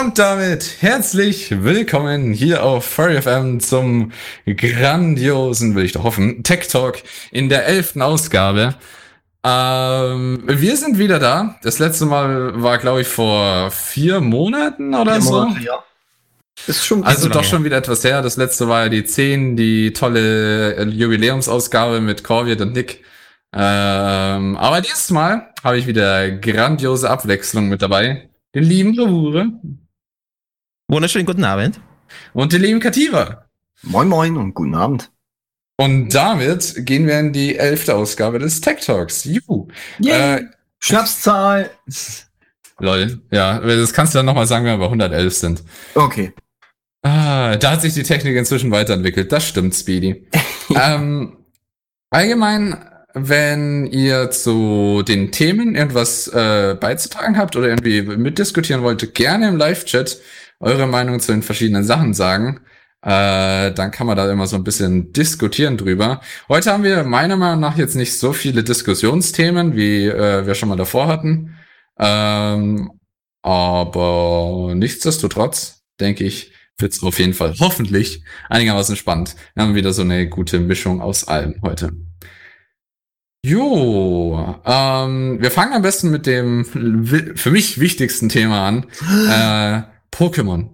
Und damit herzlich willkommen hier auf Furry FM zum grandiosen, will ich doch hoffen, Tech Talk in der elften Ausgabe. Ähm, wir sind wieder da. Das letzte Mal war, glaube ich, vor vier Monaten oder vier so. Monate, ja. Ist schon also doch schon wieder etwas her. Das letzte war ja die 10, die tolle Jubiläumsausgabe mit Corviet und Nick. Ähm, aber dieses Mal habe ich wieder grandiose Abwechslung mit dabei. Den lieben Bravure. Wunderschönen guten Abend. Und den lieben Kativa. Moin moin und guten Abend. Und damit gehen wir in die elfte Ausgabe des Tech Talks. Juhu. Yeah. Äh, Schnapszahl. Lol. Ja, das kannst du dann nochmal sagen, wenn wir bei 111 sind. Okay. Ah, da hat sich die Technik inzwischen weiterentwickelt. Das stimmt, Speedy. ähm, allgemein wenn ihr zu den Themen irgendwas äh, beizutragen habt oder irgendwie mitdiskutieren wollt, gerne im Live-Chat eure Meinung zu den verschiedenen Sachen sagen. Äh, dann kann man da immer so ein bisschen diskutieren drüber. Heute haben wir meiner Meinung nach jetzt nicht so viele Diskussionsthemen, wie äh, wir schon mal davor hatten. Ähm, aber nichtsdestotrotz, denke ich, wird's auf jeden Fall hoffentlich einigermaßen spannend. Wir haben wieder so eine gute Mischung aus allem heute. Jo, ähm, wir fangen am besten mit dem für mich wichtigsten Thema an. äh, Pokémon.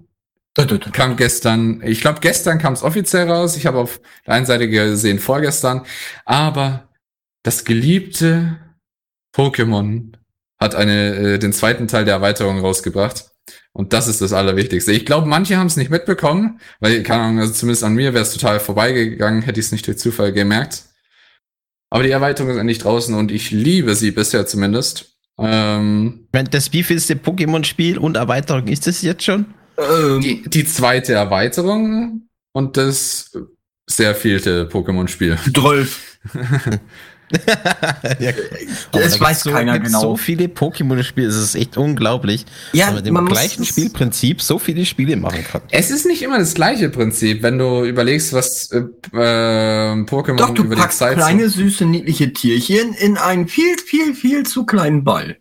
Kam gestern, ich glaube gestern kam es offiziell raus. Ich habe auf der einen Seite gesehen vorgestern, aber das geliebte Pokémon hat eine äh, den zweiten Teil der Erweiterung rausgebracht. Und das ist das Allerwichtigste. Ich glaube, manche haben es nicht mitbekommen, weil, keine Ahnung, also zumindest an mir wäre es total vorbeigegangen, hätte ich es nicht durch Zufall gemerkt. Aber die Erweiterung ist endlich draußen und ich liebe sie bisher zumindest. Ähm, das wievielte Pokémon-Spiel und Erweiterung ist das jetzt schon? Ähm, die, die zweite Erweiterung und das sehr vielte Pokémon-Spiel. 12. ja, das weiß so, keiner genau. So viele Pokémon-Spiele, es ist echt unglaublich, ja, man mit dem gleichen Spielprinzip so viele Spiele machen kann. Es ist nicht immer das gleiche Prinzip, wenn du überlegst, was äh, äh, Pokémon Doch, du über packst die Zeit kleine so süße niedliche Tierchen in einen viel viel viel zu kleinen Ball.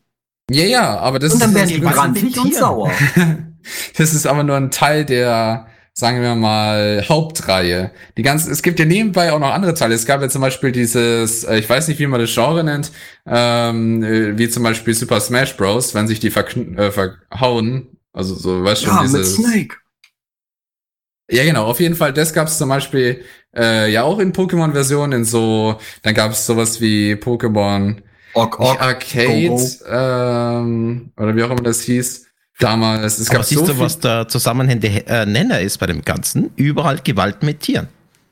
Ja, ja, aber das und dann werden die brandig und sauer. das ist aber nur ein Teil der sagen wir mal, Hauptreihe. Die ganzen, es gibt ja nebenbei auch noch andere Teile. Es gab ja zum Beispiel dieses, äh, ich weiß nicht, wie man das Genre nennt, ähm, äh, wie zum Beispiel Super Smash Bros., wenn sich die äh, verhauen. Also so, weißt du ja, schon, dieses. Mit Snake. Ja, genau, auf jeden Fall. Das gab es zum Beispiel äh, ja auch in Pokémon-Versionen, in so, dann gab es sowas wie Pokémon Ork, Ork, Arcade, go, go. Ähm, oder wie auch immer das hieß damals. Es gab Aber siehst so du, was der zusammenhängende äh, Nenner ist bei dem Ganzen? Überall Gewalt mit Tieren.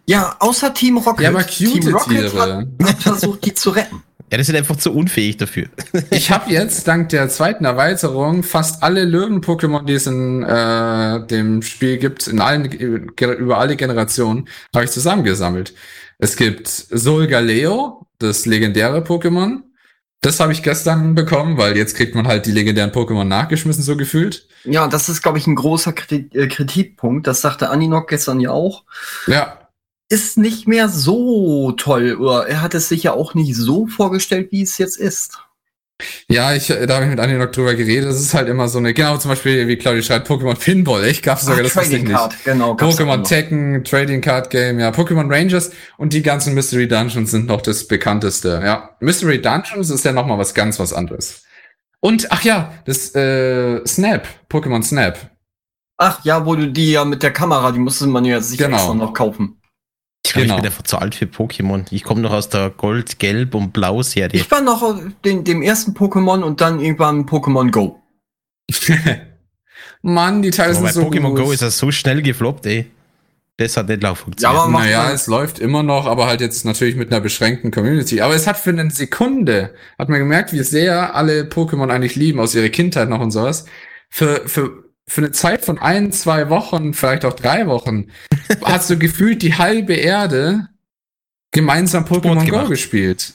Ja, außer Team Rocket. Ja, aber cute Team Rocket Tiere. Hat, versucht, die zu retten. Ja, das sind einfach zu unfähig dafür. ich habe jetzt dank der zweiten Erweiterung fast alle Löwen-Pokémon, die es in äh, dem Spiel gibt, in allen über alle Generationen, habe ich zusammengesammelt. Es gibt Solgaleo, das legendäre Pokémon. Das habe ich gestern bekommen, weil jetzt kriegt man halt die legendären Pokémon nachgeschmissen, so gefühlt. Ja, das ist, glaube ich, ein großer äh, Kritikpunkt. Das sagte Aninok gestern ja auch. Ja. Ist nicht mehr so toll. Oder er hat es sich ja auch nicht so vorgestellt, wie es jetzt ist. Ja, ich, da habe ich mit Andi noch drüber geredet. Das ist halt immer so eine, genau zum Beispiel, wie Claudia schreibt, Pokémon Pinball. Ich gab's sogar, Ach, das Trading Card, nicht. Genau, Pokémon Tekken, Trading Card Game, ja, Pokémon Rangers und die ganzen Mystery Dungeons sind noch das bekannteste. Ja, Mystery Dungeons ist ja noch mal was ganz was anderes. Und ach ja, das äh, Snap, Pokémon Snap. Ach ja, wo du die ja mit der Kamera, die musste man ja sicher genau. noch kaufen. Ich glaube, genau. ich bin einfach zu alt für Pokémon. Ich komme noch aus der Gold, Gelb und Blau Serie. Ich war noch den, dem ersten Pokémon und dann irgendwann Pokémon Go. Mann, die Teile sind so Pokémon Go ist das so schnell gefloppt, ey. Das hat nicht lauf funktioniert. Ja, aber naja, es läuft immer noch, aber halt jetzt natürlich mit einer beschränkten Community. Aber es hat für eine Sekunde, hat man gemerkt, wie sehr alle Pokémon eigentlich lieben, aus ihrer Kindheit noch und sowas. Für, für für eine Zeit von ein, zwei Wochen, vielleicht auch drei Wochen, hast du gefühlt die halbe Erde gemeinsam Pokémon Go gespielt.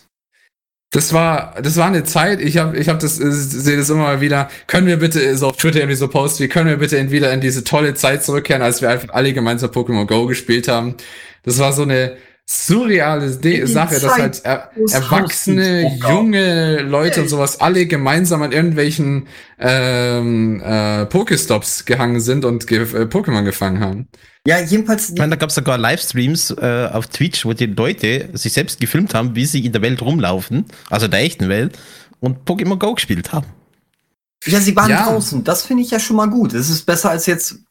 Das war, das war eine Zeit, ich habe ich hab das, äh, sehe das immer mal wieder, können wir bitte so auf Twitter irgendwie so posten, wie können wir bitte wieder in diese tolle Zeit zurückkehren, als wir einfach alle gemeinsam Pokémon Go gespielt haben. Das war so eine, surreale De Sache, dass halt er erwachsene, junge Leute und sowas alle gemeinsam an irgendwelchen ähm, äh, Pokestops gehangen sind und ge äh, Pokémon gefangen haben. Ja, jedenfalls. Ich meine, da gab es sogar Livestreams äh, auf Twitch, wo die Leute sich selbst gefilmt haben, wie sie in der Welt rumlaufen, also der echten Welt, und Pokémon Go gespielt haben. Ja, sie waren ja. draußen. Das finde ich ja schon mal gut. Es ist besser als jetzt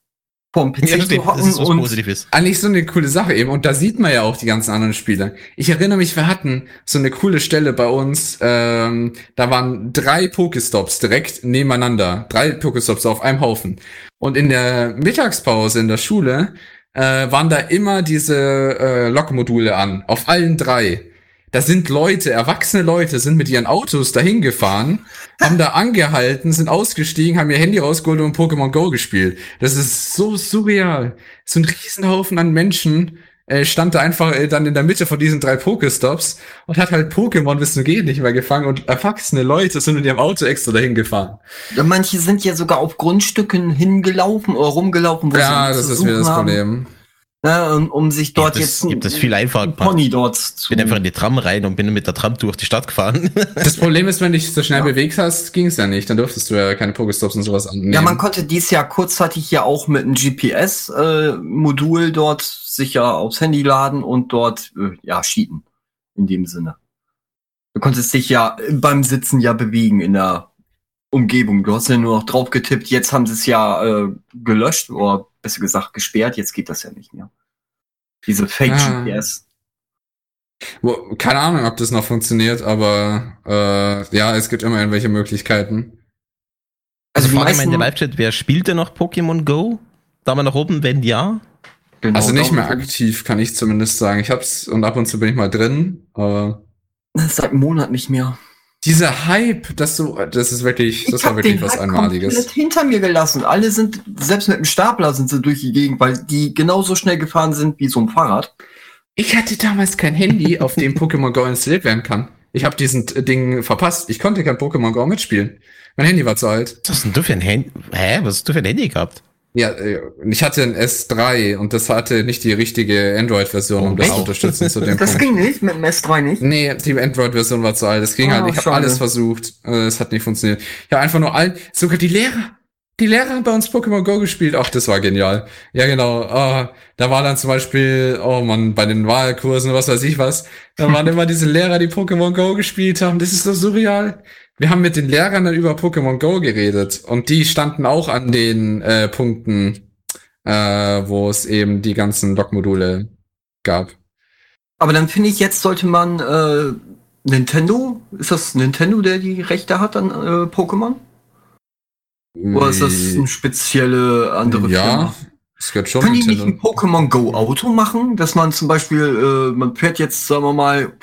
vom PC ja, zu hocken ist und Positives. eigentlich so eine coole Sache eben. Und da sieht man ja auch die ganzen anderen Spiele. Ich erinnere mich, wir hatten so eine coole Stelle bei uns, ähm, da waren drei Pokestops direkt nebeneinander, drei Pokestops auf einem Haufen. Und in der Mittagspause in der Schule äh, waren da immer diese äh, Lokmodule an, auf allen drei da sind Leute, erwachsene Leute, sind mit ihren Autos dahin gefahren, haben da angehalten, sind ausgestiegen, haben ihr Handy rausgeholt und Pokémon Go gespielt. Das ist so surreal. So ein Riesenhaufen an Menschen äh, stand da einfach äh, dann in der Mitte von diesen drei Pokestops und hat halt Pokémon bis zum Gehen nicht mehr gefangen und erwachsene Leute sind mit ihrem Auto extra dahin gefahren. Ja, manche sind ja sogar auf Grundstücken hingelaufen oder rumgelaufen. Wo ja, das ist wieder das Problem. Haben ne, um, um sich dort gibt jetzt ein, gibt es viel einfacher Pony dort zu. Bin einfach in die Tram rein und bin mit der Tram durch die Stadt gefahren. Das Problem ist, wenn du dich so schnell ja. bewegt hast, ging es ja nicht. Dann durftest du ja keine Pokestops und sowas annehmen. Ja, man konnte dies Jahr kurzzeitig ja auch mit einem GPS-Modul äh, dort sich ja aufs Handy laden und dort äh, ja cheaten. In dem Sinne. Du konntest dich ja beim Sitzen ja bewegen in der Umgebung. Du hast ja nur noch drauf getippt. Jetzt haben sie es ja äh, gelöscht oder besser gesagt gesperrt, jetzt geht das ja nicht mehr. Diese Fake-GPS. Ah. Keine Ahnung, ob das noch funktioniert, aber äh, ja, es gibt immer irgendwelche Möglichkeiten. Also, also frage mal in der Live-Chat, wer spielt denn noch Pokémon Go? Da mal nach oben, wenn ja. Genau, also nicht mehr aktiv, kann ich zumindest sagen. Ich hab's und ab und zu bin ich mal drin, aber. Seit einem Monat nicht mehr dieser Hype, dass du, das ist wirklich, das war wirklich was Hype Einmaliges. Komplett hinter mir gelassen. Alle sind, selbst mit dem Stapler sind sie durch die Gegend, weil die genauso schnell gefahren sind wie so ein Fahrrad. Ich hatte damals kein Handy, auf dem Pokémon Go installiert werden kann. Ich habe diesen Ding verpasst. Ich konnte kein Pokémon Go mitspielen. Mein Handy war zu alt. Was hast denn du für ein Handy? Hä? Was hast du für ein Handy gehabt? Ja, äh, ich hatte ein S3 und das hatte nicht die richtige Android-Version, um das zu unterstützen zu dem Das Punkt. ging nicht mit dem S3 nicht? Nee, die Android-Version war zu alt. Das ging oh, halt. Ich habe alles versucht. Äh, es hat nicht funktioniert. Ich habe einfach nur all, sogar die Lehrer. Die Lehrer haben bei uns Pokémon Go gespielt. Ach, das war genial. Ja, genau. Oh, da war dann zum Beispiel, oh man, bei den Wahlkursen, was weiß ich was. Da waren immer diese Lehrer, die Pokémon Go gespielt haben. Das ist so surreal wir haben mit den Lehrern dann über Pokémon Go geredet und die standen auch an den äh, Punkten, äh, wo es eben die ganzen Log-Module gab. Aber dann finde ich, jetzt sollte man äh, Nintendo, ist das Nintendo, der die Rechte hat an äh, Pokémon? Oder ist das eine spezielle andere ja, Firma? Es gehört schon Können die nicht ein Pokémon Go Auto machen, dass man zum Beispiel, äh, man fährt jetzt, sagen wir mal,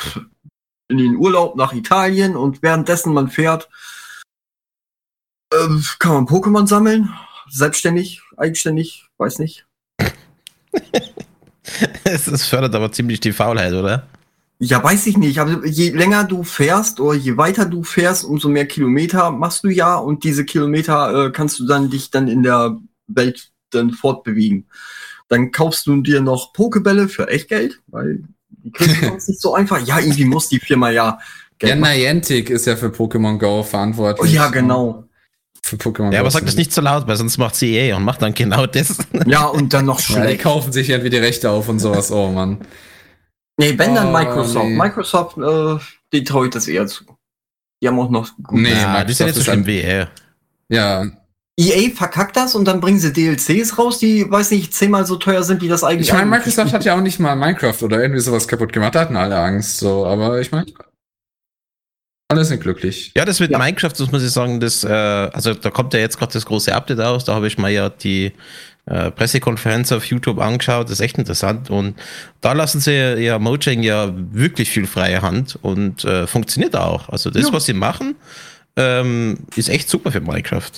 in den Urlaub nach Italien und währenddessen man fährt, äh, kann man Pokémon sammeln. Selbstständig, eigenständig, weiß nicht. Es fördert aber ziemlich die Faulheit, oder? Ja, weiß ich nicht. Aber je länger du fährst oder je weiter du fährst, umso mehr Kilometer machst du ja und diese Kilometer äh, kannst du dann dich dann in der Welt dann fortbewegen. Dann kaufst du dir noch Pokebälle für Echtgeld, weil die kriegen uns nicht so einfach. Ja, irgendwie muss die Firma ja. Geld ja, Niantic ist ja für Pokémon Go verantwortlich. Oh, ja, genau. Für Pokémon Ja, aber sag das nicht zu laut, weil sonst macht sie eh und macht dann genau das. Ja, und dann noch schlecht. Ja, die kaufen sich irgendwie die Rechte auf und sowas. Oh, Mann. Nee, wenn dann oh, Microsoft. Nee. Microsoft, äh, die traue ich das eher zu. Die haben auch noch gut. Nee, ja, die sind jetzt so schlimm wie er. Ja, EA verkackt das und dann bringen sie DLCs raus, die, weiß nicht, zehnmal so teuer sind, wie das eigentlich Ich meine, Microsoft hat ja auch nicht mal Minecraft oder irgendwie sowas kaputt gemacht, da hatten alle Angst, so, aber ich meine, alle sind glücklich. Ja, das mit ja. Minecraft, das muss ich sagen, das, äh, also da kommt ja jetzt gerade das große Update aus, da habe ich mal ja die äh, Pressekonferenz auf YouTube angeschaut, das ist echt interessant und da lassen sie ja Mojang ja wirklich viel freie Hand und äh, funktioniert auch. Also das, ja. was sie machen, ähm, ist echt super für Minecraft.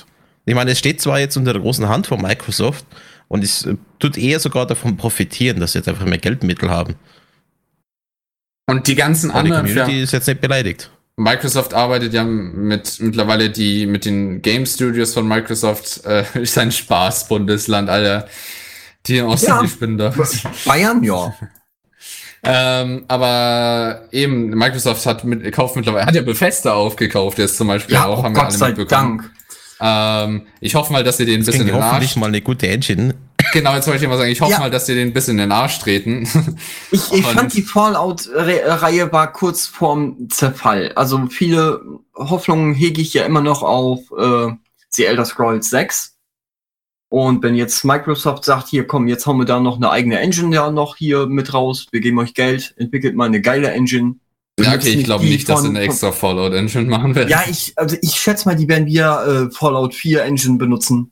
Ich meine, es steht zwar jetzt unter der großen Hand von Microsoft und es tut eher sogar davon profitieren, dass sie jetzt einfach mehr Geldmittel haben. Und die ganzen und anderen. Die Community ist jetzt nicht beleidigt. Microsoft arbeitet ja mit mittlerweile die mit den Game Studios von Microsoft äh, ist ein Spaß Bundesland, Alter. Die aus ja, die Bayern, ja. Ähm, aber eben, Microsoft hat mit, kauft mittlerweile, hat ja Bethesda aufgekauft, jetzt zum Beispiel Ja, auch, oh haben wir Gott alle sei mitbekommen. Dank. Ähm, ich hoffe mal, dass sie den ein bisschen in den Arsch. mal eine gute Engine. Genau, jetzt wollte ich mal sagen, ich hoffe Ja. mal, dass sie den ein bisschen in den Arsch treten. Ich, ich fand die Fallout-Reihe war kurz vorm Zerfall. Also viele Hoffnungen hege ich ja immer noch auf äh, The Elder Scrolls 6. Und wenn jetzt Microsoft sagt, hier komm, jetzt hauen wir da noch eine eigene Engine ja noch hier mit raus, wir geben euch Geld, entwickelt mal eine geile Engine. Ja, okay, ich glaube nicht, dass sie von- eine extra Fallout Engine machen werden. Ja, ich, also ich schätze mal, die werden wieder äh, Fallout 4 Engine benutzen.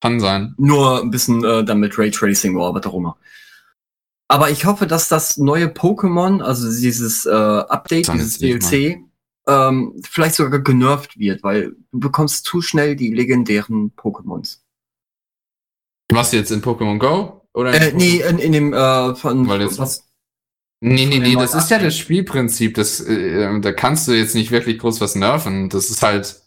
Kann sein. Nur ein bisschen äh, dann mit Raytracing oder was auch immer. Aber ich hoffe, dass das neue Pokémon, also dieses äh, Update, Dann dieses DLC, ähm, vielleicht sogar genervt wird, weil du bekommst zu schnell die legendären Pokémons. Was jetzt in Pokémon Go? Oder in Äh, nee, in, in dem äh, von Weil jetzt- was, Nee, nee, nee, das ist ja das. Spielprinzip. Das, äh, da kannst du jetzt nicht wirklich groß was nerven. Das ist halt,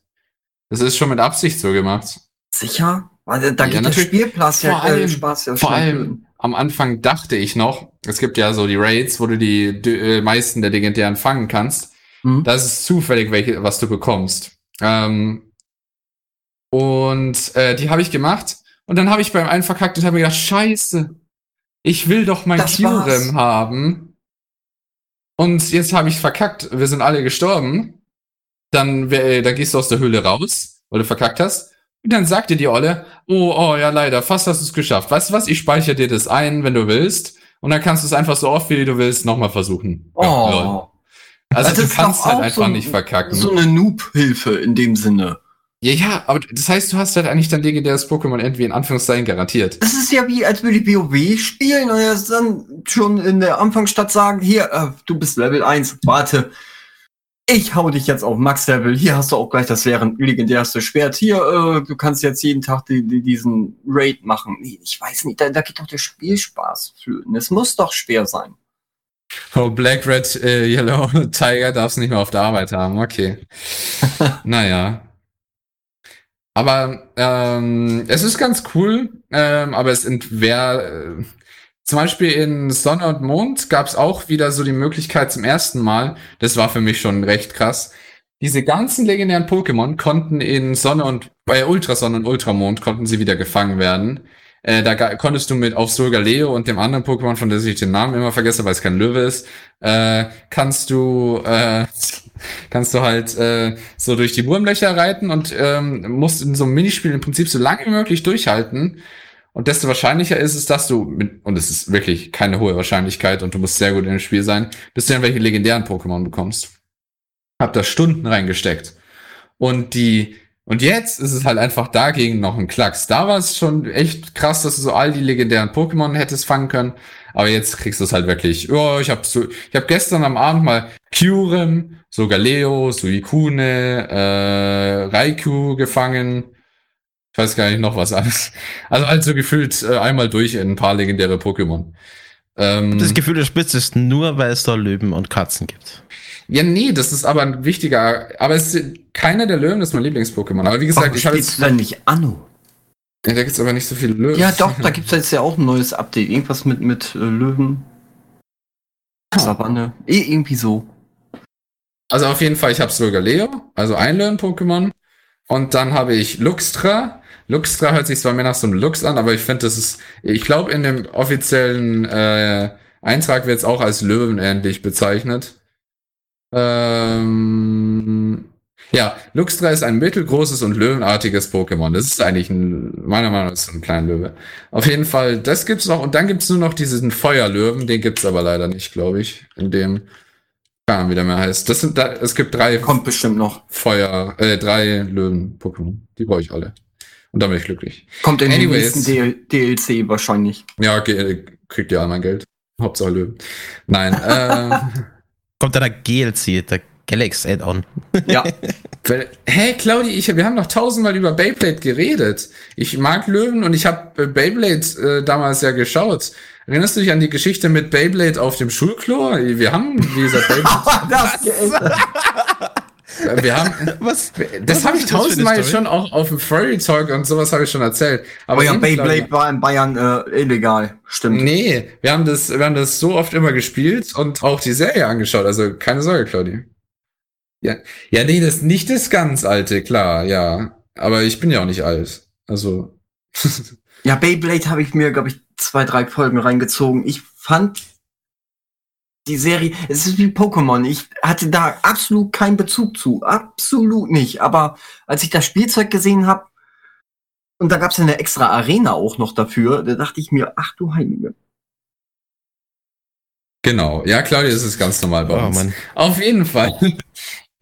das ist schon mit Absicht so gemacht. sicher? Weil da Ja, geht der. Spielplatz ja Vor allem- äh, Spaß ja Vor allem am Anfang dachte ich noch, es gibt ja so die Raids, wo du die, die äh, meisten der legendären fangen kannst. Hm? Das ist zufällig, welche, was du bekommst. Ähm, und äh, die habe ich gemacht. Und dann habe ich beim einen verkackt und habe mir gedacht, scheiße, ich will doch mein. Kyurem haben. Und jetzt habe ich verkackt. Wir sind alle gestorben. Dann, äh, dann gehst du aus der Höhle raus, weil du verkackt hast. Und dann sagt dir die Olle, oh, oh, ja, leider, fast hast du es geschafft. Weißt du was? Ich speichere dir das ein, wenn du willst. Und dann kannst du es einfach so oft, wie du willst, nochmal versuchen. Ja. Oh, Also Das du kannst halt einfach so nicht verkacken. so eine Noob-Hilfe in dem Sinne. Ja, ja, aber das heißt, du hast halt eigentlich dein legendäres Pokémon irgendwie in Anführungszeichen garantiert. Das ist ja wie, als würde ich WoW spielen und erst dann schon in der Anfangsstadt sagen, hier, äh, du bist Level 1, warte, ich hau dich jetzt auf Max-Level, hier hast du auch gleich das leeren- legendärste Schwert, hier, äh, du kannst jetzt jeden Tag die, die, diesen Raid machen. Nee, Ich weiß nicht, da, da geht doch der Spielspaß flöten. Es muss doch schwer sein. Oh, Black, Red, äh, Yellow, Tiger darfst nicht mehr auf der Arbeit haben. Okay. naja. Aber ähm, es ist ganz cool, ähm, aber es entwär, äh, zum Beispiel in Sonne und Mond gab es auch wieder so die Möglichkeit zum ersten Mal, das war für mich schon recht krass, diese ganzen legendären Pokémon konnten in Sonne und bei Ultrasonne und Ultramond konnten sie wieder gefangen werden. Äh, da konntest du mit auf Solgaleo und dem anderen Pokémon, von dem ich den Namen immer vergesse, weil es kein Löwe ist, äh, kannst du äh, kannst du halt äh, so durch die Wurmlöcher reiten und ähm, musst in so einem Minispiel im Prinzip so lange wie möglich durchhalten. Und desto wahrscheinlicher ist es, dass du, mit, und es ist wirklich keine hohe Wahrscheinlichkeit und du musst sehr gut in dem Spiel sein, dass du dann welche legendären Pokémon bekommst. Hab da Stunden reingesteckt. Und die, und jetzt ist es halt einfach dagegen noch ein Klacks. Da war es schon echt krass, dass du so all die legendären Pokémon hättest fangen können. Aber jetzt kriegst du es halt wirklich. Oh, ich habe so, ich habe gestern am Abend mal Kyurem, sogar Leo, Suikune, äh, Raikou gefangen. Ich weiß gar nicht noch was alles. Also halt so gefühlt äh, einmal durch in ein paar legendäre Pokémon. Ähm, Das Gefühl, du spielst es nur, weil es da Löwen und Katzen gibt. Ja, nee, das ist aber ein wichtiger. Aber es ist keiner der Löwen ist mein Lieblings-Pokémon. Aber wie gesagt, Warum ich habe jetzt. du denn nicht Anno? Ja, da gibt's aber nicht so viele Löwen. Ja, doch, da gibt's jetzt ja auch ein neues Update. Irgendwas mit, mit äh, Löwen. Savanne. Eh, irgendwie so. Also auf jeden Fall, ich habe sogar Leo, also ein Löwen-Pokémon. Und dann habe ich Luxtra. Luxtra hört sich zwar mehr nach so einem Lux an, aber ich finde, das ist, ich glaube, in dem offiziellen äh, Eintrag wird es auch als Löwen ähnlich bezeichnet. Ähm, ja, Luxtra ist ein mittelgroßes und löwenartiges Pokémon. Das ist eigentlich ein, meiner Meinung nach ist ein kleiner Löwe. Auf jeden Fall, das gibt's noch. Und dann gibt's nur noch diesen Feuerlöwen, den gibt's aber leider nicht, glaube ich, in dem, keine Ahnung, wie der mehr heißt. Das sind da, es gibt drei Kommt bestimmt noch. Feuer, äh, drei Löwen-Pokémon. Die brauche ich alle. Und dann bin ich glücklich. Kommt in den Anyways. nächsten DL DLC wahrscheinlich. Ja, okay, kriegt ihr all mein Geld. Hauptsache Löwen. Nein, ähm, Kommt da der GLC, der Galaxy Add-on. Ja. weil- Hä, Claudi, ich, wir haben noch tausendmal über Beyblade geredet. Ich mag Löwen und ich habe äh, Beyblade äh, damals ja geschaut. Erinnerst du dich an die Geschichte mit Beyblade auf dem Schulklo? Wir haben, wie gesagt, Beyblade. das, Wir haben, was, das habe ich tausendmal schon auch auf dem Furry Talk und sowas habe ich schon erzählt. Aber oh ja, Beyblade war in Bayern äh, illegal, stimmt. Nee, wir haben das, wir haben das so oft immer gespielt und auch die Serie angeschaut. Also keine Sorge, Claudi. Ja, ja, nee, das nicht das ganz alte, klar, ja. Aber ich bin ja auch nicht alt. Also. ja, Beyblade habe ich mir, glaube ich, zwei, drei Folgen reingezogen. Ich fand die Serie, es ist wie Pokémon. Ich hatte da absolut keinen Bezug zu. Absolut nicht. Aber als ich das Spielzeug gesehen habe, und da gab es eine extra Arena auch noch dafür, da dachte ich mir, ach du Heilige. Genau. Ja, Claudia, das ist ganz normal bei oh, uns. Mann. Auf jeden Fall.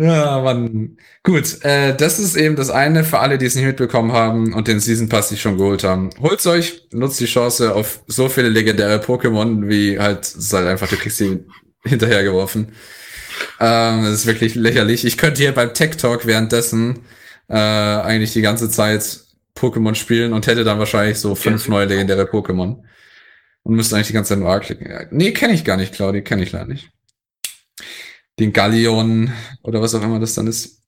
Ja, Mann. Gut, äh, das ist eben das eine für alle, die es nicht mitbekommen haben und den Season Pass sich schon geholt haben. Holt's euch, nutzt die Chance auf so viele legendäre Pokémon, wie halt, halt einfach, du kriegst sie hinterhergeworfen. Ähm, das ist wirklich lächerlich. Ich könnte hier beim Tech Talk währenddessen äh, eigentlich die ganze Zeit Pokémon spielen und hätte dann wahrscheinlich so fünf neue legendäre Pokémon. Und müsste eigentlich die ganze Zeit nur A klicken. Nee, kenne ich gar nicht, Claudi, kenne ich leider nicht. Den Galleon oder was auch immer das dann ist.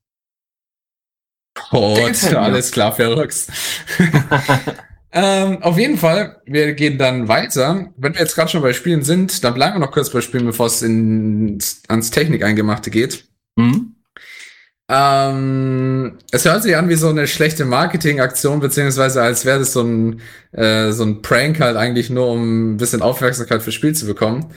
Oh, alles klar, verrückt. ähm, auf jeden Fall, wir gehen dann weiter. Wenn wir jetzt gerade schon bei Spielen sind, dann bleiben wir noch kurz bei Spielen, bevor es ans Technik-Eingemachte geht. Mhm. Ähm, es hört sich an wie so eine schlechte Marketingaktion, beziehungsweise als wäre das so ein, äh, so ein Prank halt eigentlich nur, um ein bisschen Aufmerksamkeit fürs Spiel zu bekommen.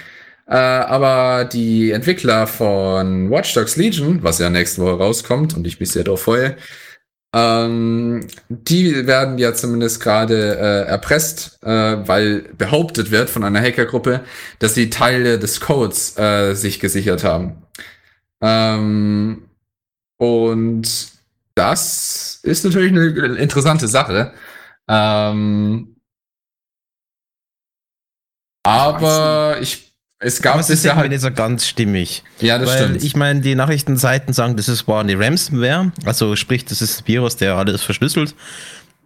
Äh, aber die Entwickler von Watch Dogs Legion, was ja nächste Woche rauskommt und ich mich sehr darauf freue, ähm, die werden ja zumindest gerade äh, erpresst, äh, weil behauptet wird von einer Hackergruppe, dass sie Teile des Codes äh, sich gesichert haben. Ähm, und das ist natürlich eine interessante Sache. Ähm, aber ich es gab es ist ja halt nicht so ganz stimmig. Ja, das Weil, stimmt. Ich meine, die Nachrichtenseiten sagen, das ist war eine Ransomware, also sprich, das ist ein Virus, der alles verschlüsselt.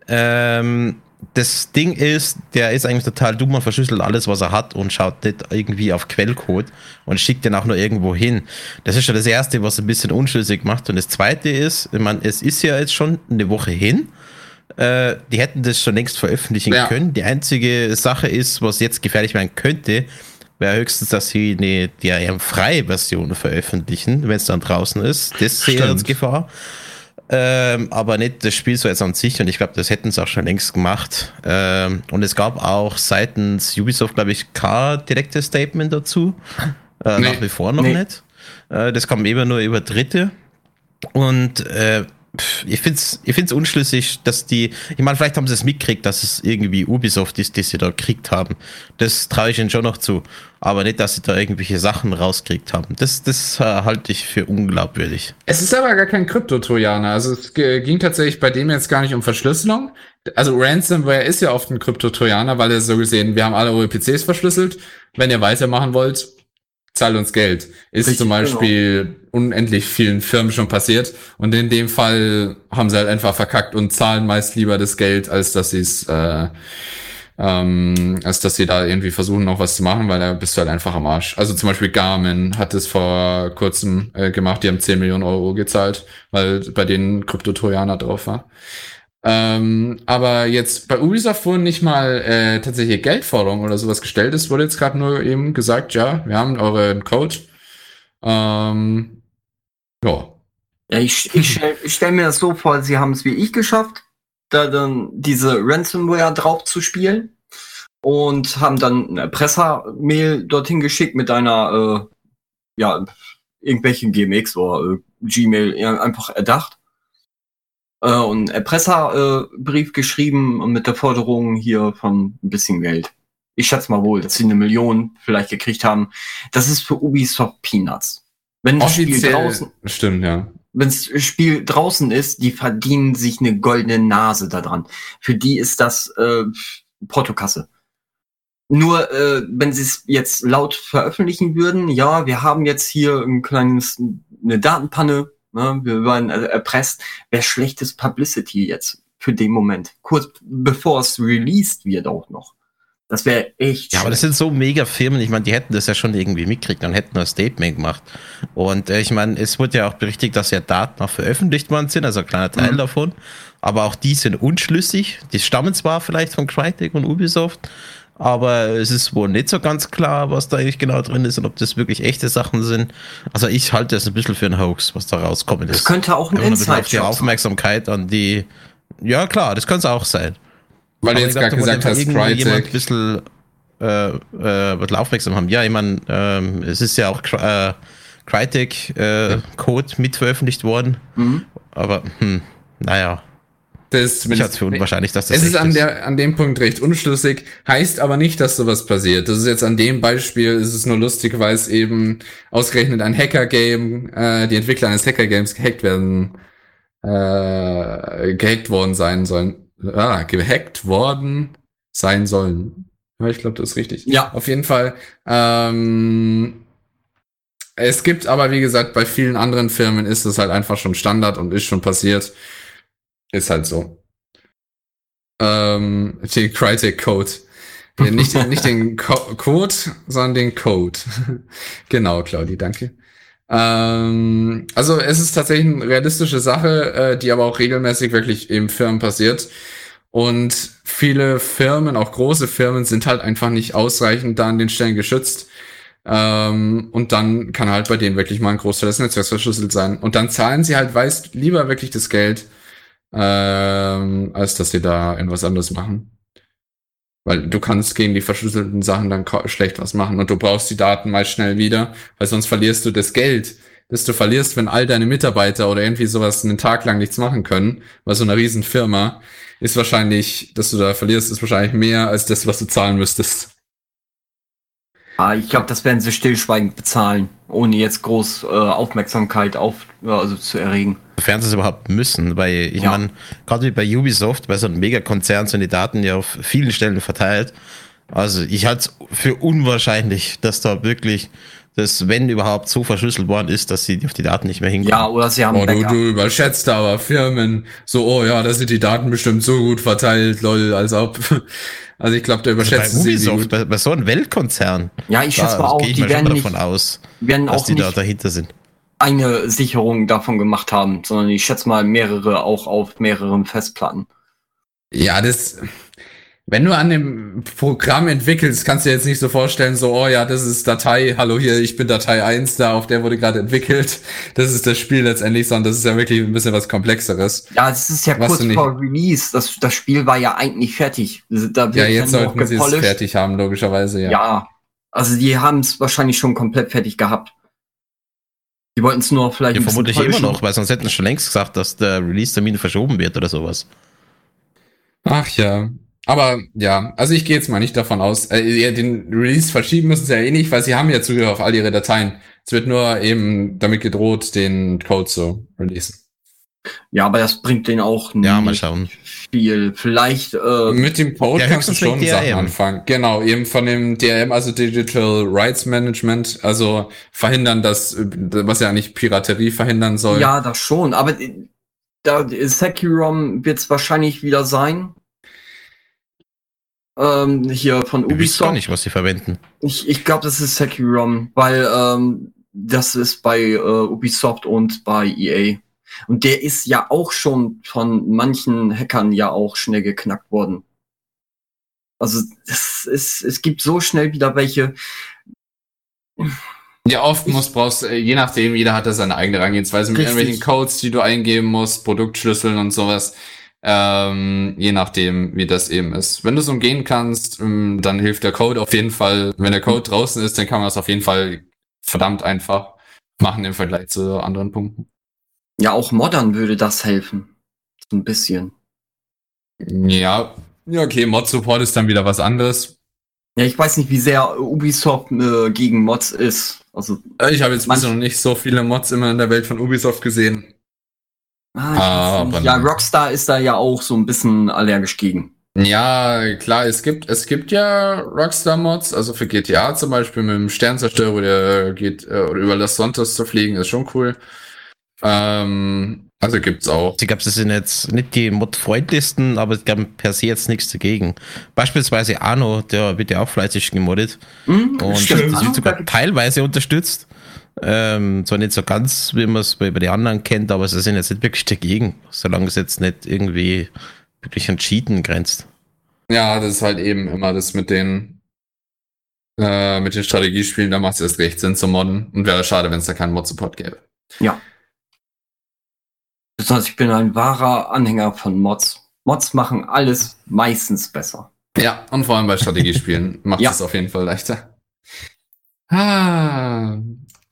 Ähm, das Ding ist, der ist eigentlich total dumm und verschlüsselt alles, was er hat und schaut nicht irgendwie auf Quellcode und schickt den auch nur irgendwo hin. Das ist schon das Erste, was ein bisschen unschlüssig macht. Und das Zweite ist, ich meine, es ist ja jetzt schon eine Woche hin. Äh, die hätten das schon längst veröffentlichen ja. können. Die einzige Sache ist, was jetzt gefährlich werden könnte, wäre höchstens, dass sie eine DRM-freie Version veröffentlichen, wenn es dann draußen ist. Das ich als Gefahr. Ähm, aber nicht das Spiel so jetzt an sich und ich glaube, das hätten sie auch schon längst gemacht. Ähm, und es gab auch seitens Ubisoft, glaube ich, kein direktes Statement dazu. Äh, nee. Nach wie vor noch nee. nicht. Äh, das kam eben nur über Dritte. Und äh, ich finde es ich find's unschlüssig, dass die, ich meine, vielleicht haben sie es mitgekriegt, dass es irgendwie Ubisoft ist, die sie da gekriegt haben. Das traue ich ihnen schon noch zu. Aber nicht, dass sie da irgendwelche Sachen rauskriegt haben. Das, das äh, halte ich für unglaubwürdig. Es ist aber gar kein Krypto-Trojaner. Also es ging tatsächlich bei dem jetzt gar nicht um Verschlüsselung. Also Ransomware ist ja oft ein Krypto-Trojaner, weil er so gesehen, wir haben alle eure PCs verschlüsselt. Wenn ihr weitermachen wollt, zahl uns Geld. Ist Richtig, zum Beispiel genau. unendlich vielen Firmen schon passiert. Und in dem Fall haben sie halt einfach verkackt und zahlen meist lieber das Geld, als dass sie es, äh, ähm, als dass sie da irgendwie versuchen, noch was zu machen, weil da bist du halt einfach am Arsch. Also zum Beispiel Garmin hat es vor kurzem äh, gemacht, die haben 10 Millionen Euro gezahlt, weil bei denen Krypto-Trojaner drauf war. Ähm, aber jetzt bei Ubisoft wurden nicht mal äh, tatsächlich Geldforderungen oder sowas gestellt. Es wurde jetzt gerade nur eben gesagt, ja, wir haben euren Code. Ähm, ja. Ja, ich, ich stelle stell mir das so vor, sie haben es wie ich geschafft, da dann diese Ransomware drauf zu spielen und haben dann eine Presser-Mail dorthin geschickt mit einer, äh, ja, irgendwelchen GMX oder äh, Gmail einfach erdacht äh, und Erpresserbrief äh, geschrieben und mit der Forderung hier von ein bisschen Geld. Ich schätze mal wohl, dass sie eine Million vielleicht gekriegt haben. Das ist für Ubisoft Peanuts. Wenn das Spiel draußen, stimmt, ja. Wenn das Spiel draußen ist, die verdienen sich eine goldene Nase daran. Für die ist das äh, Portokasse. Nur äh, wenn sie es jetzt laut veröffentlichen würden, ja, wir haben jetzt hier ein kleines eine Datenpanne, Ne? Wir waren also erpresst. Wäre schlechtes Publicity jetzt für den Moment. Kurz bevor es released wird auch noch. Das wäre echt Ja, aber das sind so mega Firmen. Ich meine, die hätten das ja schon irgendwie mitgekriegt und hätten ein Statement gemacht. Und äh, ich meine, es wurde ja auch berichtigt, dass ja Daten auch veröffentlicht worden sind, also ein kleiner Teil Mhm. davon. Aber auch die sind unschlüssig. Die stammen zwar vielleicht von Crytek und Ubisoft, aber es ist wohl nicht so ganz klar, was da eigentlich genau drin ist und ob das wirklich echte Sachen sind. Also ich halte das ein bisschen für einen Hoax, was da rauskommen Das könnte auch ein ein bisschen auf die sein. Aufmerksamkeit an die. Ja, klar, das kann es auch sein. Weil du Aber jetzt ich gerade gesagt hast, irgendwie jemand ein Crytek. bisschen äh, äh, ein bisschen aufmerksam haben. Ja, ich meine, ähm, es ist ja auch Cry- äh, Crytek-Code mit veröffentlicht worden, Mhm. aber hm, naja, Das ist ich halte es für unwahrscheinlich, dass das Es ist an, der, an dem Punkt recht unschlüssig, heißt aber nicht, dass sowas passiert. Das ist jetzt an dem Beispiel, ist es nur lustig, weil es eben ausgerechnet ein Hacker-Game, äh, die Entwickler eines Hacker-Games gehackt werden, äh, gehackt worden sein sollen. Ah, gehackt worden sein sollen. Ja, ich glaube, das ist richtig. Ja. Auf jeden Fall. Ähm, es gibt aber, wie gesagt, bei vielen anderen Firmen ist es halt einfach schon Standard und ist schon passiert. Ist halt so. Ähm, den Crytek Code. Nicht, den- nicht den Co Code, sondern den Code. genau, Claudi, danke. Ähm, also es ist tatsächlich eine realistische Sache, äh, die aber auch regelmäßig wirklich im Firmen passiert. Und viele Firmen, auch große Firmen, sind halt einfach nicht ausreichend da an den Stellen geschützt. Ähm, und dann kann halt bei denen wirklich mal ein Großteil des Netzwerks verschlüsselt sein. Und dann zahlen sie halt weiß lieber wirklich das Geld, ähm, als dass sie da irgendwas anderes machen. Weil du kannst gegen die verschlüsselten Sachen dann schlecht was machen und du brauchst die Daten mal schnell wieder, weil sonst verlierst du das Geld, das du verlierst, wenn all deine Mitarbeiter oder irgendwie sowas einen Tag lang nichts machen können, bei so einer riesen Firma, ist wahrscheinlich, dass du da verlierst, ist wahrscheinlich mehr als das, was du zahlen müsstest. Ah, ich glaube, das werden sie stillschweigend bezahlen, ohne jetzt groß äh, Aufmerksamkeit auf, also zu erregen. sofern sie es überhaupt müssen, weil ich Ja. meine, gerade wie bei Ubisoft, bei so einem Megakonzern sind die Daten ja auf vielen Stellen verteilt. Also ich halte es für unwahrscheinlich, dass da wirklich das, wenn überhaupt, so verschlüsselt worden ist, dass sie auf die Daten nicht mehr hinkommen. Ja, oder sie haben Oh, du, du überschätzt aber Firmen. So, oh ja, da sind die Daten bestimmt so gut verteilt, lol, als ob. Also ich glaube, da also bei überschätzt sie sie Ubisoft, gut. bei, bei so einem Weltkonzern, Ja, ich schätze da mal auch, ich die mal werden davon nicht, aus, werden dass auch die da nicht dahinter sind. eine Sicherung davon gemacht haben, sondern ich schätze mal mehrere auch auf mehreren Festplatten. Ja, das. Wenn du an dem Programm entwickelst, kannst du dir jetzt nicht so vorstellen, so, oh ja, das ist Datei, hallo hier, ich bin Datei 1, da, auf der wurde gerade entwickelt. Das ist das Spiel letztendlich, sondern das ist ja wirklich ein bisschen was Komplexeres. Ja, es ist ja Was kurz vor Release. Das, das Spiel war ja eigentlich fertig. Da wird Ja, jetzt sollten sie es fertig haben, logischerweise, ja. Ja. also die haben es wahrscheinlich schon komplett fertig gehabt. Die wollten es nur vielleicht Ja, vermutlich immer noch, weil sonst hätten sie schon längst gesagt, dass der Release-Termin verschoben wird oder sowas. Ach ja. Aber ja, also ich gehe jetzt mal nicht davon aus, äh, den Release verschieben müssen sie ja eh nicht, weil sie haben ja Zugriff auf all ihre Dateien. Es wird nur eben damit gedroht, den Code zu releasen. Ja, aber das bringt denen auch Ja, mal nicht schauen. viel. Vielleicht, äh, Mit dem Code Ja, kannst du schon Sachen anfangen. Genau, eben von dem DRM, also Digital Rights Management, also verhindern, dass, was ja eigentlich Piraterie verhindern soll. ja, das schon. Aber äh, da Securom wird es wahrscheinlich wieder sein. Ähm, hier von Ich weiß gar Ubisoft. nicht, was sie verwenden. Ich, ich glaube, das ist Securom, weil ähm, das ist bei äh, Ubisoft und bei EA. Und der ist ja auch schon von manchen Hackern ja auch schnell geknackt worden. Also es, ist, es gibt so schnell wieder welche. Ja, oft muss brauchst, äh, je nachdem, jeder hat da seine eigene Herangehensweise mit Richtig. irgendwelchen Codes, die du eingeben musst, Produktschlüsseln und sowas. Ähm, je nachdem, wie das eben ist. Wenn du es umgehen kannst, ähm, dann hilft der Code auf jeden Fall. Wenn der Code draußen ist, dann kann man das auf jeden Fall verdammt einfach machen im Vergleich zu anderen Punkten. Ja, auch Modern würde das helfen. So ein bisschen. Ja, ja, okay, Mod-Support ist dann wieder was anderes. Ja, ich weiß nicht, wie sehr Ubisoft äh, gegen Mods ist. Also, Äh, Ich habe jetzt Manch- bisher noch nicht so viele Mods immer in der Welt von Ubisoft gesehen. Ah, ich weiß Aber nicht. ja. Rockstar ist da ja auch so ein bisschen allergisch gegen. Ja, klar, es gibt, es gibt ja Rockstar-Mods, also für GTA zum Beispiel mit dem Sternzerstörer, der geht, äh, oder über Las Santos zu fliegen, ist schon cool. Ähm, Also gibt's auch. Ich glaube, das sind jetzt nicht die Mod-freundlichsten, aber es gab per se jetzt nichts dagegen. Beispielsweise Arno, der wird ja auch fleißig gemoddet. Mhm, Und stimmt. das wird sogar teilweise unterstützt. Ähm, zwar nicht so ganz, wie man es bei, bei den anderen kennt, aber sie sind jetzt nicht wirklich dagegen, solange es jetzt nicht irgendwie wirklich an Cheaten grenzt. Ja, das ist halt eben immer das mit den äh, mit den Strategiespielen, da macht es erst recht Sinn zu modden. Und wäre schade, wenn es da keinen Mod-Support gäbe. Ja. Besonders ich bin ein wahrer Anhänger von Mods. Mods machen alles meistens besser. Ja, und vor allem bei Strategiespielen macht Ja. es auf jeden Fall leichter. Ah.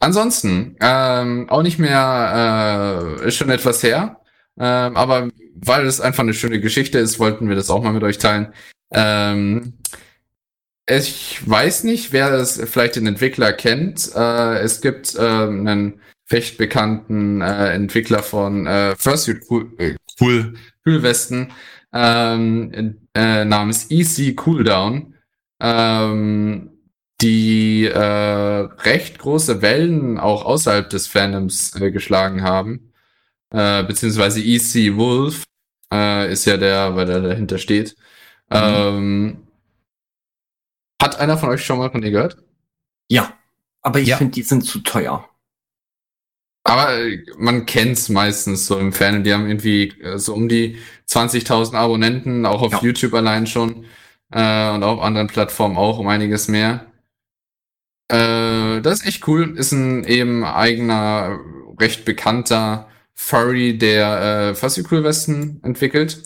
Ansonsten, ähm, auch nicht mehr, äh, ist schon etwas her. Ähm, aber weil es einfach eine schöne Geschichte ist, wollten wir das auch mal mit euch teilen. Ähm, ich weiß nicht, wer das vielleicht den Entwickler kennt. Äh, es gibt ähm, einen recht bekannten äh, Entwickler von äh, Fursuit Cool, äh, cool Kühlwesten ähm, äh, namens EC Cooldown, ähm, die äh, recht große Wellen auch außerhalb des Fandoms äh, geschlagen haben. Äh, beziehungsweise EC Wolf äh, ist ja der, weil der dahinter steht. Ähm, hat einer von euch schon mal von ihr gehört? Ja. Aber ich Ja. finde, die sind zu teuer. Aber äh, man kennt's meistens so im Fernsehen. Die haben irgendwie äh, so um die 20.000 Abonnenten, auch auf Ja. YouTube allein schon. Äh, und auf anderen Plattformen auch um einiges mehr. Äh, das ist echt cool. Ist ein eben eigener, recht bekannter Furry, der äh, Fuzzy-Cool-Westen entwickelt.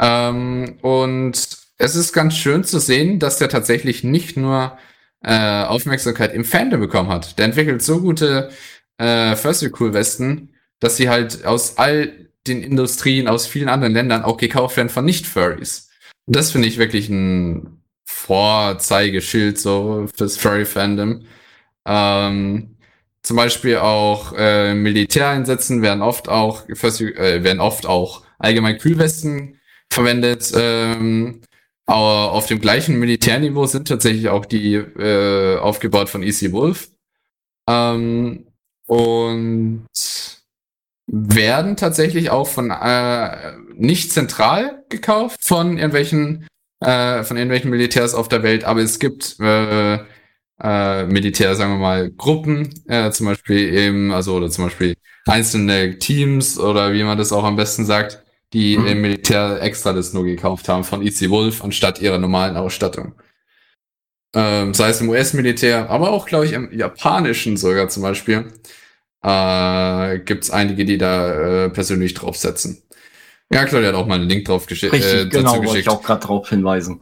Ähm, und es ist ganz schön zu sehen, dass der tatsächlich nicht nur äh, Aufmerksamkeit im Fandom bekommen hat. Der entwickelt so gute äh, First Cool Westen, dass sie halt aus all den Industrien aus vielen anderen Ländern auch gekauft werden von Nicht-Furries. Das finde ich wirklich ein Vorzeigeschild so fürs Furry-Fandom. Ähm, zum Beispiel auch äh, Militäreinsätzen werden oft auch äh, werden oft auch allgemein Kühlwesten verwendet. Ähm, aber auf dem gleichen Militärniveau sind tatsächlich auch die äh, aufgebaut von EC Wolf. Ähm, und werden tatsächlich auch von äh, nicht zentral gekauft von irgendwelchen äh, von irgendwelchen Militärs auf der Welt, aber es gibt äh, äh, Militär, sagen wir mal, Gruppen, äh, zum Beispiel eben, also oder zum Beispiel einzelne Teams oder wie man das auch am besten sagt, die Mhm. im Militär extra das nur gekauft haben von EC Wolf anstatt ihrer normalen Ausstattung. Ähm, sei es im US-Militär, aber auch, glaube ich, im japanischen sogar zum Beispiel, äh, gibt es einige, die da äh, persönlich draufsetzen. Ja, Claudia hat auch mal einen Link drauf geschi Richtig, äh, genau, wollte geschickt. ich auch gerade darauf hinweisen.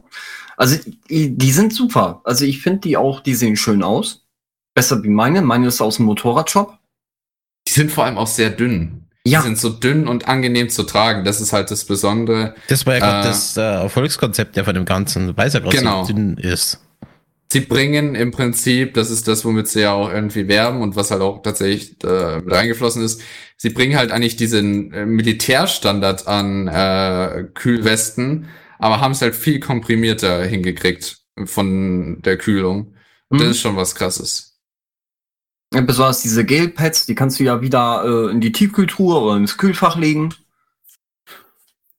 Also, die die sind super. Also, ich finde die auch, die sehen schön aus. Besser wie meine. Meine ist aus dem Motorradshop. Die sind vor allem auch sehr dünn. Ja. Die sind so dünn und angenehm zu tragen. Das ist halt das Besondere. Das war ja gerade Äh, das äh, Erfolgskonzept ja von dem Ganzen, weil es ja gerade Genau. so dünn ist. Sie bringen im Prinzip, das ist das, womit sie ja auch irgendwie werben und was halt auch tatsächlich äh, mit reingeflossen ist, sie bringen halt eigentlich diesen äh, Militärstandard an äh, Kühlwesten, aber haben es halt viel komprimierter hingekriegt von der Kühlung. Und Das Mhm. ist schon was krasses. Ja, Besonders diese Gelpads, die kannst du ja wieder äh, in die Tiefkühltruhe oder ins Kühlfach legen.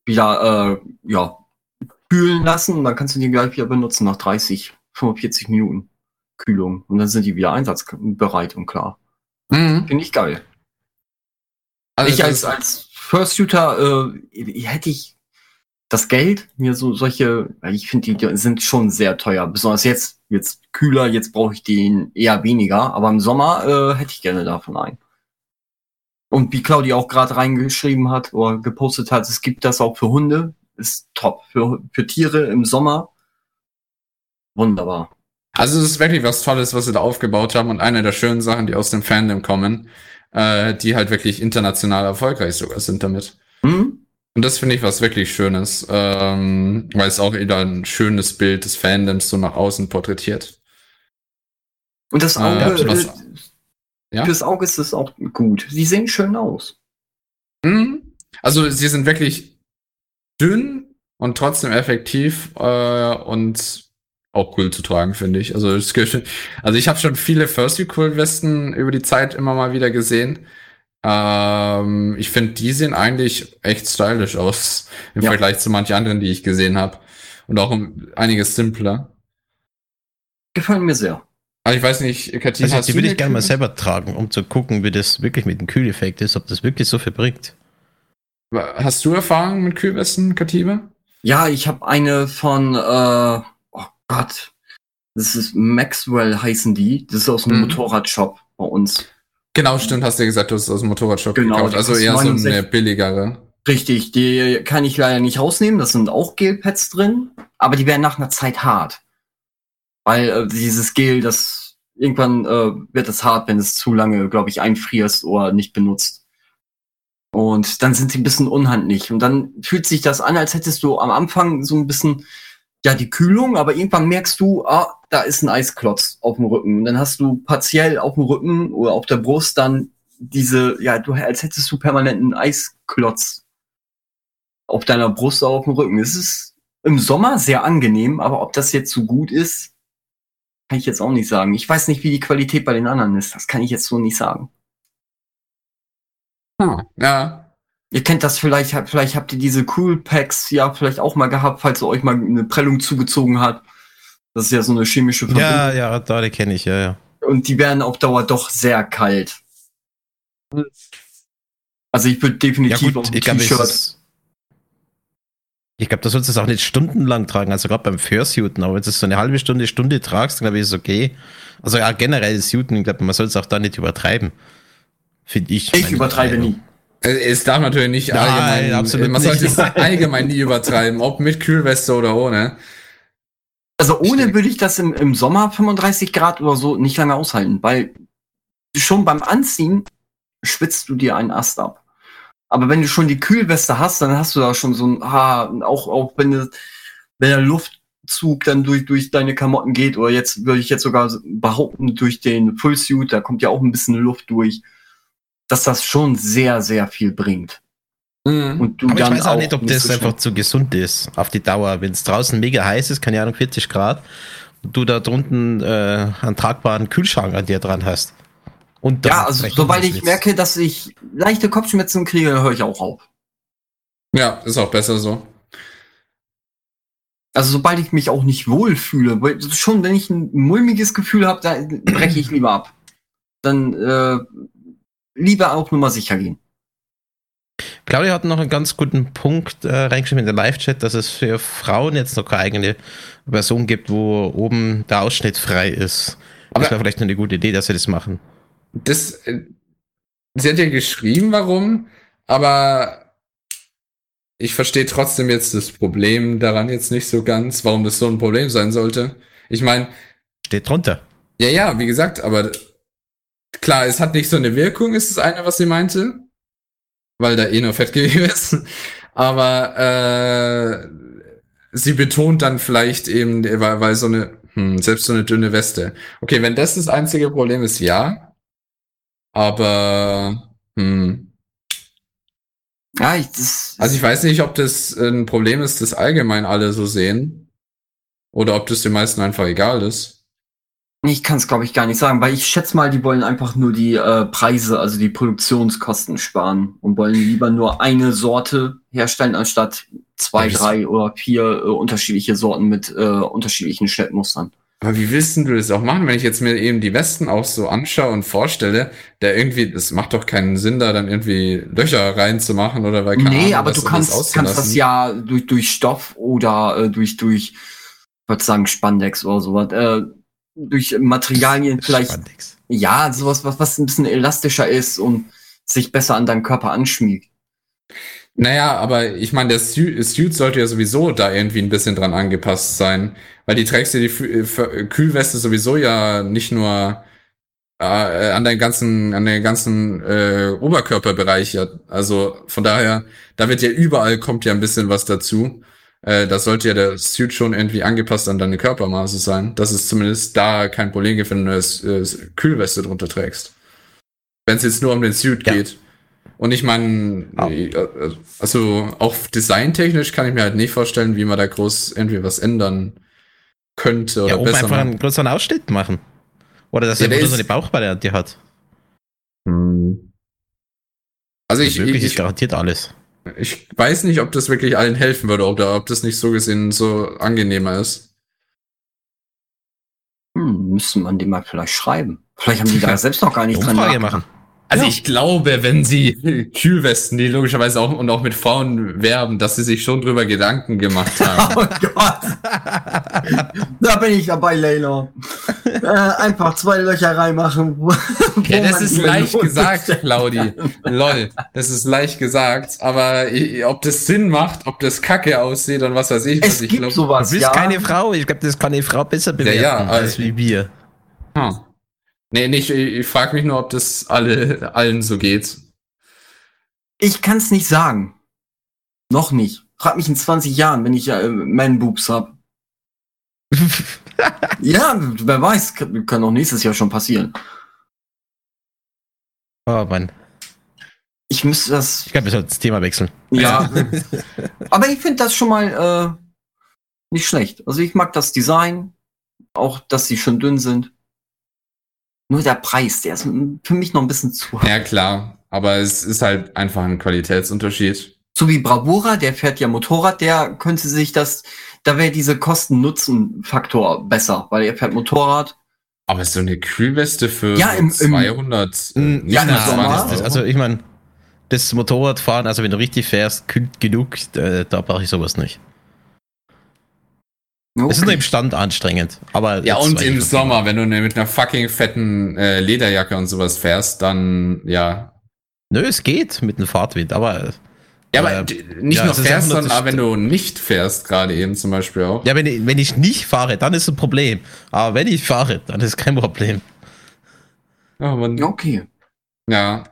Wieder, äh, ja, kühlen lassen und dann kannst du die gleich wieder benutzen nach 30, 45 Minuten Kühlung. Und dann sind die wieder einsatzbereit und klar. Mhm. Finde ich geil. Also ich als, als First Shooter äh, hätte ich das Geld, mir so solche, ich finde, die sind schon sehr teuer. Besonders jetzt, jetzt kühler, jetzt brauche ich den eher weniger, aber im Sommer äh, hätte ich gerne davon einen. Und wie Claudia auch gerade reingeschrieben hat oder gepostet hat, es gibt das auch für Hunde, ist top. Für, für Tiere im Sommer. Wunderbar. Also es ist wirklich was Tolles, was sie da aufgebaut haben und eine der schönen Sachen, die aus dem Fandom kommen, äh, die halt wirklich international erfolgreich sogar sind damit. Hm? Und das finde ich was wirklich Schönes, ähm, weil es auch wieder ein schönes Bild des Fandoms so nach außen porträtiert. Und das Äh, Auge, was- äh, Ja? fürs Auge ist es auch gut. Sie sehen schön aus. Mhm. Also sie sind wirklich dünn und trotzdem effektiv äh, und auch cool zu tragen, finde ich. Also, es, also ich habe schon viele First Cool Westen über die Zeit immer mal wieder gesehen. Ähm, ich finde, die sehen eigentlich echt stylisch aus im Ja. Vergleich zu manchen anderen, die ich gesehen habe. Und auch um einiges simpler. Gefallen mir sehr. Aber ich weiß nicht, Katin, Also hast die würde ich gerne mal selber tragen, um zu gucken, wie das wirklich mit dem Kühleffekt ist, ob das wirklich so viel bringt. Hast du Erfahrung mit Kühlwesten, Katibe? Ja, ich habe eine von, äh, Gott, das ist Maxwell heißen die. Das ist aus dem Mhm. Motorradshop bei uns. Genau, stimmt, hast du ja gesagt, du hast es aus dem Motorradshop Genau, gekauft. Also eher so eine 69. billigere. Richtig, die kann ich leider nicht rausnehmen. Das sind auch Gelpads drin, aber die werden nach einer Zeit hart. Weil äh, dieses Gel, das irgendwann äh, wird es hart, wenn es zu lange, glaube ich, einfrierst oder nicht benutzt. Und dann sind sie ein bisschen unhandlich. Und dann fühlt sich das an, als hättest du am Anfang so ein bisschen, ja, die Kühlung, aber irgendwann merkst du, ah, da ist ein Eisklotz auf dem Rücken. Und dann hast du partiell auf dem Rücken oder auf der Brust dann diese, ja, du, als hättest du permanent einen Eisklotz auf deiner Brust oder auf dem Rücken. Es ist im Sommer sehr angenehm, aber ob das jetzt so gut ist, kann ich jetzt auch nicht sagen. Ich weiß nicht, wie die Qualität bei den anderen ist. Das kann ich jetzt so nicht sagen. Ah, ja. Ihr kennt das vielleicht, vielleicht habt ihr diese Cool Packs ja vielleicht auch mal gehabt, falls ihr euch mal eine Prellung zugezogen hat. Das ist ja so eine chemische Verbindung. Ja, ja, da die kenne ich, ja, ja. Und die werden auf Dauer doch sehr kalt. Also ich würde Ja definitiv auf gut, ein T-Shirt. ich glaube, du sollst es auch nicht stundenlang tragen, also gerade beim Fursuiten, aber wenn du es so eine halbe Stunde, Stunde tragst, dann glaube ich, ist es okay. Also ja, generell Suiten, ich glaube, man soll es auch da nicht übertreiben. Finde ich. Ich übertreibe Meinung. nie. Äh, Es darf natürlich nicht Nein, allgemein, absolut man sollte nicht. es allgemein nie übertreiben, ob mit Kühlweste oder ohne. Also ohne würde ich das im, im Sommer 35 Grad oder so nicht lange aushalten, weil schon beim Anziehen schwitzt du dir einen Ast ab. Aber wenn du schon die Kühlweste hast, dann hast du da schon so ein, ah, auch, auch wenn, du, wenn der Luftzug dann durch, durch deine Klamotten geht, oder jetzt würde ich jetzt sogar behaupten, durch den Fullsuit, da kommt ja auch ein bisschen Luft durch, dass das schon sehr, sehr viel bringt. Mhm. Und du Aber ich dann weiß auch nicht, ob das so einfach zu gesund ist auf die Dauer. Wenn es draußen mega heiß ist, keine Ahnung, 40 Grad, und du da drunten äh, einen tragbaren Kühlschrank an dir dran hast. Und Ja, also sobald ich merke, dass ich leichte Kopfschmerzen kriege, höre ich auch auf. Ja, ist auch besser so. Also sobald ich mich auch nicht wohlfühle, weil schon wenn ich ein mulmiges Gefühl habe, da breche ich lieber ab. Dann äh, lieber auch nur mal sicher gehen. Claudia hat noch einen ganz guten Punkt äh, reingeschrieben in den Live-Chat, dass es für Frauen jetzt noch keine eigene Version gibt, wo oben der Ausschnitt frei ist. Aber- das wäre vielleicht eine gute Idee, dass sie das machen. Das, äh, sie hat ja geschrieben, warum, aber ich verstehe trotzdem jetzt das Problem daran jetzt nicht so ganz, warum das so ein Problem sein sollte. Ich meine, Steht drunter. ja, ja, wie gesagt, aber klar, es hat nicht so eine Wirkung, ist das eine, was sie meinte, weil da eh nur Fettgewebe ist. Aber äh, sie betont dann vielleicht eben, weil, weil so eine, hm, selbst so eine dünne Weste. Okay, wenn das das einzige Problem ist, ja. Aber hm, Ja, ich, das, also ich weiß nicht, ob das ein Problem ist, das allgemein alle so sehen. Oder ob das den meisten einfach egal ist. Ich kann es glaube ich gar nicht sagen, weil ich schätze mal, die wollen einfach nur die äh, Preise, also die Produktionskosten sparen und wollen lieber nur eine Sorte herstellen, anstatt zwei, Ja, drei oder vier äh, unterschiedliche Sorten mit äh, unterschiedlichen Schnittmustern. Aber wie willst du das auch machen, wenn ich jetzt mir eben die Westen auch so anschaue und vorstelle, der irgendwie, das macht doch keinen Sinn, da dann irgendwie Löcher reinzumachen oder weil keine Nee, Ahnung, aber du kannst, das kannst das ja durch, durch Stoff oder äh, durch, durch, ich würde sagen, Spandex oder sowas, äh, durch Materialien vielleicht, Spandex. ja, sowas, was, was ein bisschen elastischer ist und sich besser an deinen Körper anschmiegt. Naja, aber ich meine, der Suit, sollte ja sowieso da irgendwie ein bisschen dran angepasst sein, weil die trägst ja die äh, Ver- Kühlweste sowieso ja nicht nur äh, an deinen ganzen, an den ganzen äh, Oberkörperbereich ja. Also von daher, da wird ja überall kommt ja ein bisschen was dazu. Äh, das sollte ja der Suit schon irgendwie angepasst an deine Körpermaße sein, dass es zumindest da kein Problem gibt, wenn du eine äh, Kühlweste drunter trägst. Wenn es jetzt nur um den Suit Ja. geht. Und ich meine, Ah. also auch designtechnisch kann ich mir halt nicht vorstellen, wie man da groß irgendwie was ändern könnte oder Ja, besser einfach machen. einen größeren Ausschnitt machen. Oder dass Ja, er nur so eine Bauchvariante hat. Hm. Also Ich, ich, wirklich ich, ist ich, garantiert alles. Ich weiß nicht, ob das wirklich allen helfen würde oder ob das nicht so gesehen so angenehmer ist. Hm, müsste man dem mal vielleicht schreiben. Vielleicht haben die da selbst noch gar nicht dran Umfrage nachgedacht. machen. Also Ja. ich glaube, wenn sie Kühlwesten, die logischerweise auch und auch mit Frauen werben, dass sie sich schon drüber Gedanken gemacht haben. Oh Gott. da bin ich dabei, Leila. äh, einfach zwei Löcher reinmachen. Ja, das ist leicht gesagt. Claudi. Lol, das ist leicht gesagt. Aber ob das Sinn macht, ob das kacke aussieht und was weiß ich, was Es ich gibt glaube. sowas, Du bist ja. keine Frau. Ich glaube, das kann eine Frau besser bewerten ja, als also- wie wir. Hm. Nee, nicht, ich, ich frage mich nur, ob das alle, allen so geht. Ich kann es nicht sagen. Noch nicht. Frag mich in 20 Jahren, wenn ich äh, Man-Boobs hab. ja, wer weiß, kann, kann auch nächstes Jahr schon passieren. oh Mann. Ich müsste das. Ich glaube, wir sollten das Thema wechseln. Ja. Aber ich finde das schon mal äh, nicht schlecht. Also ich mag das Design, auch dass sie schön dünn sind. Nur der Preis, der ist für mich noch ein bisschen zu. Ja, klar. Aber es ist halt einfach ein Qualitätsunterschied. So wie Bravura, der fährt ja Motorrad, der könnte sich das, da wäre diese Kosten-Nutzen-Faktor besser, weil er fährt Motorrad. Aber so eine Kühlweste für Ja, im- im- 200, äh, Mm, nicht ja, im Sommer. 20 das, also ich meine, das Motorradfahren, also wenn du richtig fährst, kühlt genug, äh, da brauche ich sowas nicht. Es ist nur im Stand anstrengend. Aber Ja, und im. Sommer, wenn du ne- mit einer fucking fetten äh, Lederjacke und sowas fährst, dann ja. Nö, es geht mit dem Fahrtwind, aber Ja, aber Äh, nicht ja, nur es fährst, sondern auch wenn du nicht fährst, gerade eben zum Beispiel auch. ja, wenn ich, wenn ich nicht fahre, dann ist ein Problem. Aber wenn ich fahre, dann ist kein Problem. Ja, man, okay. ja.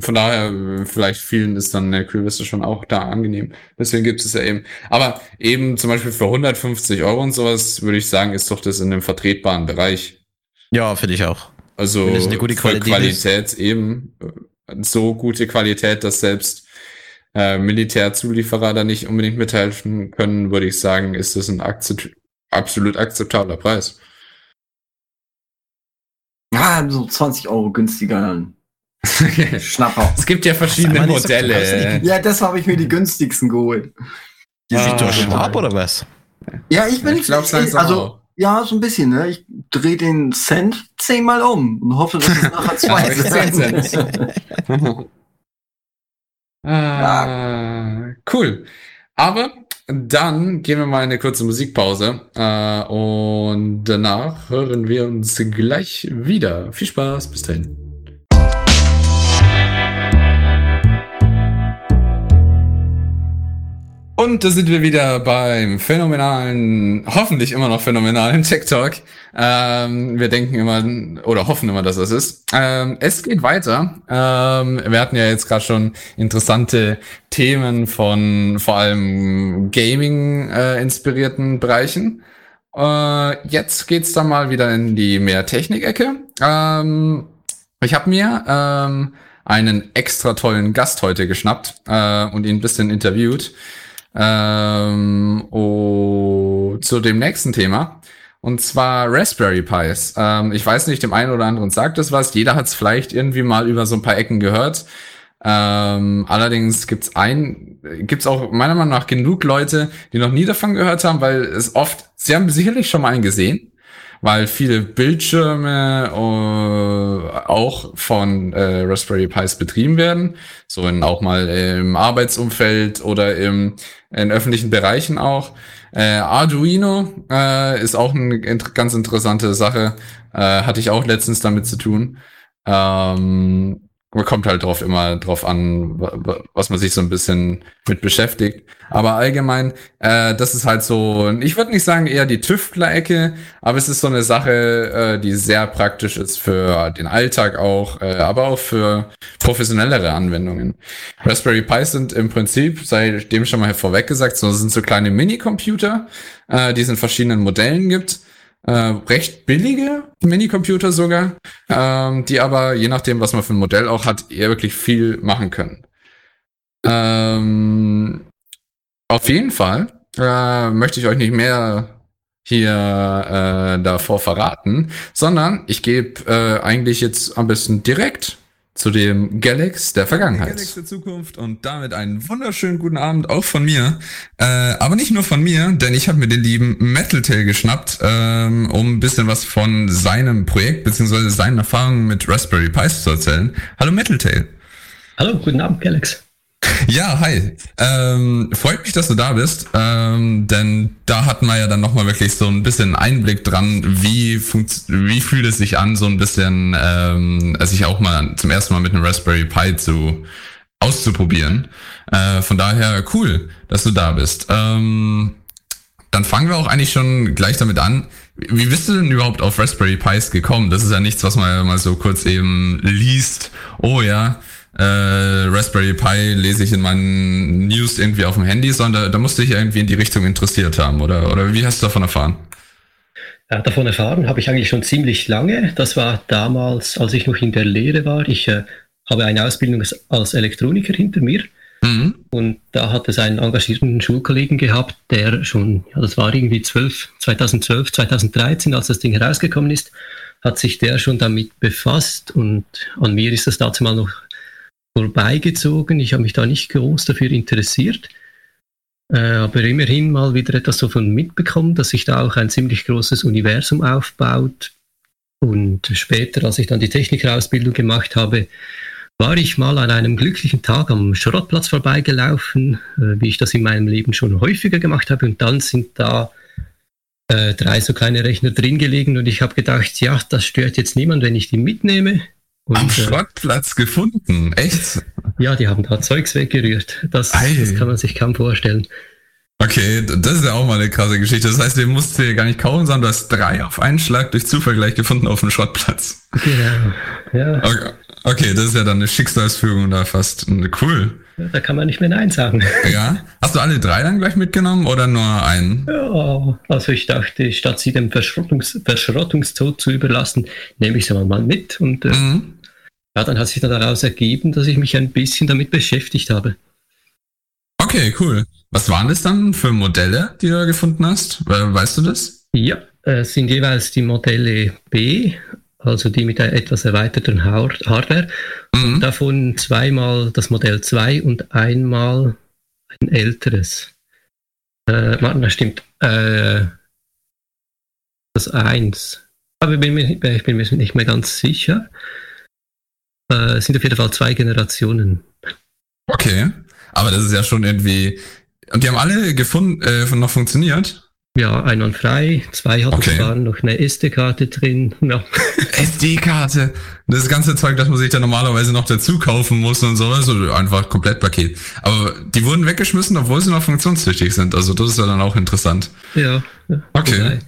Von daher, äh, vielleicht vielen ist dann eine Kühlweste schon auch da angenehm. Deswegen gibt es ja eben. Aber eben zum Beispiel für 150 Euro und sowas, würde ich sagen, ist doch das in einem vertretbaren Bereich. Ja, finde ich auch. Also es eine gute für Qualität Qualität eben. äh, So gute Qualität, dass selbst äh, Militärzulieferer da nicht unbedingt mithelfen können, würde ich sagen, ist das ein akzept absolut akzeptabler Preis. Ja, so 20 Euro günstiger dann. Schnapper. es gibt ja verschiedene nicht so Modelle. Ja, das habe ich mir die günstigsten geholt. Die Ah, Victor total. Schwab oder was? Ja, ich bin Ich glaube, also auch. ja, so ein bisschen, ne? Ich drehe den Cent zehnmal um und hoffe, dass es nachher zwei Ja. Cent. ah, cool. Aber dann gehen wir mal in eine kurze Musikpause äh, und danach hören wir uns gleich wieder. Viel Spaß, bis dahin. Und da sind wir wieder beim phänomenalen, hoffentlich immer noch phänomenalen Talk. Ähm, wir denken immer oder hoffen immer, dass das ist. Ähm, es geht weiter. Ähm, wir hatten ja jetzt gerade schon interessante Themen von vor allem Gaming äh, inspirierten Bereichen. Äh, jetzt geht's dann mal wieder in die mehr Technik-Ecke. Ähm, ich habe mir ähm, einen extra tollen Gast heute geschnappt äh, und ihn ein bisschen interviewt. Ähm, oh, zu dem nächsten Thema. Und zwar Raspberry Pis. Ähm, ich weiß nicht, dem einen oder anderen sagt es was. Jeder hat es vielleicht irgendwie mal über so ein paar Ecken gehört. Ähm, allerdings gibt's ein, gibt's auch meiner Meinung nach genug Leute, die noch nie davon gehört haben, weil es oft, sie haben sicherlich schon mal einen gesehen, weil viele Bildschirme äh, auch von äh, Raspberry Pis betrieben werden, so in, auch mal im Arbeitsumfeld oder im, in öffentlichen Bereichen auch. Äh, Arduino äh, ist auch eine int ganz interessante Sache, äh, hatte ich auch letztens damit zu tun. Ähm, man kommt halt drauf immer drauf an, wa- wa- was man sich so ein bisschen mit beschäftigt. Aber allgemein, äh, das ist halt so, ich würde nicht sagen eher die Tüftler-Ecke, aber es ist so eine Sache, äh, die sehr praktisch ist für den Alltag auch, äh, aber auch für professionellere Anwendungen. Raspberry Pi sind im Prinzip, sei dem schon mal vorweg gesagt, so sind so kleine Minicomputer, äh, die es in verschiedenen Modellen gibt äh, recht billige Minicomputer sogar, ähm, die aber je nachdem, was man für ein Modell auch hat, eher wirklich viel machen können. Ähm, auf jeden Fall äh, möchte ich euch nicht mehr hier äh, davor verraten, sondern ich gebe äh, eigentlich jetzt am besten direkt zu dem Galax der Vergangenheit. Galax der Zukunft und damit einen wunderschönen guten Abend auch von mir. Äh, aber nicht nur von mir, denn ich habe mir den lieben Metaltail geschnappt, ähm, um ein bisschen was von seinem Projekt bzw. seinen Erfahrungen mit Raspberry Pis zu erzählen. Hallo Metaltail. Hallo, guten Abend, Galax. Ja, hi. Ähm, freut mich, dass du da bist, ähm, denn da hatten wir ja dann nochmal wirklich so ein bisschen Einblick dran, wie wie fühlt es sich an, so ein bisschen ähm, sich auch mal zum ersten Mal mit einem Raspberry Pi zu auszuprobieren. Äh, von daher cool, dass du da bist. Ähm, dann fangen wir auch eigentlich schon gleich damit an. Wie bist du denn überhaupt auf Raspberry Pis gekommen? Das ist ja nichts, was man mal so kurz eben liest. Oh ja, äh, Raspberry Pi lese ich in meinen News irgendwie auf dem Handy, sondern da, da musste ich irgendwie in die Richtung interessiert haben, oder? Oder wie hast du davon erfahren? Ja, davon erfahren habe ich eigentlich schon ziemlich lange. Das war damals, als ich noch in der Lehre war. Ich äh, habe eine Ausbildung als Elektroniker hinter mir. Mhm. Und da hat es einen engagierten Schulkollegen gehabt, der schon, ja, das war irgendwie 12, 2012, 2013, als das Ding herausgekommen ist, hat sich der schon damit befasst und an mir ist das dazu mal noch vorbeigezogen. Ich habe mich da nicht groß dafür interessiert, äh, aber immerhin mal wieder etwas davon mitbekommen, dass sich da auch ein ziemlich großes Universum aufbaut. Und später, als ich dann die Technikerausbildung gemacht habe, war ich mal an einem glücklichen Tag am Schrottplatz vorbeigelaufen, äh, wie ich das in meinem Leben schon häufiger gemacht habe. Und dann sind da äh, drei so kleine Rechner drin gelegen und ich habe gedacht, ja, das stört jetzt niemand, wenn ich die mitnehme. Und, Am äh, Schrottplatz äh, gefunden, echt? Ja, die haben da Zeugs weggerührt. Das, das, kann man sich kaum vorstellen. Okay, das ist ja auch mal eine krasse Geschichte. Das heißt, du musst dir gar nicht kaufen, sondern du hast drei auf einen Schlag durch Zufall gleich gefunden auf dem Schrottplatz. Genau, ja. Okay, okay das ist ja dann eine Schicksalsführung da fast. Cool. Ja, da kann man nicht mehr Nein sagen. Ja. Hast du alle drei dann gleich mitgenommen oder nur einen? Ja, also ich dachte, statt sie dem Verschrottungs Verschrottungstod zu überlassen, nehme ich sie mal mit und äh, mhm. Ja, dann hat sich dann daraus ergeben, dass ich mich ein bisschen damit beschäftigt habe. Okay, cool. Was waren das dann für Modelle, die du da gefunden hast? Weißt du das? Ja, es sind jeweils die Modelle B, also die mit der etwas erweiterten Hardware. Mhm. Davon zweimal das Modell 2 und einmal ein älteres. Äh, das stimmt. Äh, das 1. Aber ich bin, mir, ich bin mir nicht mehr ganz sicher. Äh, es sind auf jeden Fall zwei Generationen. Okay, aber das ist ja schon irgendwie. Und die haben alle gefunden, äh, noch funktioniert? Ja, einwandfrei. Zwei hatten okay. zwar noch eine SD-Karte drin. Ja. SD-Karte. Das ganze Zeug, das man sich dann normalerweise noch dazu kaufen muss und sowas, oder einfach Komplettpaket. Aber die wurden weggeschmissen, obwohl sie noch funktionstüchtig sind. Also das ist ja dann auch interessant. Ja. Okay. Wobei,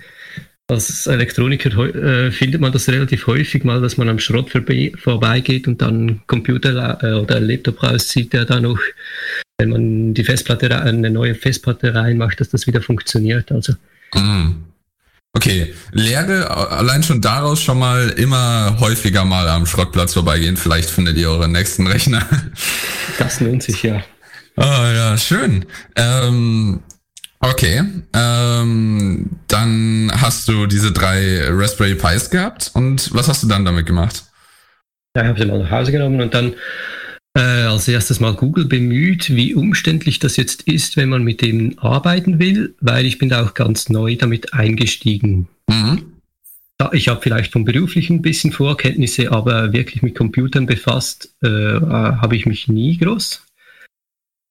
als Elektroniker äh, findet man das relativ häufig mal, dass man am Schrott vorbei, vorbeigeht und dann Computer äh, oder Laptop rauszieht, der dann noch, wenn man die Festplatte eine neue Festplatte reinmacht, dass das wieder funktioniert. Also. Mhm. Okay, Lehre allein schon daraus schon mal immer häufiger mal am Schrottplatz vorbeigehen. Vielleicht findet ihr euren nächsten Rechner. Das lohnt sich ja. Ah ja, schön. Ähm, Okay, ähm, dann hast du diese drei Raspberry Pis gehabt und was hast du dann damit gemacht? Ja, ich habe sie mal nach Hause genommen und dann äh, als erstes mal Google bemüht, wie umständlich das jetzt ist, wenn man mit dem arbeiten will, weil ich bin da auch ganz neu damit eingestiegen. Mhm. Ich habe vielleicht vom beruflichen ein bisschen Vorkenntnisse, aber wirklich mit Computern befasst äh, habe ich mich nie groß.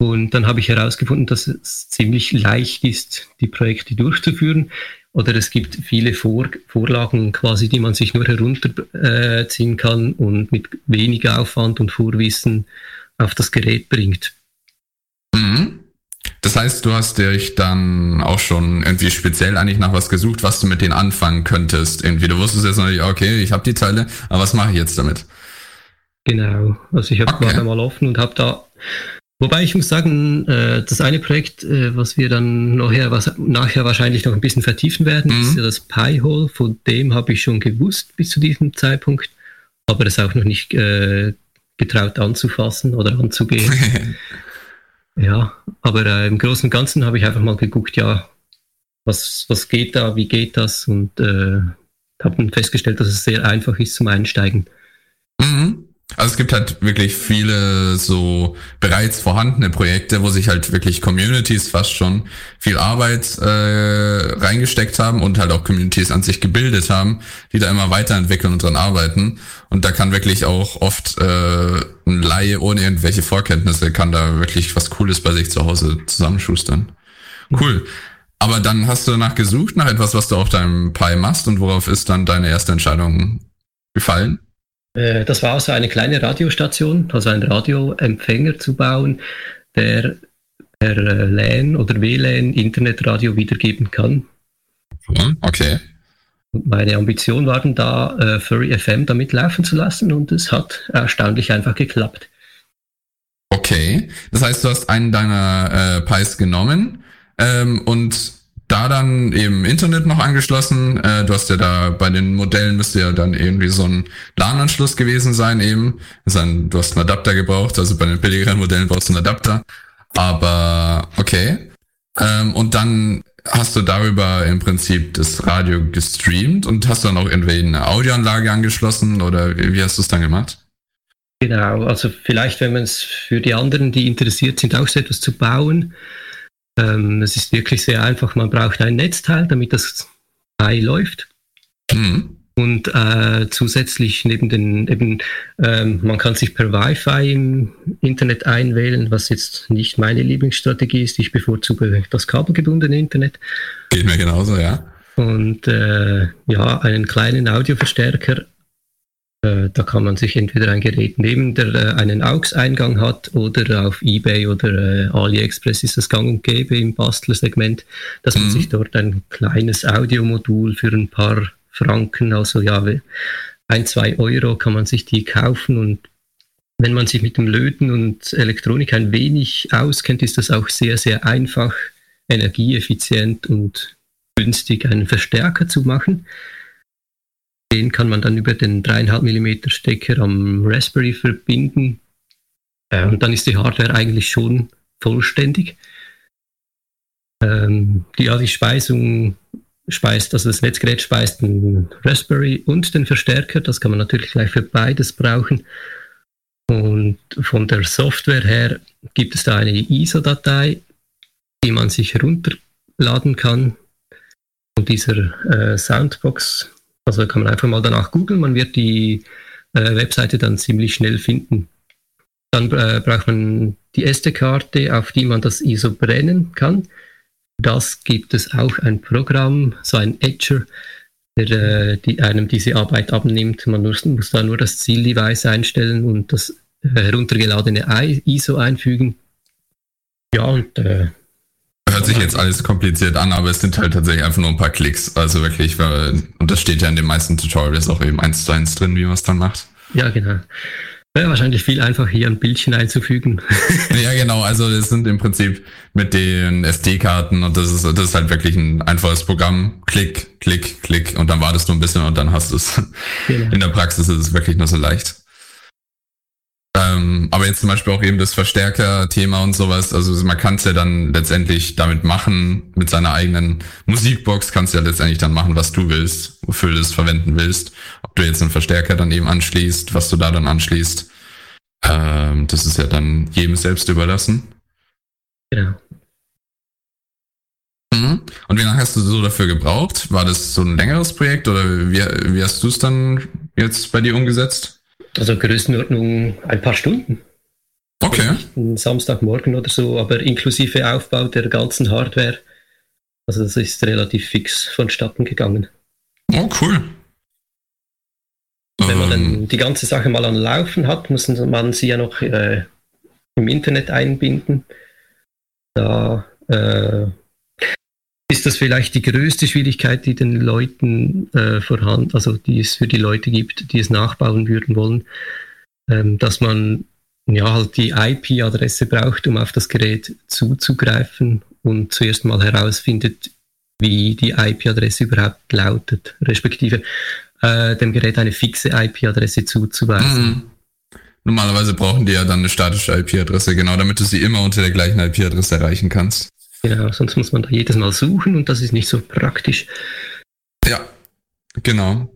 Und dann habe ich herausgefunden, dass es ziemlich leicht ist, die Projekte durchzuführen. Oder es gibt viele Vor Vorlagen quasi, die man sich nur herunterziehen kann und mit weniger Aufwand und Vorwissen auf das Gerät bringt. Mhm. Das heißt, du hast dich dann auch schon irgendwie speziell eigentlich nach was gesucht, was du mit denen anfangen könntest. Irgendwie, du wusstest jetzt noch nicht, okay, ich habe die Teile, aber was mache ich jetzt damit? Genau, also ich habe okay. mal offen und habe da Wobei ich muss sagen, äh, das eine Projekt, äh, was wir dann nachher, was, nachher wahrscheinlich noch ein bisschen vertiefen werden, mhm. ist ja das Pi-Hole. Von dem habe ich schon gewusst bis zu diesem Zeitpunkt, aber es auch noch nicht äh, getraut anzufassen oder anzugehen. ja, aber äh, im Großen und Ganzen habe ich einfach mal geguckt, ja, was, was geht da, wie geht das und äh, habe dann festgestellt, dass es sehr einfach ist zum Einsteigen. Mhm. Also es gibt halt wirklich viele so bereits vorhandene Projekte, wo sich halt wirklich Communities fast schon viel Arbeit äh, reingesteckt haben und halt auch Communities an sich gebildet haben, die da immer weiterentwickeln und dran arbeiten. Und da kann wirklich auch oft äh, ein Laie ohne irgendwelche Vorkenntnisse kann da wirklich was Cooles bei sich zu Hause zusammenschustern. Cool. Aber dann hast du danach gesucht, nach etwas, was du auf deinem Pi machst und worauf ist dann deine erste Entscheidung gefallen? Äh, das war also eine kleine Radiostation, also ein Radioempfänger zu bauen, der per äh, LAN oder WLAN Internetradio wiedergeben kann. Okay. Und meine Ambition war dann da, äh, Furry FM damit laufen zu lassen und es hat erstaunlich einfach geklappt. Okay, das heißt, du hast einen deiner äh, Pis genommen ähm, und da dann eben Internet noch angeschlossen. Äh, du hast ja da bei den Modellen müsste ja dann irgendwie so ein LAN-Anschluss gewesen sein eben. Ein, du hast einen Adapter gebraucht, also bei den billigeren Modellen brauchst du einen Adapter. Aber okay. Ähm, und dann hast du darüber im Prinzip das Radio gestreamt und hast dann auch irgendwie eine Audioanlage angeschlossen oder wie hast du es dann gemacht? Genau, also vielleicht, wenn man es für die anderen, die interessiert sind, auch so etwas zu bauen, ähm, es ist wirklich sehr einfach. Man braucht ein Netzteil, damit das Ei läuft. Mhm. Und äh, zusätzlich neben den, eben, ähm, man kann sich per Wi-Fi im Internet einwählen, was jetzt nicht meine Lieblingsstrategie ist. Ich bevorzuge das kabelgebundene Internet. Geht mir genauso, ja. Und äh, ja, einen kleinen Audioverstärker da kann man sich entweder ein Gerät nehmen, der äh, einen AUX-Eingang hat oder auf eBay oder äh, AliExpress ist das gang und gäbe im Bastlersegment, dass man mhm. sich dort ein kleines Audiomodul für ein paar Franken, also ja, ein, zwei Euro kann man sich die kaufen und wenn man sich mit dem Löten und Elektronik ein wenig auskennt, ist das auch sehr, sehr einfach, energieeffizient und günstig einen Verstärker zu machen. Den kann man dann über den 3,5 mm Stecker am Raspberry verbinden. Äh, und dann ist die Hardware eigentlich schon vollständig. Ähm, die, ja, die Speisung speist, also das Netzgerät speist den Raspberry und den Verstärker. Das kann man natürlich gleich für beides brauchen. Und von der Software her gibt es da eine ISO-Datei, die man sich herunterladen kann. Und dieser äh, Soundbox also kann man einfach mal danach googeln, man wird die äh, Webseite dann ziemlich schnell finden. Dann äh, braucht man die SD-Karte, auf die man das ISO brennen kann. Das gibt es auch ein Programm, so ein Etcher, der äh, die einem diese Arbeit abnimmt. Man muss, muss da nur das Zieldevice einstellen und das äh, heruntergeladene ISO einfügen. Ja, und äh, Hört sich jetzt alles kompliziert an, aber es sind halt tatsächlich einfach nur ein paar Klicks. Also wirklich, und das steht ja in den meisten Tutorials auch eben eins zu eins drin, wie man es dann macht. Ja, genau. Wäre wahrscheinlich viel einfacher, hier ein Bildchen einzufügen. ja, genau. Also es sind im Prinzip mit den SD-Karten und das ist, das ist halt wirklich ein einfaches Programm. Klick, klick, klick und dann wartest du ein bisschen und dann hast du es. Genau. In der Praxis ist es wirklich nur so leicht. Ähm, aber jetzt zum Beispiel auch eben das Verstärker-Thema und sowas. Also man kann es ja dann letztendlich damit machen, mit seiner eigenen Musikbox kannst du ja letztendlich dann machen, was du willst, wofür du es verwenden willst. Ob du jetzt einen Verstärker dann eben anschließt, was du da dann anschließt. Ähm, das ist ja dann jedem selbst überlassen. Genau. Mhm. Und wie lange hast du so dafür gebraucht? War das so ein längeres Projekt oder wie, wie hast du es dann jetzt bei dir umgesetzt? Also Größenordnung ein paar Stunden. Okay. Samstagmorgen oder so, aber inklusive Aufbau der ganzen Hardware. Also das ist relativ fix vonstatten gegangen. Oh, cool. Wenn man dann ähm. die ganze Sache mal an Laufen hat, muss man sie ja noch äh, im Internet einbinden. Da äh, ist das vielleicht die größte Schwierigkeit, die den Leuten äh, vorhanden, also die es für die Leute gibt, die es nachbauen würden wollen, ähm, dass man ja halt die IP-Adresse braucht, um auf das Gerät zuzugreifen und zuerst mal herausfindet, wie die IP-Adresse überhaupt lautet, respektive äh, dem Gerät eine fixe IP-Adresse zuzuweisen. Mhm. Normalerweise brauchen die ja dann eine statische IP-Adresse, genau, damit du sie immer unter der gleichen IP-Adresse erreichen kannst. Genau, sonst muss man da jedes Mal suchen und das ist nicht so praktisch. Ja, genau.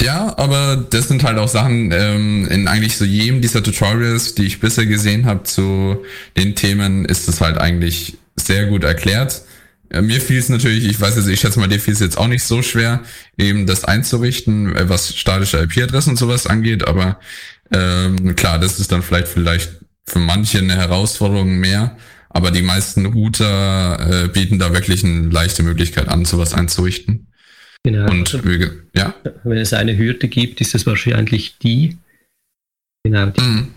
Ja, aber das sind halt auch Sachen ähm, in eigentlich so jedem dieser Tutorials, die ich bisher gesehen habe zu den Themen, ist es halt eigentlich sehr gut erklärt. Äh, mir fiel es natürlich, ich weiß jetzt, ich schätze mal, dir fiel es jetzt auch nicht so schwer, eben das einzurichten, äh, was statische IP-Adressen und sowas angeht, aber ähm, klar, das ist dann vielleicht vielleicht für manche eine Herausforderung mehr, aber die meisten Router äh, bieten da wirklich eine leichte Möglichkeit an, sowas einzurichten. Genau. Und also, ja. Wenn es eine Hürde gibt, ist es wahrscheinlich die. Genau. Die. Mhm.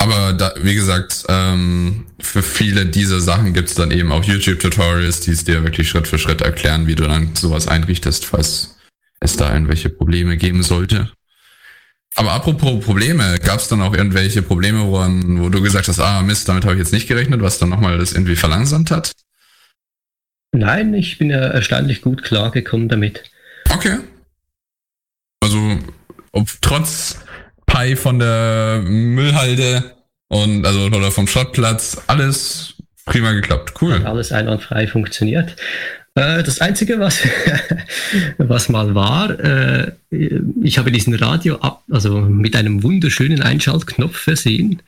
Aber da, wie gesagt, ähm, für viele dieser Sachen gibt es dann eben auch YouTube-Tutorials, die es dir wirklich Schritt für Schritt erklären, wie du dann sowas einrichtest, falls es da irgendwelche Probleme geben sollte. Aber apropos Probleme, gab es dann auch irgendwelche Probleme, wo, wo du gesagt hast, ah Mist, damit habe ich jetzt nicht gerechnet, was dann nochmal das irgendwie verlangsamt hat? Nein, ich bin ja erstaunlich gut klargekommen damit. Okay. Also, ob trotz Pi von der Müllhalde und also oder vom Schrottplatz, alles prima geklappt. Cool. Alles einwandfrei funktioniert. Äh, das Einzige, was, was mal war, äh, ich habe diesen Radio ab, also mit einem wunderschönen Einschaltknopf versehen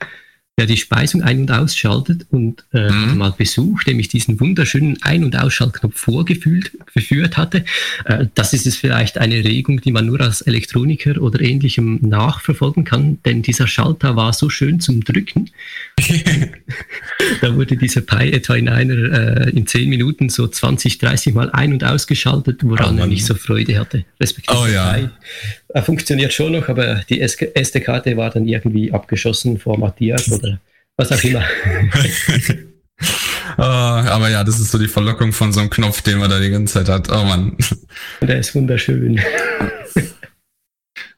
der die Speisung ein- und ausschaltet und äh, mhm. mal Besuch, dem ich diesen wunderschönen Ein- und Ausschaltknopf vorgeführt geführt hatte. Äh, das ist es vielleicht eine Regung, die man nur als Elektroniker oder ähnlichem nachverfolgen kann, denn dieser Schalter war so schön zum Drücken. da wurde dieser Pi etwa in einer, äh, in zehn Minuten so 20, 30 Mal ein- und ausgeschaltet, woran oh, er nicht so Freude hatte. Respektive oh, ja. Pi funktioniert schon noch, aber die SD-Karte war dann irgendwie abgeschossen, formatiert oder was auch immer. oh, aber ja, das ist so die Verlockung von so einem Knopf, den man da die ganze Zeit hat. Oh Mann. Der ist wunderschön.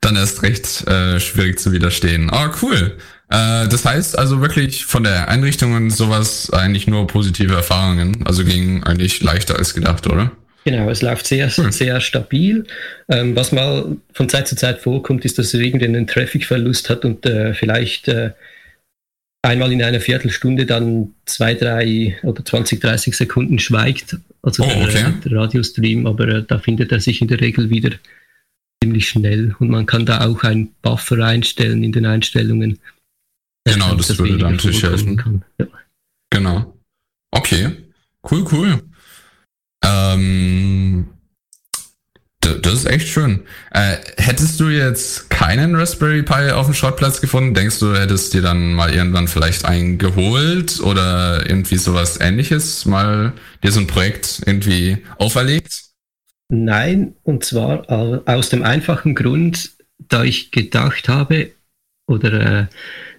dann erst recht äh, schwierig zu widerstehen. Oh, cool. Äh, das heißt also wirklich von der Einrichtung und sowas eigentlich nur positive Erfahrungen. Also ging eigentlich leichter als gedacht, oder? Genau, es läuft sehr, hm. sehr stabil. Ähm, was mal von Zeit zu Zeit vorkommt, ist, dass es irgendeinen Traffic-Verlust hat und äh, vielleicht äh, einmal in einer Viertelstunde dann zwei, drei oder 20, 30 Sekunden schweigt. Also oh, okay. der, der, Radiostream, aber äh, da findet er sich in der Regel wieder ziemlich schnell und man kann da auch einen Buffer einstellen in den Einstellungen. Genau, das, das würde dann natürlich helfen. Ja. Genau. Okay. Cool, cool. Ähm, das ist echt schön. Äh, hättest du jetzt keinen Raspberry Pi auf dem Schrottplatz gefunden, denkst du, hättest dir dann mal irgendwann vielleicht einen geholt oder irgendwie sowas ähnliches, mal dir so ein Projekt irgendwie auferlegt? Nein, und zwar aus dem einfachen Grund, da ich gedacht habe, oder äh,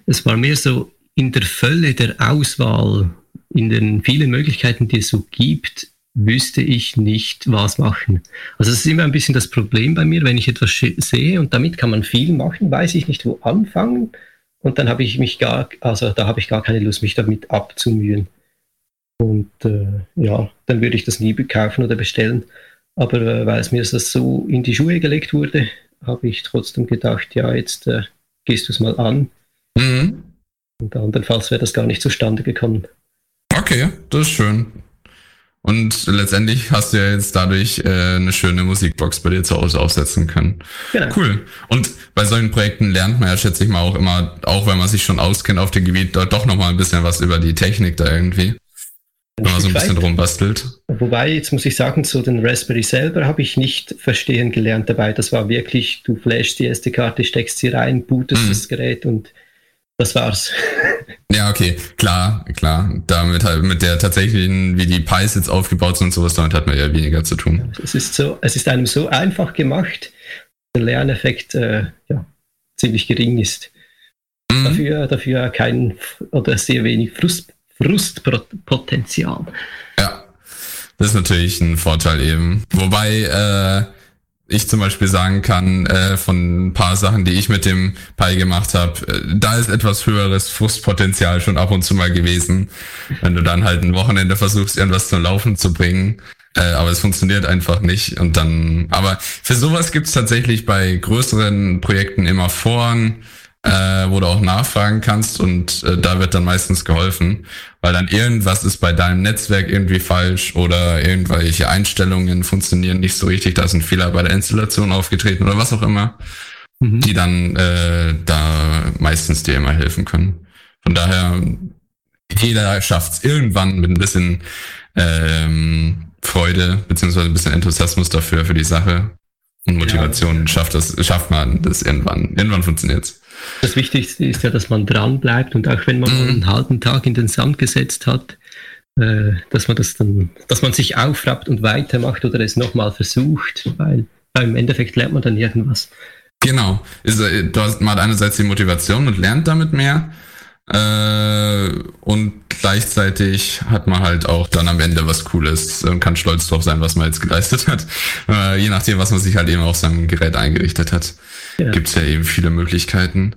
es war mehr so in der Fülle der Auswahl, in den vielen Möglichkeiten, die es so gibt, wüsste ich nicht, was machen. Also es ist immer ein bisschen das Problem bei mir, wenn ich etwas sehe und damit kann man viel machen, weiß ich nicht, wo anfangen und dann habe ich mich gar, also da habe ich gar keine Lust, mich damit abzumühen. Und äh, ja, dann würde ich das nie kaufen oder bestellen. Aber äh, weil es mir das so in die Schuhe gelegt wurde, habe ich trotzdem gedacht, ja, jetzt äh, gehst du es mal an. Mhm. Und andernfalls wäre das gar nicht zustande gekommen. Okay, das ist schön. Und letztendlich hast du ja jetzt dadurch äh, eine schöne Musikbox bei dir zu Hause aufsetzen können. Genau. Cool. Und bei solchen Projekten lernt man ja, schätze ich mal, auch immer, auch wenn man sich schon auskennt auf dem Gebiet, dort doch nochmal ein bisschen was über die Technik da irgendwie. Wenn man so ein bisschen rumbastelt. Wobei, jetzt muss ich sagen, so den Raspberry selber habe ich nicht verstehen gelernt dabei. Das war wirklich, du flashst die SD-Karte, steckst sie rein, bootest mhm. das Gerät und das war's. Ja, okay, klar, klar. Damit halt mit der tatsächlichen, wie die Pies jetzt aufgebaut sind und sowas, damit hat man ja weniger zu tun. Es ist so, es ist einem so einfach gemacht, der Lerneffekt äh, ja, ziemlich gering ist. Mhm. Dafür, dafür kein oder sehr wenig Frust, Frustpotenzial. Ja, das ist natürlich ein Vorteil eben. Wobei, äh, ich zum Beispiel sagen kann, äh, von ein paar Sachen, die ich mit dem Pi gemacht habe, äh, da ist etwas höheres Frustpotenzial schon ab und zu mal gewesen. Wenn du dann halt ein Wochenende versuchst, irgendwas zum Laufen zu bringen, äh, aber es funktioniert einfach nicht. Und dann, aber für sowas gibt's tatsächlich bei größeren Projekten immer Foren, äh, wo du auch nachfragen kannst und äh, da wird dann meistens geholfen, weil dann irgendwas ist bei deinem Netzwerk irgendwie falsch oder irgendwelche Einstellungen funktionieren nicht so richtig, da ist ein Fehler bei der Installation aufgetreten oder was auch immer, mhm. die dann äh, da meistens dir immer helfen können. Von daher, jeder schafft es irgendwann mit ein bisschen ähm, Freude beziehungsweise ein bisschen Enthusiasmus dafür für die Sache und Motivation ja. schafft das schafft man das irgendwann irgendwann funktioniert's. Das Wichtigste ist ja, dass man dran bleibt und auch wenn man mhm. einen halben Tag in den Sand gesetzt hat, äh, dass man das dann, dass man sich aufrappt und weitermacht oder es nochmal versucht, weil, weil im Endeffekt lernt man dann irgendwas. Genau. Äh, du hast mal einerseits die Motivation und lernt damit mehr äh, und gleichzeitig hat man halt auch dann am Ende was Cooles und kann stolz drauf sein, was man jetzt geleistet hat. Äh, je nachdem, was man sich halt eben auf seinem Gerät eingerichtet hat. Ja. Gibt es ja eben viele Möglichkeiten.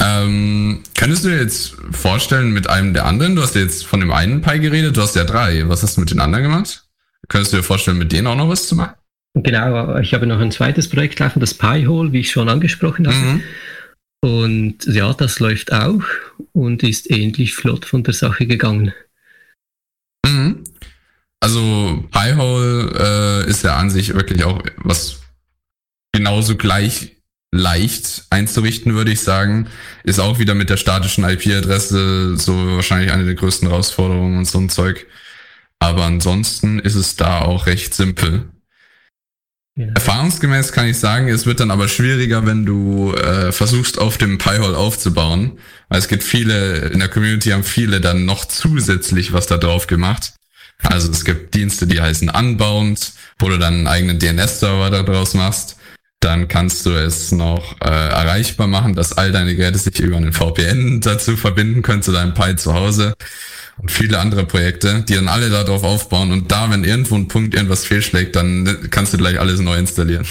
Ähm, könntest du dir jetzt vorstellen mit einem der anderen, du hast ja jetzt von dem einen Pi geredet, du hast ja drei. Was hast du mit den anderen gemacht? Könntest du dir vorstellen, mit denen auch noch was zu machen? Genau, ich habe noch ein zweites Projekt laufen, das Pi-Hole, wie ich schon angesprochen habe. Mhm. Und ja, das läuft auch und ist ähnlich flott von der Sache gegangen. Mhm. Also Pi-Hole äh, ist ja an sich wirklich auch was genauso gleich leicht einzurichten, würde ich sagen. Ist auch wieder mit der statischen IP-Adresse so wahrscheinlich eine der größten Herausforderungen und so ein Zeug. Aber ansonsten ist es da auch recht simpel. Ja. Erfahrungsgemäß kann ich sagen, es wird dann aber schwieriger, wenn du äh, versuchst, auf dem Pi-Hole aufzubauen. Weil es gibt viele, in der Community haben viele dann noch zusätzlich was da drauf gemacht. Also es gibt Dienste, die heißen Unbound, wo du dann einen eigenen DNS-Server daraus machst. Dann kannst du es noch äh, erreichbar machen, dass all deine Geräte sich über einen VPN dazu verbinden können zu deinem Pi zu Hause und viele andere Projekte, die dann alle darauf aufbauen und da, wenn irgendwo ein Punkt irgendwas fehlschlägt, dann kannst du gleich alles neu installieren.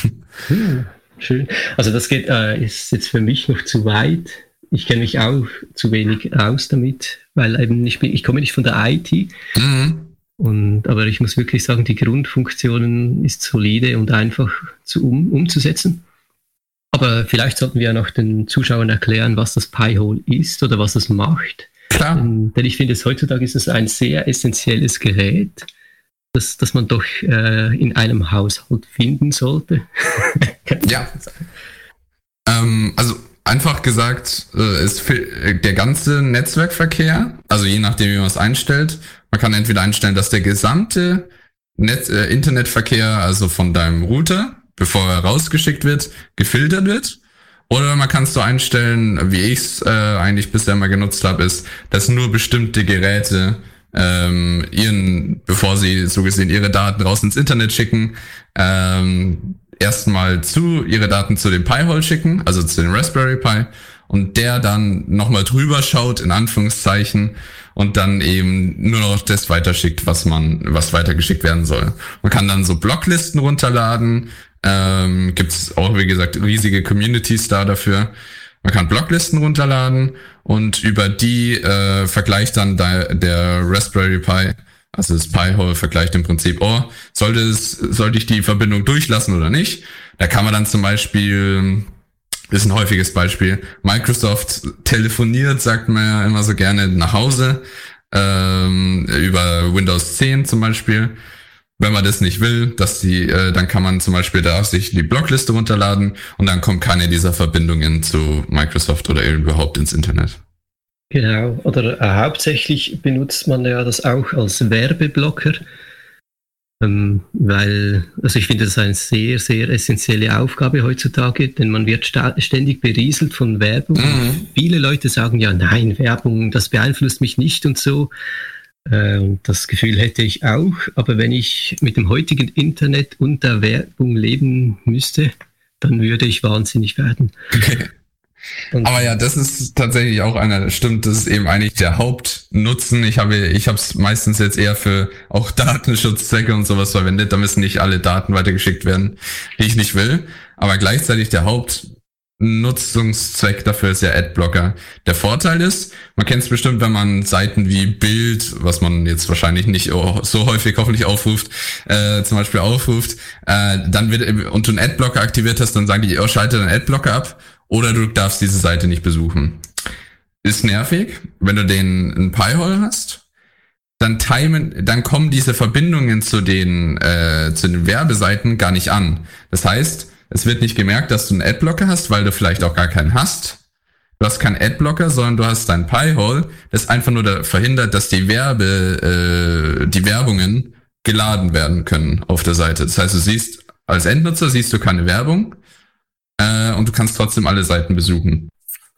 Hm, schön. Also das geht, äh, ist jetzt für mich noch zu weit. Ich kenne mich auch zu wenig aus damit, weil eben ich bin, ich komme nicht von der IT. Mhm. Und, aber ich muss wirklich sagen, die Grundfunktionen ist solide und einfach zu, um, umzusetzen. Aber vielleicht sollten wir ja noch den Zuschauern erklären, was das Pi-Hole ist oder was es macht. Klar. Denn, denn ich finde, es heutzutage ist es ein sehr essentielles Gerät, das, das man doch äh, in einem Haushalt finden sollte. ja. Ähm, also einfach gesagt, äh, ist der ganze Netzwerkverkehr, also je nachdem, wie man es einstellt, man kann entweder einstellen, dass der gesamte Netz, äh, Internetverkehr, also von deinem Router, bevor er rausgeschickt wird, gefiltert wird. Oder man kann es so einstellen, wie ich es äh, eigentlich bisher mal genutzt habe, ist, dass nur bestimmte Geräte ähm, ihren, bevor sie so gesehen ihre Daten raus ins Internet schicken, ähm, erstmal zu ihre Daten zu dem Pi-Hole schicken, also zu dem Raspberry Pi, und der dann nochmal drüber schaut, in Anführungszeichen, und dann eben nur noch das weiterschickt, was man, was weitergeschickt werden soll. Man kann dann so Blocklisten runterladen, ähm, Gibt es auch, wie gesagt, riesige Communities da dafür. Man kann Blocklisten runterladen und über die äh, vergleicht dann der, der Raspberry Pi, also das Pi-Hole vergleicht im Prinzip, oh, sollte es, sollte ich die Verbindung durchlassen oder nicht? Da kann man dann zum Beispiel, ist ein häufiges Beispiel, Microsoft telefoniert, sagt man ja immer so gerne nach Hause, ähm, über Windows 10 zum Beispiel. Wenn man das nicht will, dass die, äh, dann kann man zum Beispiel da sich die Blockliste runterladen und dann kommt keine dieser Verbindungen zu Microsoft oder überhaupt ins Internet. Genau, oder äh, hauptsächlich benutzt man ja das auch als Werbeblocker, ähm, weil, also ich finde das eine sehr, sehr essentielle Aufgabe heutzutage, denn man wird ständig berieselt von Werbung. Mhm. Viele Leute sagen ja, nein, Werbung, das beeinflusst mich nicht und so. Ähm, das Gefühl hätte ich auch, aber wenn ich mit dem heutigen Internet und der Werbung leben müsste, dann würde ich wahnsinnig werden. Okay. aber ja, das ist tatsächlich auch einer, stimmt, das ist eben eigentlich der Hauptnutzen. Ich habe, ich habe es meistens jetzt eher für auch Datenschutzzwecke und sowas verwendet. Da müssen nicht alle Daten weitergeschickt werden, die ich nicht will. Aber gleichzeitig der Haupt Nutzungszweck dafür ist ja Adblocker. Der Vorteil ist, man kennt es bestimmt, wenn man Seiten wie Bild, was man jetzt wahrscheinlich nicht so häufig hoffentlich aufruft, äh, zum Beispiel aufruft, äh, dann wird und du einen Adblocker aktiviert hast, dann sagen die, oh, schalte den Adblocker ab oder du darfst diese Seite nicht besuchen. Ist nervig, wenn du den ein Pi-Hole hast. Dann timen, dann kommen diese Verbindungen zu den, äh, zu den Werbeseiten gar nicht an. Das heißt, es wird nicht gemerkt, dass du einen Adblocker hast, weil du vielleicht auch gar keinen hast. Du hast keinen Adblocker, sondern du hast dein Pi-Hole, das einfach nur verhindert, dass die Werbe, äh, die Werbungen geladen werden können auf der Seite. Das heißt, du siehst als Endnutzer siehst du keine Werbung äh, und du kannst trotzdem alle Seiten besuchen,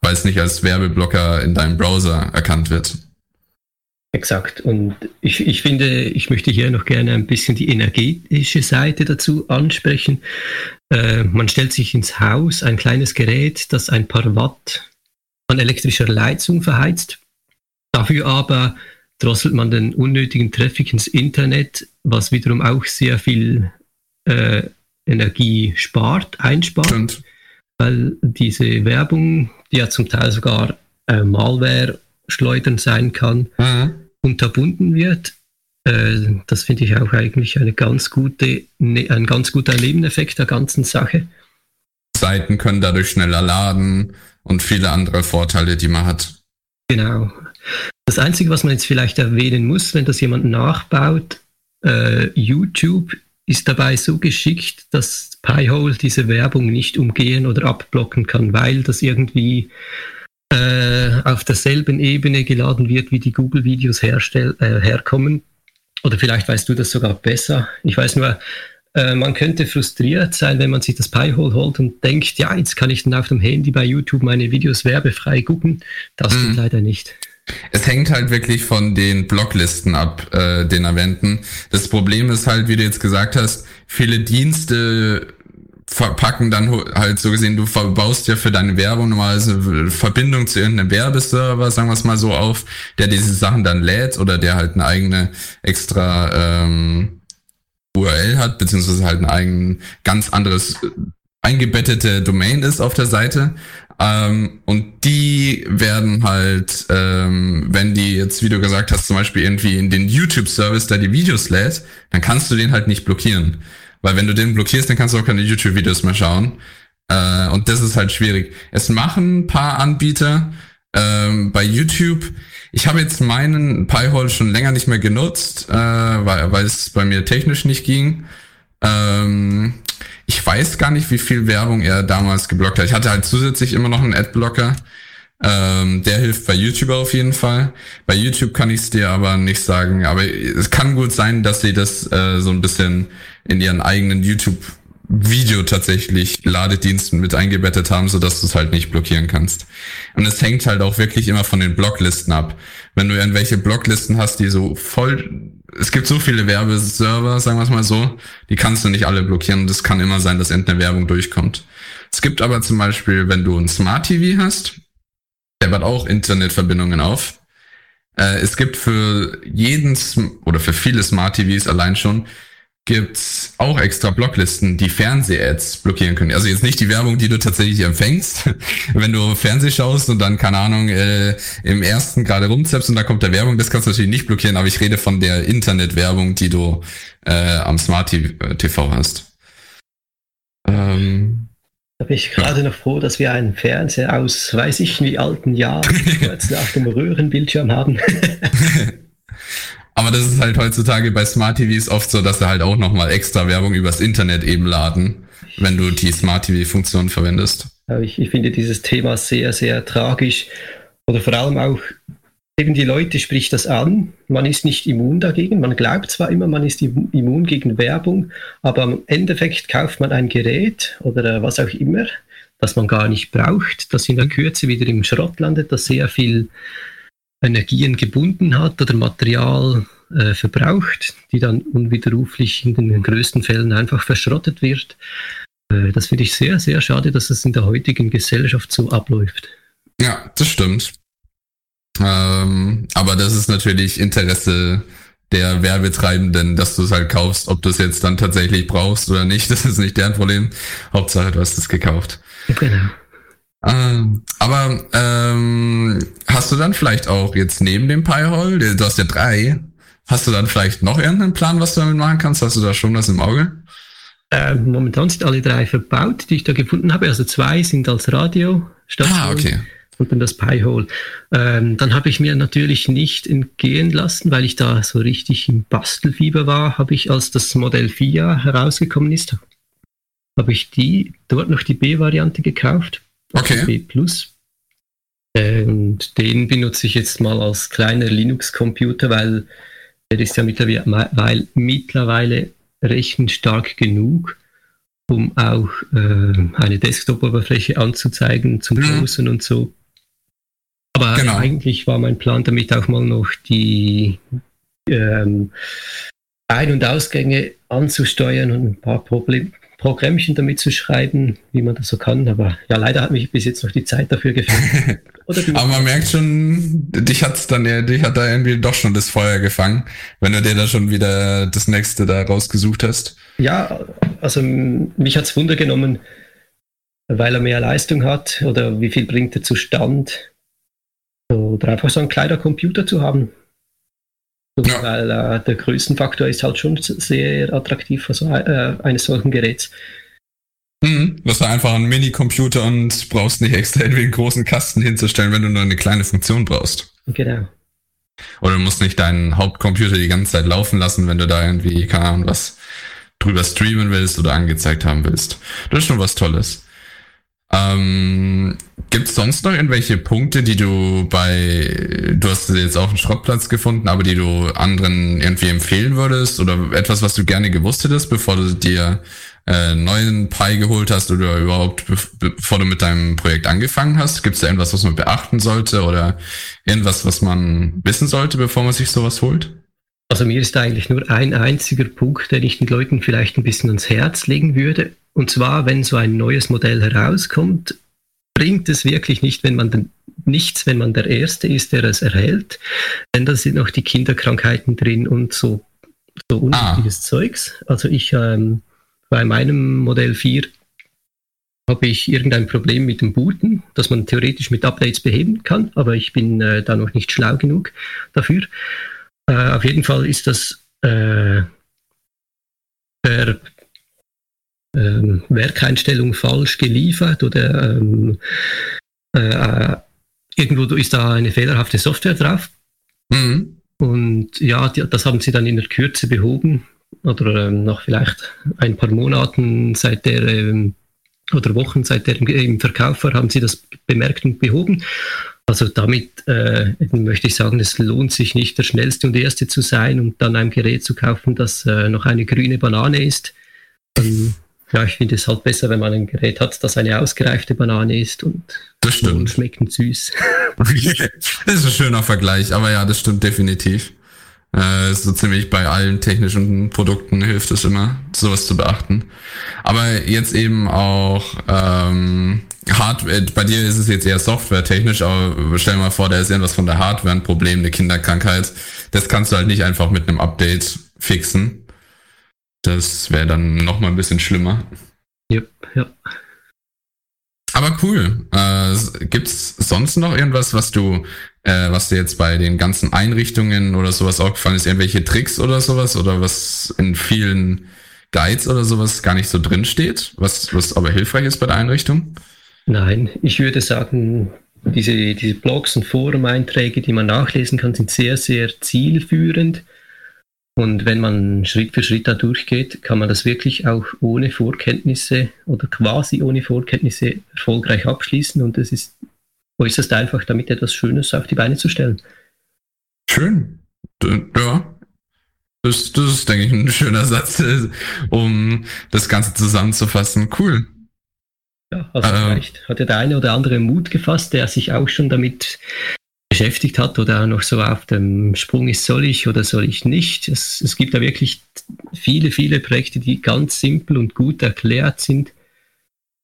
weil es nicht als Werbeblocker in deinem Browser erkannt wird. Exakt. Und ich, ich finde, ich möchte hier noch gerne ein bisschen die energetische Seite dazu ansprechen. Äh, man stellt sich ins Haus ein kleines Gerät, das ein paar Watt an elektrischer Leistung verheizt. Dafür aber drosselt man den unnötigen Traffic ins Internet, was wiederum auch sehr viel äh, Energie spart, einspart. Stimmt. Weil diese Werbung, die ja zum Teil sogar äh, Malware schleudern sein kann, mhm. unterbunden wird. Äh, das finde ich auch eigentlich eine ganz gute, ne, ein ganz guter Nebeneffekt der ganzen Sache. Seiten können dadurch schneller laden und viele andere Vorteile, die man hat. Genau. Das Einzige, was man jetzt vielleicht erwähnen muss, wenn das jemand nachbaut, äh, YouTube ist dabei so geschickt, dass Pi-hole diese Werbung nicht umgehen oder abblocken kann, weil das irgendwie äh, auf derselben Ebene geladen wird, wie die Google-Videos äh, herkommen. Oder vielleicht weißt du das sogar besser. Ich weiß nur, äh, man könnte frustriert sein, wenn man sich das Pi-Hole holt und denkt, ja, jetzt kann ich dann auf dem Handy bei YouTube meine Videos werbefrei gucken. Das mhm. geht leider nicht. Es hängt halt wirklich von den Blocklisten ab, äh, den erwähnten. Das Problem ist halt, wie du jetzt gesagt hast, viele Dienste verpacken dann halt so gesehen, du baust ja für deine Werbung normalerweise Verbindung zu irgendeinem Werbeserver, sagen wir es mal so auf, der diese Sachen dann lädt oder der halt eine eigene extra ähm, URL hat, beziehungsweise halt ein eigen ganz anderes eingebettete Domain ist auf der Seite. Ähm, und die werden halt, ähm, wenn die jetzt, wie du gesagt hast, zum Beispiel irgendwie in den YouTube-Service, der die Videos lädt, dann kannst du den halt nicht blockieren. Weil wenn du den blockierst, dann kannst du auch keine YouTube-Videos mehr schauen. Äh, und das ist halt schwierig. Es machen ein paar Anbieter ähm, bei YouTube. Ich habe jetzt meinen Pi-Hole schon länger nicht mehr genutzt, äh, weil, weil es bei mir technisch nicht ging. Ähm, ich weiß gar nicht, wie viel Werbung er damals geblockt hat. Ich hatte halt zusätzlich immer noch einen Adblocker. Ähm, der hilft bei YouTube auf jeden Fall. Bei YouTube kann ich es dir aber nicht sagen. Aber es kann gut sein, dass sie das äh, so ein bisschen in ihren eigenen YouTube-Video tatsächlich Ladediensten mit eingebettet haben, so dass du es halt nicht blockieren kannst. Und es hängt halt auch wirklich immer von den Blocklisten ab. Wenn du irgendwelche Blocklisten hast, die so voll, es gibt so viele Werbeserver, sagen wir es mal so, die kannst du nicht alle blockieren und es kann immer sein, dass irgendeine Werbung durchkommt. Es gibt aber zum Beispiel, wenn du ein Smart TV hast, der baut auch Internetverbindungen auf. Äh, es gibt für jeden oder für viele Smart TVs allein schon gibt's auch extra Blocklisten, die Fernseh-Ads blockieren können. Also jetzt nicht die Werbung, die du tatsächlich empfängst, wenn du Fernseh schaust und dann, keine Ahnung, äh, im ersten gerade rumzappst und da kommt der Werbung, das kannst du natürlich nicht blockieren, aber ich rede von der Internetwerbung, die du äh, am Smart TV hast. Ähm, da bin ich gerade noch froh, dass wir einen Fernseher aus weiß ich wie alten Jahren jetzt nach dem Röhrenbildschirm haben. Aber das ist halt heutzutage bei Smart TVs oft so, dass sie halt auch nochmal extra Werbung übers Internet eben laden, wenn du die Smart TV-Funktion verwendest. Ich, ich finde dieses Thema sehr, sehr tragisch. Oder vor allem auch eben die Leute spricht das an. Man ist nicht immun dagegen. Man glaubt zwar immer, man ist immun gegen Werbung, aber im Endeffekt kauft man ein Gerät oder was auch immer, das man gar nicht braucht, das in der Kürze wieder im Schrott landet, das sehr viel Energien gebunden hat oder Material äh, verbraucht, die dann unwiderruflich in den größten Fällen einfach verschrottet wird. Äh, das finde ich sehr, sehr schade, dass es in der heutigen Gesellschaft so abläuft. Ja, das stimmt. Ähm, aber das ist natürlich Interesse der Werbetreibenden, dass du es halt kaufst, ob du es jetzt dann tatsächlich brauchst oder nicht, das ist nicht deren Problem. Hauptsache, du hast es gekauft. Genau. Ähm, aber ähm, hast du dann vielleicht auch jetzt neben dem Pi-Hole, du hast ja drei, hast du dann vielleicht noch irgendeinen Plan, was du damit machen kannst? Hast du da schon was im Auge? Äh, momentan sind alle drei verbaut, die ich da gefunden habe. Also zwei sind als Radio. Ah, okay. Und dann das Pi-Hole. Ähm, dann habe ich mir natürlich nicht entgehen lassen, weil ich da so richtig im Bastelfieber war, habe ich, als das Modell 4 herausgekommen ist, habe ich die, dort noch die B-Variante gekauft. Okay. Plus. Äh, und den benutze ich jetzt mal als kleiner Linux-Computer, weil der ist ja mittlerweile, weil, mittlerweile rechenstark genug, um auch äh, eine Desktop-Oberfläche anzuzeigen, zum Browsen mhm. und so. Aber genau. eigentlich war mein Plan damit auch mal noch die ähm, Ein- und Ausgänge anzusteuern und ein paar Problem Programmchen damit zu schreiben, wie man das so kann. Aber ja, leider hat mich bis jetzt noch die Zeit dafür gefehlt. Aber man merkt schon, dich hat's dann, dich hat da irgendwie doch schon das Feuer gefangen, wenn du dir da schon wieder das nächste da rausgesucht hast. Ja, also mich hat's Wunder genommen, weil er mehr Leistung hat oder wie viel bringt er zustand. Oder einfach so einen kleinen Computer zu haben. Ja. Weil äh, der Größenfaktor ist halt schon sehr attraktiv für so, äh, eines solchen Geräts. Mhm. Du hast einfach einen Mini-Computer und brauchst nicht extra irgendwie einen großen Kasten hinzustellen, wenn du nur eine kleine Funktion brauchst. Genau. Oder du musst nicht deinen Hauptcomputer die ganze Zeit laufen lassen, wenn du da irgendwie, keine Ahnung, was drüber streamen willst oder angezeigt haben willst. Das ist schon was Tolles. Ähm, Gibt es sonst noch irgendwelche Punkte, die du bei, du hast jetzt auch einen Schrottplatz gefunden, aber die du anderen irgendwie empfehlen würdest oder etwas, was du gerne gewusst hättest, bevor du dir äh, neuen Pi geholt hast oder überhaupt bevor du mit deinem Projekt angefangen hast? Gibt es da irgendwas, was man beachten sollte oder irgendwas, was man wissen sollte, bevor man sich sowas holt? Also mir ist eigentlich nur ein einziger Punkt, den ich den Leuten vielleicht ein bisschen ans Herz legen würde. Und zwar, wenn so ein neues Modell herauskommt, bringt es wirklich nicht, wenn man den, nichts, wenn man der Erste ist, der es erhält. Denn da sind noch die Kinderkrankheiten drin und so, so unnötiges ah. Zeugs. Also ich ähm, bei meinem Modell 4 habe ich irgendein Problem mit dem Booten, das man theoretisch mit Updates beheben kann, aber ich bin äh, da noch nicht schlau genug dafür. Äh, auf jeden Fall ist das äh, per ähm, Werkeinstellung falsch geliefert oder ähm, äh, irgendwo ist da eine fehlerhafte Software drauf. Mhm. Und ja, die, das haben sie dann in der Kürze behoben oder ähm, nach vielleicht ein paar Monaten seit der ähm, oder Wochen seit der im Verkauf war, haben sie das bemerkt und behoben. Also damit äh, möchte ich sagen, es lohnt sich nicht, der Schnellste und Erste zu sein und dann ein Gerät zu kaufen, das äh, noch eine grüne Banane ist. Dann ja, ich finde es halt besser, wenn man ein Gerät hat, das eine ausgereifte Banane ist und, das stimmt. und schmeckt süß. das ist ein schöner Vergleich, aber ja, das stimmt definitiv. Äh, so ziemlich bei allen technischen Produkten hilft es immer, sowas zu beachten. Aber jetzt eben auch ähm, Hardware, bei dir ist es jetzt eher softwaretechnisch, aber stell dir mal vor, da ist irgendwas von der Hardware ein Problem, eine Kinderkrankheit. Das kannst du halt nicht einfach mit einem Update fixen. Das wäre dann noch mal ein bisschen schlimmer. Yep, ja. Aber cool. Äh, gibt's sonst noch irgendwas, was du, äh, was dir jetzt bei den ganzen Einrichtungen oder sowas aufgefallen ist, irgendwelche Tricks oder sowas oder was in vielen Guides oder sowas gar nicht so drin steht, was, was aber hilfreich ist bei der Einrichtung? Nein, ich würde sagen, diese, diese Blogs und Forum-Einträge, die man nachlesen kann, sind sehr, sehr zielführend. Und wenn man Schritt für Schritt da durchgeht, kann man das wirklich auch ohne Vorkenntnisse oder quasi ohne Vorkenntnisse erfolgreich abschließen. Und es ist äußerst einfach, damit etwas Schönes auf die Beine zu stellen. Schön. Ja. Das, das ist, denke ich, ein schöner Satz, um das Ganze zusammenzufassen. Cool. Ja, also äh, vielleicht hat ja der eine oder andere Mut gefasst, der sich auch schon damit beschäftigt hat oder auch noch so auf dem Sprung ist, soll ich oder soll ich nicht. Es, es gibt da wirklich viele, viele Projekte, die ganz simpel und gut erklärt sind.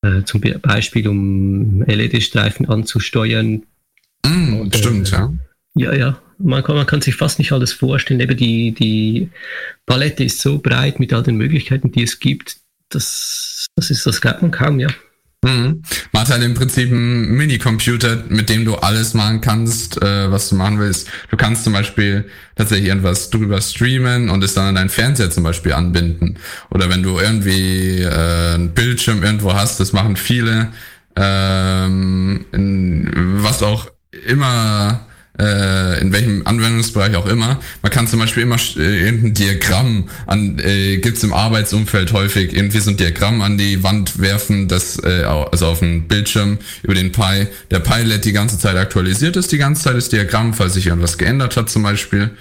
Äh, zum Beispiel, um LED-Streifen anzusteuern. Mm, und, stimmt, äh, ja. Ja, ja. Man kann, man kann sich fast nicht alles vorstellen. Eben die, die Palette ist so breit mit all den Möglichkeiten, die es gibt. Das, das ist, das glaubt man kaum, ja. Mhm. Hat halt im Prinzip einen Minicomputer, mit dem du alles machen kannst, äh, was du machen willst. Du kannst zum Beispiel tatsächlich irgendwas drüber streamen und es dann an deinen Fernseher zum Beispiel anbinden. Oder wenn du irgendwie äh, einen Bildschirm irgendwo hast, das machen viele, ähm, in, was auch immer äh, in welchem Anwendungsbereich auch immer. Man kann zum Beispiel immer äh, irgendein Diagramm an, äh, gibt im Arbeitsumfeld häufig irgendwie so ein Diagramm an die Wand werfen, das äh, also auf dem Bildschirm über den Pi. Der Pi lädt die ganze Zeit aktualisiert ist, die ganze Zeit das Diagramm, falls sich irgendwas geändert hat zum Beispiel.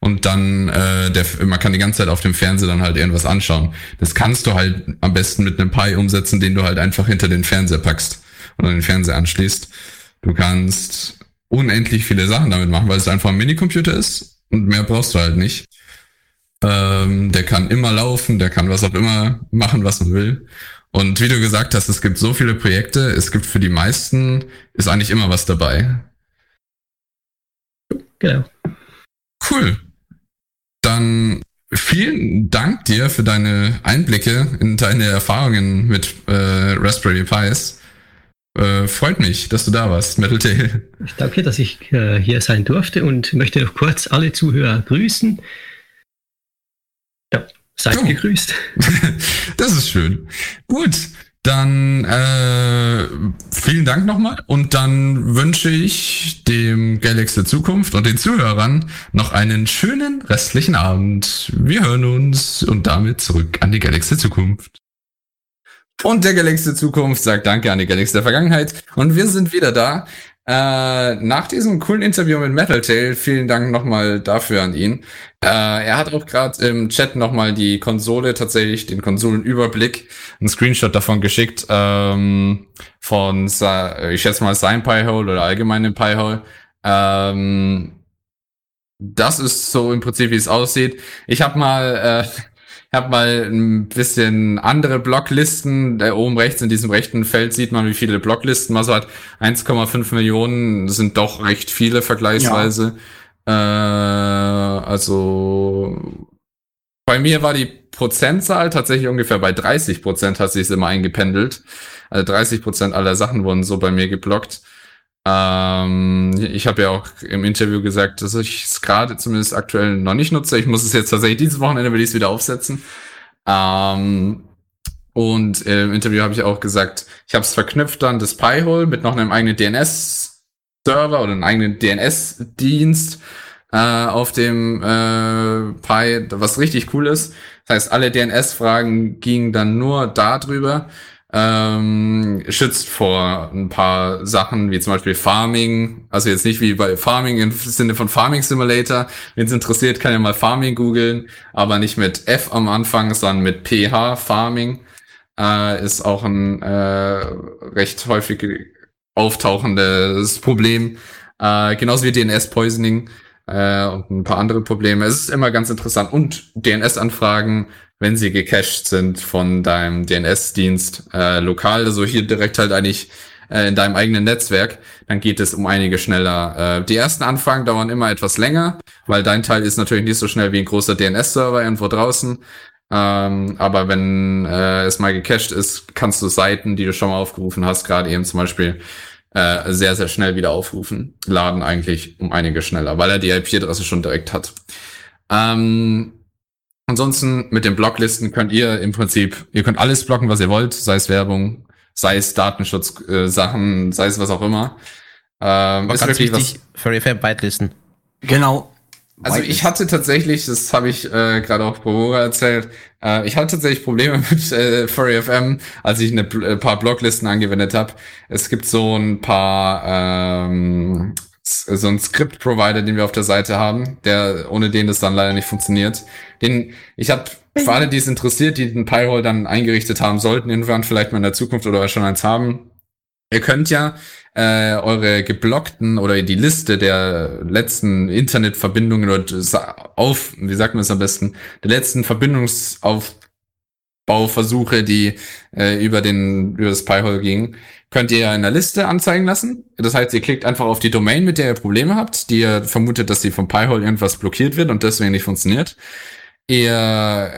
Und dann, äh, der, man kann die ganze Zeit auf dem Fernseher dann halt irgendwas anschauen. Das kannst du halt am besten mit einem Pi umsetzen, den du halt einfach hinter den Fernseher packst oder den Fernseher anschließt. Du kannst unendlich viele Sachen damit machen, weil es einfach ein Minicomputer ist und mehr brauchst du halt nicht. Ähm, der kann immer laufen, der kann was auch immer machen, was man will. Und wie du gesagt hast, es gibt so viele Projekte, es gibt für die meisten, ist eigentlich immer was dabei. Genau. Cool. Dann vielen Dank dir für deine Einblicke in deine Erfahrungen mit äh, Raspberry Pis. Äh, freut mich, dass du da warst, Metal Tail. Ich danke, dass ich äh, hier sein durfte und möchte noch kurz alle Zuhörer grüßen. Ja, seid oh. gegrüßt. das ist schön. Gut, dann äh, vielen Dank nochmal und dann wünsche ich dem Galaxy der Zukunft und den Zuhörern noch einen schönen restlichen Abend. Wir hören uns und damit zurück an die Galaxy der Zukunft. Und der Galaxy Zukunft sagt Danke an die Galaxy der Vergangenheit. Und wir sind wieder da. Äh, nach diesem coolen Interview mit Metal Tail, vielen Dank nochmal dafür an ihn. Äh, er hat auch gerade im Chat nochmal die Konsole, tatsächlich den Konsolenüberblick, einen Screenshot davon geschickt, ähm, von, ich schätze mal, sein Pi-Hole oder allgemein den Pi-Hole. Ähm, das ist so im Prinzip, wie es aussieht. Ich habe mal äh, habe mal ein bisschen andere Blocklisten. Da oben rechts in diesem rechten Feld sieht man, wie viele Blocklisten man so hat. 1,5 Millionen sind doch recht viele vergleichsweise. Ja. Äh, also bei mir war die Prozentzahl tatsächlich ungefähr bei 30 Prozent hat sich immer eingependelt. Also 30 Prozent aller Sachen wurden so bei mir geblockt. Ähm, ich habe ja auch im Interview gesagt, dass ich es gerade zumindest aktuell noch nicht nutze. Ich muss es jetzt tatsächlich dieses Wochenende will ich es wieder aufsetzen. Ähm, und im Interview habe ich auch gesagt, ich habe es verknüpft dann das Pi-Hole mit noch einem eigenen DNS-Server oder einem eigenen DNS-Dienst äh, auf dem äh, Pi, was richtig cool ist. Das heißt, alle DNS-Fragen gingen dann nur darüber ähm, schützt vor ein paar Sachen, wie zum Beispiel Farming, also jetzt nicht wie bei Farming im Sinne von Farming Simulator. Wenn es interessiert, kann ja mal Farming googeln, aber nicht mit F am Anfang, sondern mit PH, Farming. Äh, ist auch ein äh, recht häufig auftauchendes Problem. Äh, genauso wie DNS-Poisoning äh, und ein paar andere Probleme. Es ist immer ganz interessant. Und DNS-Anfragen wenn sie gecached sind von deinem DNS-Dienst äh, lokal, also hier direkt halt eigentlich äh, in deinem eigenen Netzwerk, dann geht es um einige schneller. Äh, die ersten Anfragen dauern immer etwas länger, weil dein Teil ist natürlich nicht so schnell wie ein großer DNS-Server irgendwo draußen. Ähm, aber wenn äh, es mal gecached ist, kannst du Seiten, die du schon mal aufgerufen hast, gerade eben zum Beispiel, äh, sehr, sehr schnell wieder aufrufen. Laden eigentlich um einige schneller, weil er die IP-Adresse schon direkt hat. Ähm, Ansonsten mit den Blocklisten könnt ihr im Prinzip, ihr könnt alles blocken, was ihr wollt, sei es Werbung, sei es Datenschutz-Sachen, äh, sei es was auch immer. Ähm, ist wirklich wichtig, was, Furry Fan Whitelisten. Genau. Also ich hatte tatsächlich, das habe ich äh, gerade auch Bora erzählt, äh, ich hatte tatsächlich Probleme mit äh, Furry FM, als ich eine, ein paar Blocklisten angewendet habe. Es gibt so ein paar ähm, so ein Script-Provider, den wir auf der Seite haben, der ohne den das dann leider nicht funktioniert. Den ich habe für alle, die es interessiert, die den Pyroll dann eingerichtet haben sollten, irgendwann vielleicht mal in der Zukunft oder schon eins haben. Ihr könnt ja äh, eure geblockten oder die Liste der letzten Internetverbindungen oder auf, wie sagt man es am besten, der letzten Verbindungsaufbauversuche, die äh, über den über das Pi-Hole gingen, könnt ihr in der Liste anzeigen lassen. Das heißt, ihr klickt einfach auf die Domain, mit der ihr Probleme habt, die ihr vermutet, dass sie vom Pi-Hole irgendwas blockiert wird und deswegen nicht funktioniert. Ihr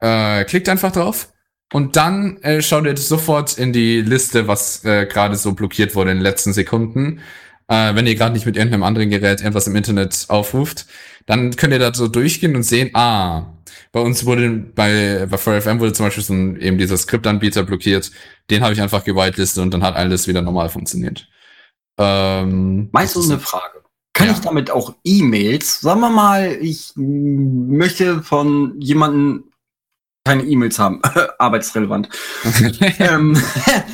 äh, klickt einfach drauf und dann äh, schaut ihr sofort in die Liste, was äh, gerade so blockiert wurde in den letzten Sekunden. Äh, wenn ihr gerade nicht mit irgendeinem anderen Gerät irgendwas im Internet aufruft, dann könnt ihr da so durchgehen und sehen, ah, bei uns wurde bei, bei 4FM wurde zum Beispiel so ein, eben dieser Skriptanbieter blockiert. Den habe ich einfach gewitelistet und dann hat alles wieder normal funktioniert. Ähm, du eine Frage? Kann ja. ich damit auch E-Mails, sagen wir mal, ich möchte von jemandem keine E-Mails haben, arbeitsrelevant. ähm,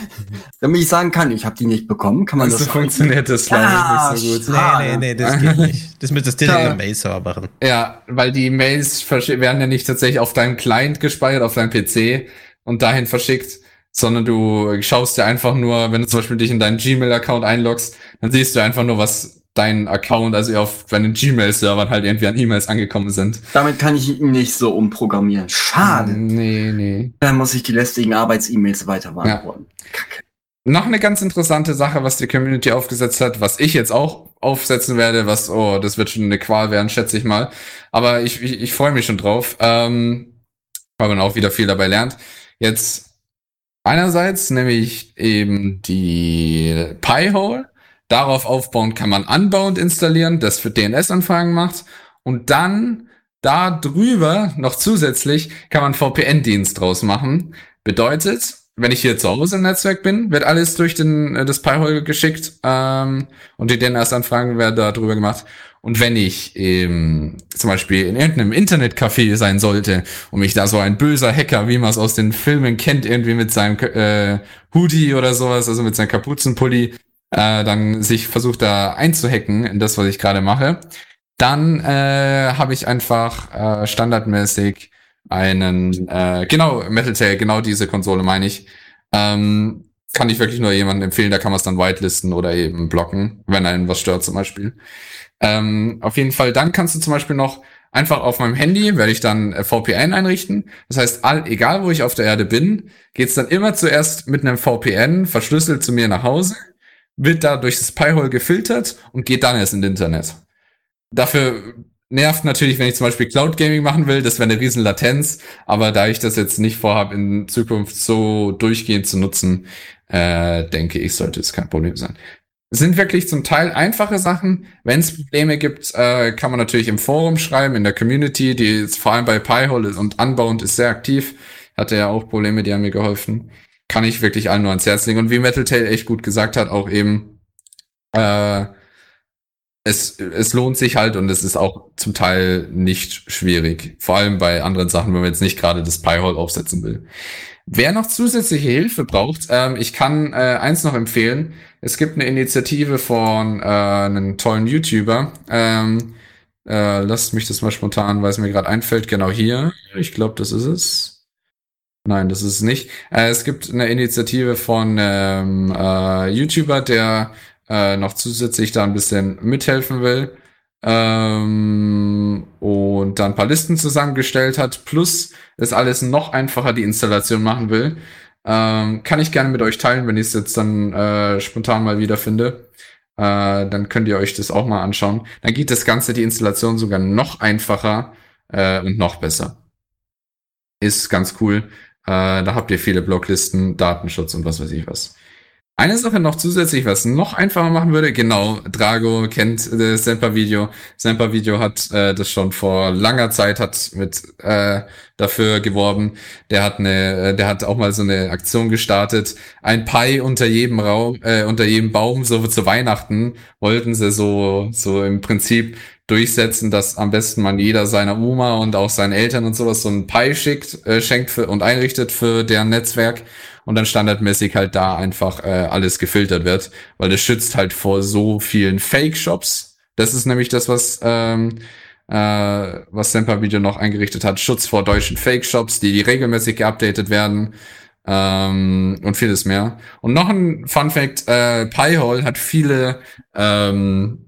damit ich sagen kann, ich habe die nicht bekommen, kann man das. So funktioniert das glaube ah, nicht so gut. Nee, nee, nee, das geht nicht. Das müsstest du im Mail-Server machen. Ja, weil die Mails werden ja nicht tatsächlich auf deinem Client gespeichert, auf deinem PC und dahin verschickt, sondern du schaust dir einfach nur, wenn du zum Beispiel dich in deinen Gmail-Account einloggst, dann siehst du einfach nur, was dein Account, also auf deinen Gmail-Servern halt irgendwie an E-Mails angekommen sind. Damit kann ich ihn nicht so umprogrammieren. Schade. Nee, nee. Dann muss ich die lästigen Arbeits-E-Mails weiter beantworten. Ja. Kacke. Noch eine ganz interessante Sache, was die Community aufgesetzt hat, was ich jetzt auch aufsetzen werde, was, oh, das wird schon eine Qual werden, schätze ich mal. Aber ich, ich, ich freue mich schon drauf, ähm, weil man auch wieder viel dabei lernt. Jetzt einerseits nämlich eben die Pi-Hole Darauf aufbauen kann man Unbound installieren, das für DNS-Anfragen macht. Und dann da drüber noch zusätzlich kann man VPN-Dienst draus machen. Bedeutet, wenn ich hier zu Hause im Netzwerk bin, wird alles durch den, äh, das Pi-Hole geschickt ähm, und die DNS-Anfragen werden da drüber gemacht. Und wenn ich ähm, zum Beispiel in irgendeinem Internetcafé sein sollte und mich da so ein böser Hacker, wie man es aus den Filmen kennt, irgendwie mit seinem äh, Hoodie oder sowas, also mit seinem Kapuzenpulli, äh, dann sich versucht da einzuhacken in das, was ich gerade mache, dann äh, habe ich einfach äh, standardmäßig einen, äh, genau, Metal Tail, genau diese Konsole meine ich. Ähm, kann ich wirklich nur jemandem empfehlen, da kann man es dann whitelisten oder eben blocken, wenn einen was stört zum Beispiel. Ähm, auf jeden Fall, dann kannst du zum Beispiel noch einfach auf meinem Handy, werde ich dann äh, VPN einrichten. Das heißt, all, egal wo ich auf der Erde bin, geht's dann immer zuerst mit einem VPN verschlüsselt zu mir nach Hause wird da durch das Pi-Hole gefiltert und geht dann erst ins Internet. Dafür nervt natürlich, wenn ich zum Beispiel Cloud Gaming machen will, das wäre eine riesen Latenz, aber da ich das jetzt nicht vorhabe, in Zukunft so durchgehend zu nutzen, äh, denke ich, sollte es kein Problem sein. Es sind wirklich zum Teil einfache Sachen. Wenn es Probleme gibt, äh, kann man natürlich im Forum schreiben, in der Community, die ist vor allem bei Pi-Hole und Unbound ist sehr aktiv. Hatte ja auch Probleme, die haben mir geholfen kann ich wirklich allen nur ans Herz legen. Und wie Metal Tail echt gut gesagt hat, auch eben, äh, es, es lohnt sich halt und es ist auch zum Teil nicht schwierig. Vor allem bei anderen Sachen, wenn man jetzt nicht gerade das Pi-Hole aufsetzen will. Wer noch zusätzliche Hilfe braucht, ähm, ich kann äh, eins noch empfehlen. Es gibt eine Initiative von äh, einem tollen YouTuber. Ähm, äh, lasst mich das mal spontan, weil es mir gerade einfällt. Genau hier. Ich glaube, das ist es. Nein, das ist es nicht. Äh, es gibt eine Initiative von ähm, äh, YouTuber, der äh, noch zusätzlich da ein bisschen mithelfen will ähm, und dann ein paar Listen zusammengestellt hat, plus es alles noch einfacher die Installation machen will. Ähm, kann ich gerne mit euch teilen, wenn ich es jetzt dann äh, spontan mal wiederfinde. Äh, dann könnt ihr euch das auch mal anschauen. Dann geht das Ganze, die Installation sogar noch einfacher äh, und noch besser. Ist ganz cool. Äh, da habt ihr viele Blocklisten, Datenschutz und was weiß ich was. Eine Sache noch zusätzlich, was noch einfacher machen würde, genau, Drago kennt das Semper-Video. Semper-Video hat äh, das schon vor langer Zeit hat mit äh, dafür geworben. Der hat eine, äh, der hat auch mal so eine Aktion gestartet. Ein Pi unter jedem Raum, äh, unter jedem Baum, so zu Weihnachten wollten sie so, so im Prinzip durchsetzen, dass am besten man jeder seiner Oma und auch seinen Eltern und sowas so ein Pi schickt, äh, schenkt für, und einrichtet für deren Netzwerk und dann standardmäßig halt da einfach äh, alles gefiltert wird, weil das schützt halt vor so vielen Fake-Shops. Das ist nämlich das, was ähm, äh, was Semper Video noch eingerichtet hat, Schutz vor deutschen Fake-Shops, die regelmäßig geupdatet werden ähm, und vieles mehr. Und noch ein Fun Fact, äh, Pi-Hole hat viele ähm,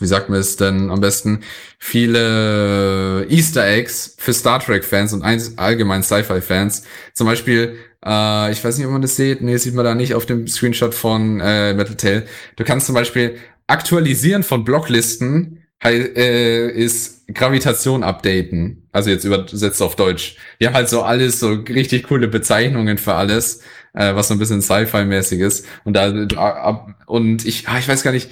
wie sagt man es denn am besten, viele Easter Eggs für Star Trek-Fans und allgemein Sci-Fi-Fans. Zum Beispiel, äh, ich weiß nicht, ob man das sieht, nee, sieht man da nicht auf dem Screenshot von äh, Metal Tail. Du kannst zum Beispiel Aktualisieren von Blocklisten äh, ist Gravitation updaten. Also jetzt übersetzt auf Deutsch. Die haben halt so alles, so richtig coole Bezeichnungen für alles, äh, was so ein bisschen Sci-Fi-mäßig ist. Und da, und ich, ah, ich weiß gar nicht,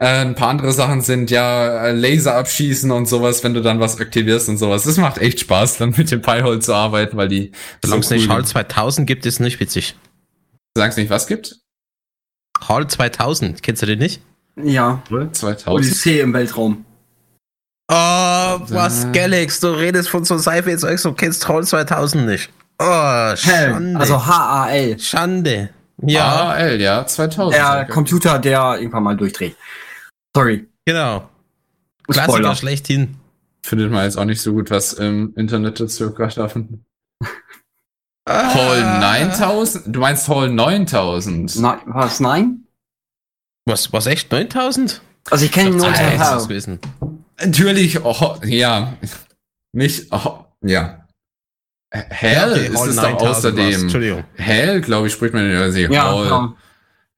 äh, ein paar andere Sachen sind ja Laser abschießen und sowas, wenn du dann was aktivierst und sowas. Das macht echt Spaß, dann mit dem Pi-Hole zu arbeiten, weil die. Solange es nicht HAL 2000 gibt, ist nicht witzig. Sagst nicht, was gibt? HAL 2000, kennst du den nicht? Ja. 2000. Odyssee im Weltraum. Oh, was, Galax, du redest von so Sci-Fi-Zeugs und kennst HAL 2000 nicht. Oh, Schande. Also H-A-L. Schande. Ja. H-A-L, ja, 2000. Der Computer, der irgendwann mal durchdreht. Sorry. Genau. Klassiker Spoiler. schlechthin. Findet man jetzt auch nicht so gut was im Internet dazu geschaffen. Ah. Hall 9000? Du meinst Hall 9000? Na, was, nein? Was, was echt 9000? Also ich kenne nur das wissen. Natürlich, oh, ja. Nicht, oh, ja. Hell ja, okay, ist es doch außerdem. Entschuldigung. Hell, glaube ich, spricht man in der ja, Hall. Genau.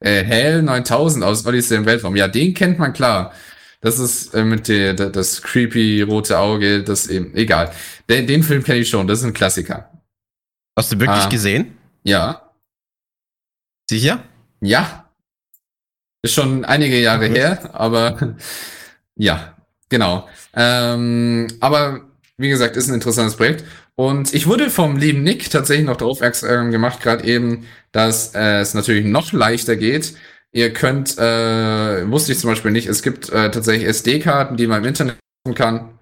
Äh, Hell 9000 aus Odyssey im Weltraum. Ja, den kennt man klar. Das ist äh, mit der, der, das creepy rote Auge, das eben, egal. Den, den Film kenne ich schon, das ist ein Klassiker. Hast du wirklich ah, gesehen? Ja. Sicher? Ja. Ist schon einige Jahre mhm. her, aber ja, genau. Ähm, aber wie gesagt, ist ein interessantes Projekt. Und ich wurde vom lieben Nick tatsächlich noch darauf aufmerksam gemacht, gerade eben, dass äh, es natürlich noch leichter geht. Ihr könnt, äh, wusste ich zum Beispiel nicht, es gibt äh, tatsächlich SD-Karten, die man im Internet kann,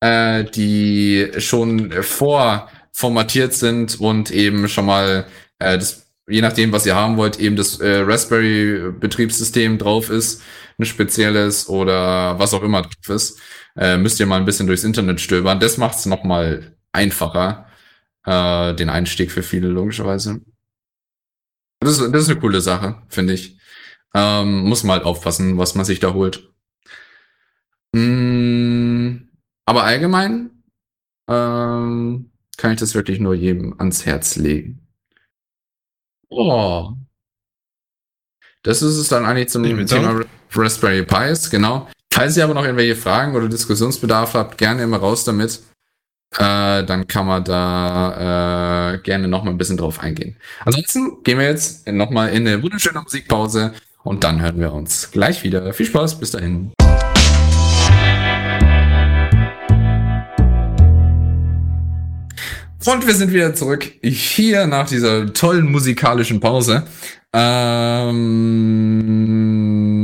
äh, die schon vorformatiert sind und eben schon mal äh, das, je nachdem, was ihr haben wollt, eben das äh, Raspberry-Betriebssystem drauf ist, ein spezielles oder was auch immer drauf ist. Äh, müsst ihr mal ein bisschen durchs Internet stöbern. Das macht es noch mal einfacher, äh, den Einstieg für viele, logischerweise. Das ist, das ist eine coole Sache, finde ich. Ähm, muss man halt aufpassen, was man sich da holt. Mm, aber allgemein ähm, kann ich das wirklich nur jedem ans Herz legen. Oh. Das ist es dann eigentlich zum Thema Raspberry Pis, genau. Falls ihr aber noch irgendwelche Fragen oder Diskussionsbedarf habt, gerne immer raus damit äh, dann kann man da äh, gerne noch mal ein bisschen drauf eingehen. Ansonsten gehen wir jetzt noch mal in eine wunderschöne Musikpause und dann hören wir uns gleich wieder. Viel Spaß, bis dahin. Und wir sind wieder zurück hier nach dieser tollen musikalischen Pause. Ähm, hm?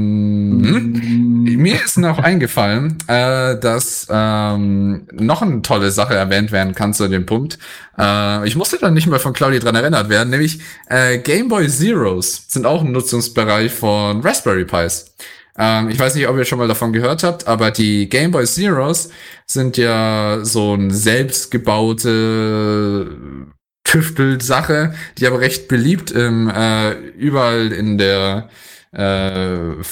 Mir ist noch eingefallen, äh, dass ähm, noch eine tolle Sache erwähnt werden kann zu dem Punkt. Äh, ich musste dann nicht mehr von Claudia dran erinnert werden, nämlich äh, Game Boy Zeros sind auch ein Nutzungsbereich von Raspberry Pis. Ähm, ich weiß nicht, ob ihr schon mal davon gehört habt, aber die Game Boy Zeros sind ja so ein selbstgebaute Tüftel-Sache, die aber recht beliebt im, äh, überall in der äh,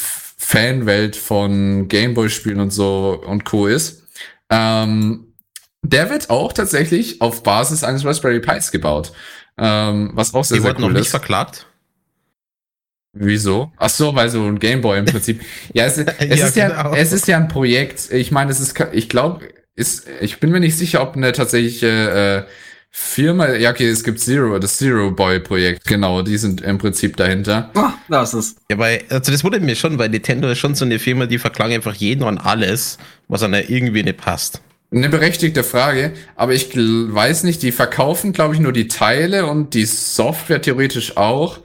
Fanwelt von Gameboy-Spielen und so und Co. ist. Ähm, der wird auch tatsächlich auf Basis eines Raspberry Pis gebaut. Ähm, was auch sehr, Die sehr cool noch ist. nicht verklagt? Wieso? Ach so, weil so ein Gameboy im Prinzip. ja, es, es ja, ist ja, genau. es ist ja ein Projekt. Ich meine, es ist, ich glaube, ist, ich bin mir nicht sicher, ob eine tatsächliche äh, Firma, ja, okay, es gibt Zero, das Zero Boy Projekt, genau, die sind im Prinzip dahinter. Ah, das ist. Ja, weil, also das wurde mir schon, weil Nintendo ist schon so eine Firma, die verklagen einfach jeden und alles, was an der irgendwie nicht passt. Eine berechtigte Frage, aber ich weiß nicht, die verkaufen, glaube ich, nur die Teile und die Software theoretisch auch.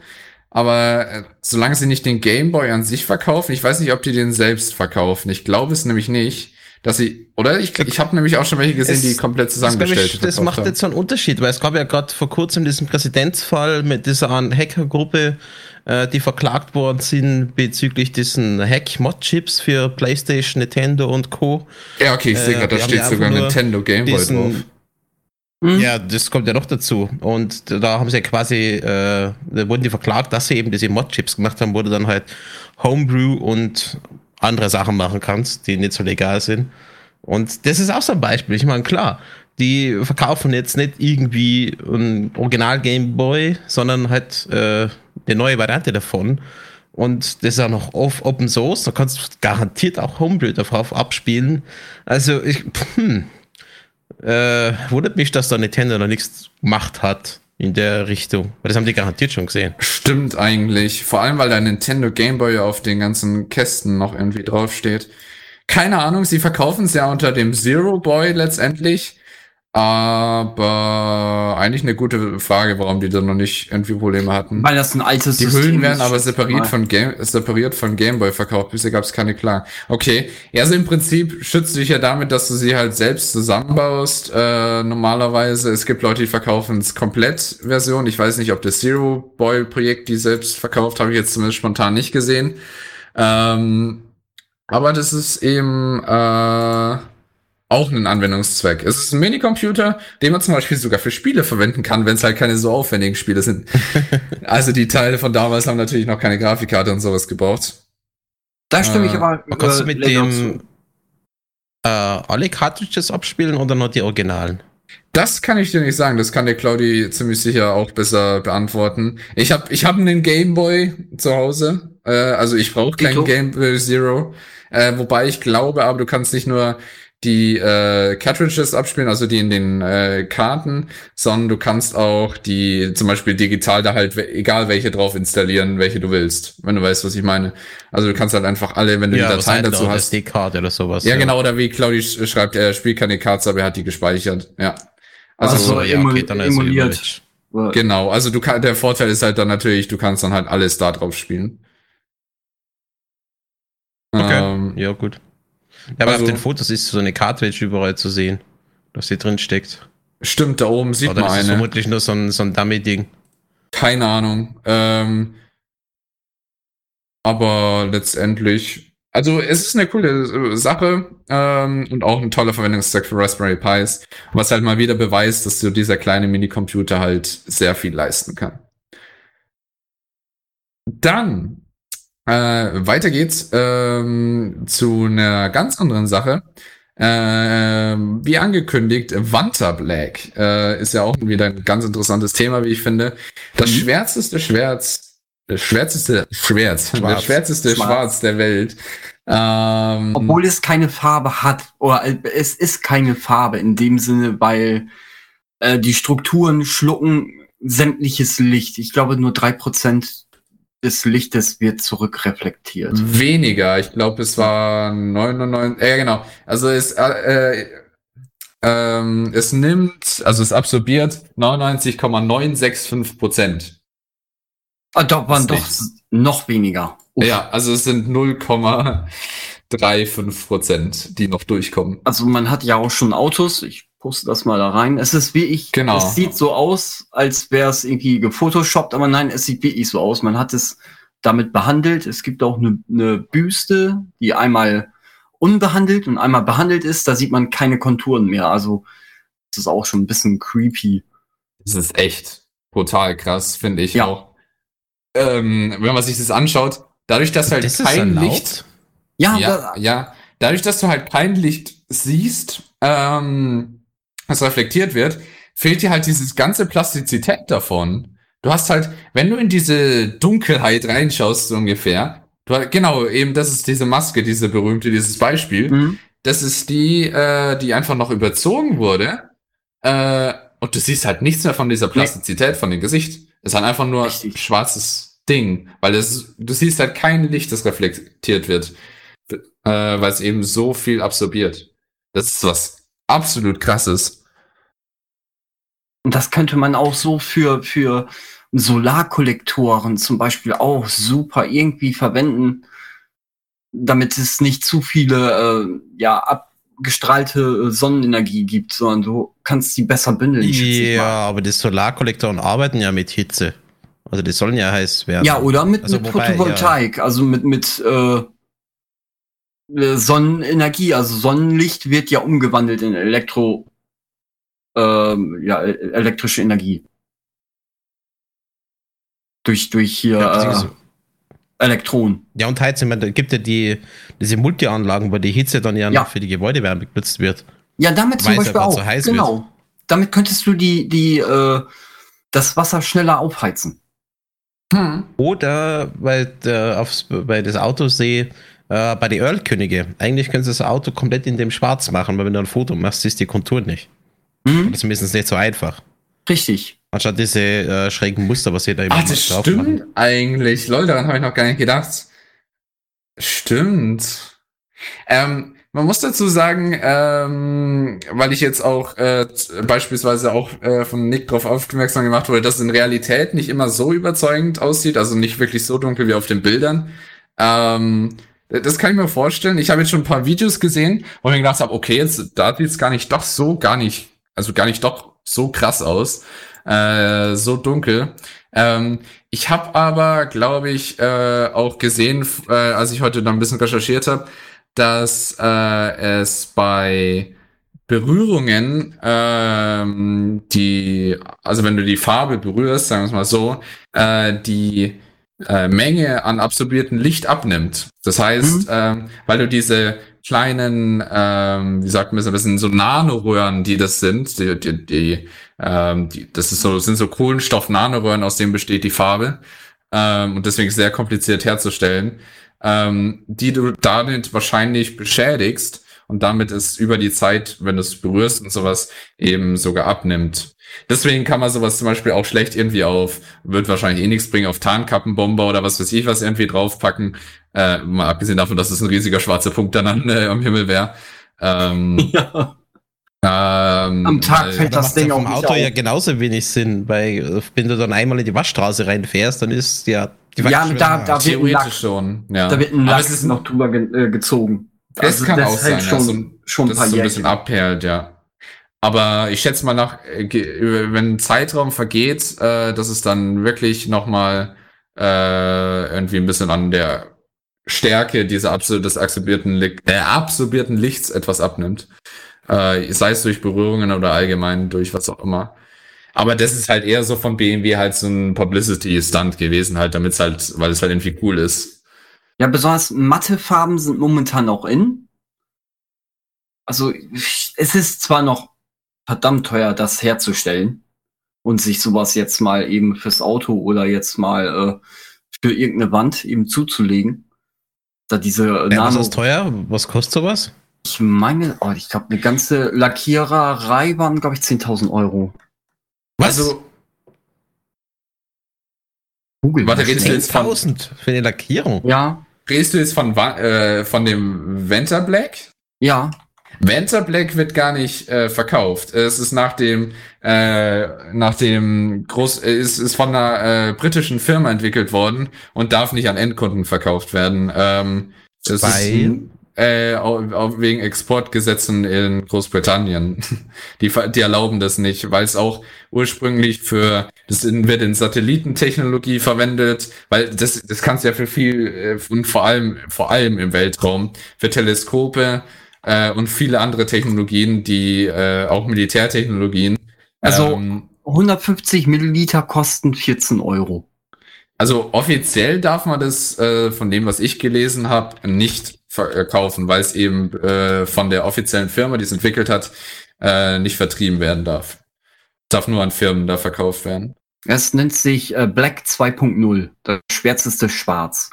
Aber äh, solange sie nicht den Game Boy an sich verkaufen, ich weiß nicht, ob die den selbst verkaufen. Ich glaube es nämlich nicht dass sie, oder? Ich, ich habe nämlich auch schon welche gesehen, es, die komplett zusammengestellt sind. Das macht jetzt so einen Unterschied, weil es gab ja gerade vor kurzem diesen Präzedenzfall mit dieser Hackergruppe, äh, die verklagt worden sind bezüglich diesen Hack-Mod-Chips für PlayStation, Nintendo und Co. Ja, okay, ich sehe gerade, da steht sogar Nintendo Game Boy drauf. Mhm. Ja, das kommt ja noch dazu. Und da haben sie ja quasi, äh, da wurden die verklagt, dass sie eben diese Mod-Chips gemacht haben, wurde dann halt Homebrew und andere Sachen machen kannst, die nicht so legal sind. Und das ist auch so ein Beispiel. Ich meine, klar, die verkaufen jetzt nicht irgendwie ein Original Game Boy, sondern halt äh, eine neue Variante davon. und das ist auch noch auf Open Source, da kannst du garantiert auch Homebrew darauf abspielen. Also ich, hm, äh, wundert mich, dass da Nintendo noch nichts gemacht hat in der Richtung. Weil das haben die garantiert schon gesehen. Stimmt eigentlich. Vor allem, weil der Nintendo Game Boy auf den ganzen Kästen noch irgendwie draufsteht. Keine Ahnung, sie verkaufen es ja unter dem Zero Boy letztendlich. Aber eigentlich eine gute Frage, warum die da noch nicht irgendwie Probleme hatten. Weil das ein altes Die System Hüllen werden aber separiert von, Game, separiert von Gameboy verkauft. Bisher gab es keine klar. Okay, also im Prinzip schützt dich ja damit, dass du sie halt selbst zusammenbaust. Äh, normalerweise, es gibt Leute, die verkaufen es komplett Version. Ich weiß nicht, ob das Zero Boy Projekt die selbst verkauft, habe ich jetzt zumindest spontan nicht gesehen. Ähm, aber das ist eben äh, auch einen Anwendungszweck. Es ist ein Minicomputer, den man zum Beispiel sogar für Spiele verwenden kann, wenn es halt keine so aufwendigen Spiele sind. also die Teile von damals haben natürlich noch keine Grafikkarte und sowas gebraucht. Da stimme äh, ich aber. Kannst du mit dem äh, alle Cartridges abspielen oder nur die Originalen? Das kann ich dir nicht sagen. Das kann der Claudi ziemlich sicher auch besser beantworten. Ich habe ich hab einen Game Boy zu Hause. Äh, also ich brauche keinen Game Boy Zero. Äh, wobei ich glaube, aber du kannst nicht nur die äh, Cartridges abspielen, also die in den äh, Karten, sondern du kannst auch die zum Beispiel digital da halt egal welche drauf installieren, welche du willst, wenn du weißt, was ich meine. Also du kannst halt einfach alle, wenn du ja, die Dateien dazu hast. Die Karte oder sowas. Ja, ja, genau, oder wie Claudi schreibt, er spielt keine Karte, aber er hat die gespeichert. Ja. Also, also ja, okay, dann emuliert. Genau, also du kann, der Vorteil ist halt dann natürlich, du kannst dann halt alles da drauf spielen. Okay. Ähm, ja, gut. Ja, aber also, auf den Fotos ist so eine Cartridge überall zu sehen, dass sie drin steckt. Stimmt, da oben sieht Oder man eine. Ist vermutlich nur so ein, so ein Dummy-Ding. Keine Ahnung. Ähm, aber letztendlich, also es ist eine coole Sache ähm, und auch ein toller Verwendungszweck für Raspberry Pis, was halt mal wieder beweist, dass so dieser kleine Minicomputer halt sehr viel leisten kann. Dann äh, weiter geht's ähm, zu einer ganz anderen Sache. Äh, wie angekündigt, Wanta Black äh, ist ja auch wieder ein ganz interessantes Thema, wie ich finde. Das mhm. schwärzeste Schwert, das schwärzeste Schwert, Schwarz. das schwärzeste Schwarz, Schwarz der Welt. Ähm, Obwohl es keine Farbe hat, oder es ist keine Farbe in dem Sinne, weil äh, die Strukturen schlucken sämtliches Licht. Ich glaube nur drei Prozent des Lichtes wird zurückreflektiert. Weniger. Ich glaube, es war 99. Äh, genau. Also es, äh, äh, ähm, es nimmt, also es absorbiert 99,965 Prozent. Ah, da waren doch noch weniger. Uff. Ja, also es sind 0,35 Prozent, die noch durchkommen. Also man hat ja auch schon Autos. Ich poste das mal da rein. Es ist wie ich, genau. es sieht so aus, als wäre es irgendwie gefotoshoppt, aber nein, es sieht wirklich so aus. Man hat es damit behandelt. Es gibt auch eine, eine Büste, die einmal unbehandelt und einmal behandelt ist. Da sieht man keine Konturen mehr. Also das ist auch schon ein bisschen creepy. Das ist echt brutal krass, finde ich ja. auch. Ähm, wenn man sich das anschaut, dadurch, dass halt das kein Licht, ja, ja, ja, dadurch, dass du halt kein Licht siehst, ähm, was reflektiert wird, fehlt dir halt dieses ganze Plastizität davon. Du hast halt, wenn du in diese Dunkelheit reinschaust, so ungefähr, du, genau, eben das ist diese Maske, diese berühmte, dieses Beispiel. Mhm. Das ist die, äh, die einfach noch überzogen wurde. Äh, und du siehst halt nichts mehr von dieser Plastizität, von dem Gesicht. Es ist halt einfach nur Richtig. schwarzes Ding, weil es, du siehst halt kein Licht, das reflektiert wird, äh, weil es eben so viel absorbiert. Das ist was absolut krasses. Und das könnte man auch so für, für Solarkollektoren zum Beispiel auch super irgendwie verwenden, damit es nicht zu viele äh, ja, abgestrahlte Sonnenenergie gibt, sondern du kannst sie besser bündeln. Ja, aber die Solarkollektoren arbeiten ja mit Hitze. Also die sollen ja heiß werden. Ja, oder mit, also mit wobei, Photovoltaik, ja. also mit, mit äh, Sonnenenergie, also Sonnenlicht wird ja umgewandelt in Elektro ähm, ja, e-, elektrische Energie. Durch, durch hier ja, äh, Elektronen. Ja, und Heizung, da gibt ja die, diese Multi-Anlagen, wo die Hitze dann ja, ja. für die Gebäudewärme genutzt wird. Ja, damit zum Beispiel auch. So genau. Wird. Damit könntest du die, die, äh, das Wasser schneller aufheizen. Hm. Oder weil, äh, aufs, bei das Auto sehe, äh, bei den Earl-Könige. Eigentlich können sie das Auto komplett in dem Schwarz machen, weil wenn du ein Foto machst, siehst du die Kontur nicht. Mhm. Oder zumindest nicht so einfach. Richtig. Anstatt diese äh, schrägen Muster, was ihr da immer Ach, das stimmt machen. eigentlich. Lol, daran habe ich noch gar nicht gedacht. Stimmt. Ähm, man muss dazu sagen, ähm, weil ich jetzt auch äh, beispielsweise auch äh, von Nick darauf aufmerksam gemacht wurde, dass es in Realität nicht immer so überzeugend aussieht, also nicht wirklich so dunkel wie auf den Bildern. Ähm, das kann ich mir vorstellen. Ich habe jetzt schon ein paar Videos gesehen, wo ich mir gedacht habe, okay, jetzt da sieht es gar nicht doch so, gar nicht, also gar nicht doch so krass aus, äh, so dunkel. Ähm, ich habe aber, glaube ich, äh, auch gesehen, äh, als ich heute noch ein bisschen recherchiert habe, dass äh, es bei Berührungen, ähm, die, also wenn du die Farbe berührst, sagen wir es mal so, äh, die äh, Menge an absorbiertem Licht abnimmt. Das heißt, mhm. ähm, weil du diese kleinen, ähm, wie sagt man das, das sind so Nanoröhren, die das sind, die, die, die, ähm, die das ist so, sind so Kohlenstoff-Nanoröhren, aus denen besteht die Farbe. Ähm, und deswegen sehr kompliziert herzustellen ähm, die du damit wahrscheinlich beschädigst und damit es über die Zeit, wenn du es berührst und sowas, eben sogar abnimmt. Deswegen kann man sowas zum Beispiel auch schlecht irgendwie auf, wird wahrscheinlich eh nichts bringen, auf Tarnkappenbomber oder was weiß ich was irgendwie draufpacken. Äh, mal abgesehen davon, dass es ein riesiger schwarzer Punkt dann äh, am Himmel wäre. Ähm, ja. Ähm, Am Tag fällt das Ding auch Auto ja genauso wenig Sinn, weil wenn du dann einmal in die Waschstraße reinfährst, dann ist ja die Ja, da, da wird ein Lack, schon. Ja. Da wird ein Lack ist noch drüber ge äh, gezogen. Das also, kann das auch sein, schon, also, schon das ein so ein bisschen abperlt, ja. Aber ich schätze mal nach, äh, wenn ein Zeitraum vergeht, äh, dass es dann wirklich noch mal äh, irgendwie ein bisschen an der Stärke dieser des absorbierten, äh, absorbierten Lichts etwas abnimmt. Äh, sei es durch Berührungen oder allgemein durch was auch immer. Aber das ist halt eher so von BMW halt so ein Publicity-Stunt gewesen, halt, damit halt, weil es halt irgendwie cool ist. Ja, besonders matte Farben sind momentan auch in. Also, es ist zwar noch verdammt teuer, das herzustellen und sich sowas jetzt mal eben fürs Auto oder jetzt mal äh, für irgendeine Wand eben zuzulegen. Da diese ja, Was ist teuer? Was kostet sowas? Ich meine, oh, ich glaube, eine ganze Lackiererei waren, glaube ich, 10.000 Euro. Was? Also, Google. Warte, redest du jetzt von für eine Lackierung? Ja. Redest du jetzt von, äh, von dem Venter Black? Ja. Venter Black wird gar nicht äh, verkauft. Es ist nach dem äh, nach dem Groß äh, ist ist von einer äh, britischen Firma entwickelt worden und darf nicht an Endkunden verkauft werden. Ähm, das Weil? ist äh, auch, wegen Exportgesetzen in Großbritannien. Die, die erlauben das nicht, weil es auch ursprünglich für, das wird in Satellitentechnologie verwendet, weil das, das kannst du ja für viel, äh, und vor allem, vor allem im Weltraum, für Teleskope äh, und viele andere Technologien, die äh, auch Militärtechnologien. Also ähm, 150 Milliliter kosten 14 Euro. Also offiziell darf man das äh, von dem, was ich gelesen habe, nicht verkaufen, weil es eben äh, von der offiziellen Firma, die es entwickelt hat, äh, nicht vertrieben werden darf. Darf nur an Firmen da verkauft werden. Es nennt sich äh, Black 2.0, das schwärzeste Schwarz.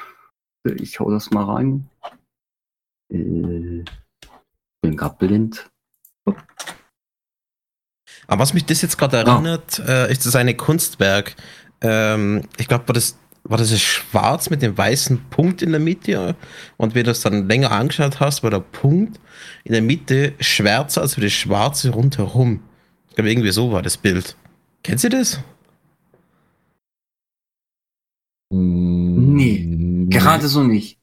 Ich hau das mal rein. Äh, bin grad blind. Aber was mich das jetzt gerade erinnert, ah. äh, ist das eine Kunstwerk. Ähm, ich glaube, war das war das schwarz mit dem weißen Punkt in der Mitte und wenn du es dann länger angeschaut hast, war der Punkt in der Mitte schwärzer als für das Schwarze rundherum. Ich glaube, irgendwie so war das Bild. Kennt ihr das? Nee, gerade so nicht.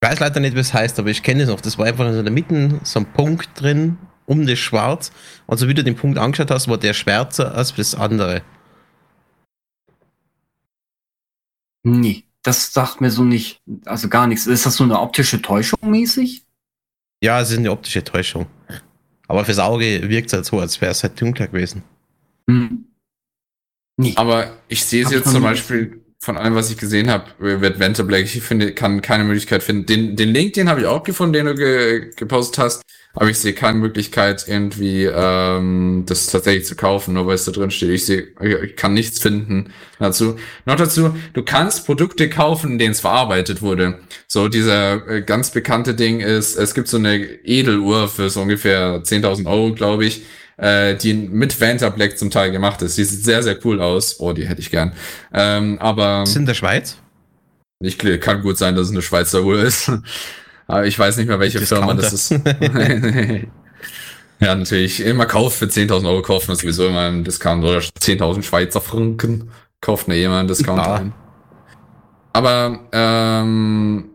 Ich weiß leider nicht, was es heißt, aber ich kenne es noch. Das war einfach in der Mitte so ein Punkt drin, um das Schwarz. Also wie du den Punkt angeschaut hast, war der schwärzer als das andere. Nee, das sagt mir so nicht, also gar nichts. Ist das so eine optische Täuschung mäßig? Ja, es ist eine optische Täuschung. Aber fürs Auge wirkt es halt so, als wäre es halt dunkler gewesen. Hm. Nee. Aber ich sehe es jetzt zum Beispiel von allem, was ich gesehen habe, wird Venter Black, ich finde, kann keine Möglichkeit finden. Den, den Link, den habe ich auch gefunden, den du ge gepostet hast. Aber ich sehe keine Möglichkeit, irgendwie ähm, das tatsächlich zu kaufen, nur weil es da drin steht. Ich sehe, ich kann nichts finden dazu. Noch dazu, du kannst Produkte kaufen, in denen es verarbeitet wurde. So, dieser äh, ganz bekannte Ding ist, es gibt so eine Edeluhr für so ungefähr 10.000 Euro, glaube ich, äh, die mit Vanta Black zum Teil gemacht ist. Die sieht sehr, sehr cool aus. Oh, die hätte ich gern. Ähm, aber. Ist in der Schweiz? Ich kann gut sein, dass es eine Schweizer Uhr ist. Aber ich weiß nicht mehr, welche Firma das ist. ja, natürlich. Immer Kauf für 10.000 Euro kaufen ist sowieso immer ein Discount oder 10.000 Schweizer Franken kauft mir jemand einen Discount ja. ein. Aber ähm,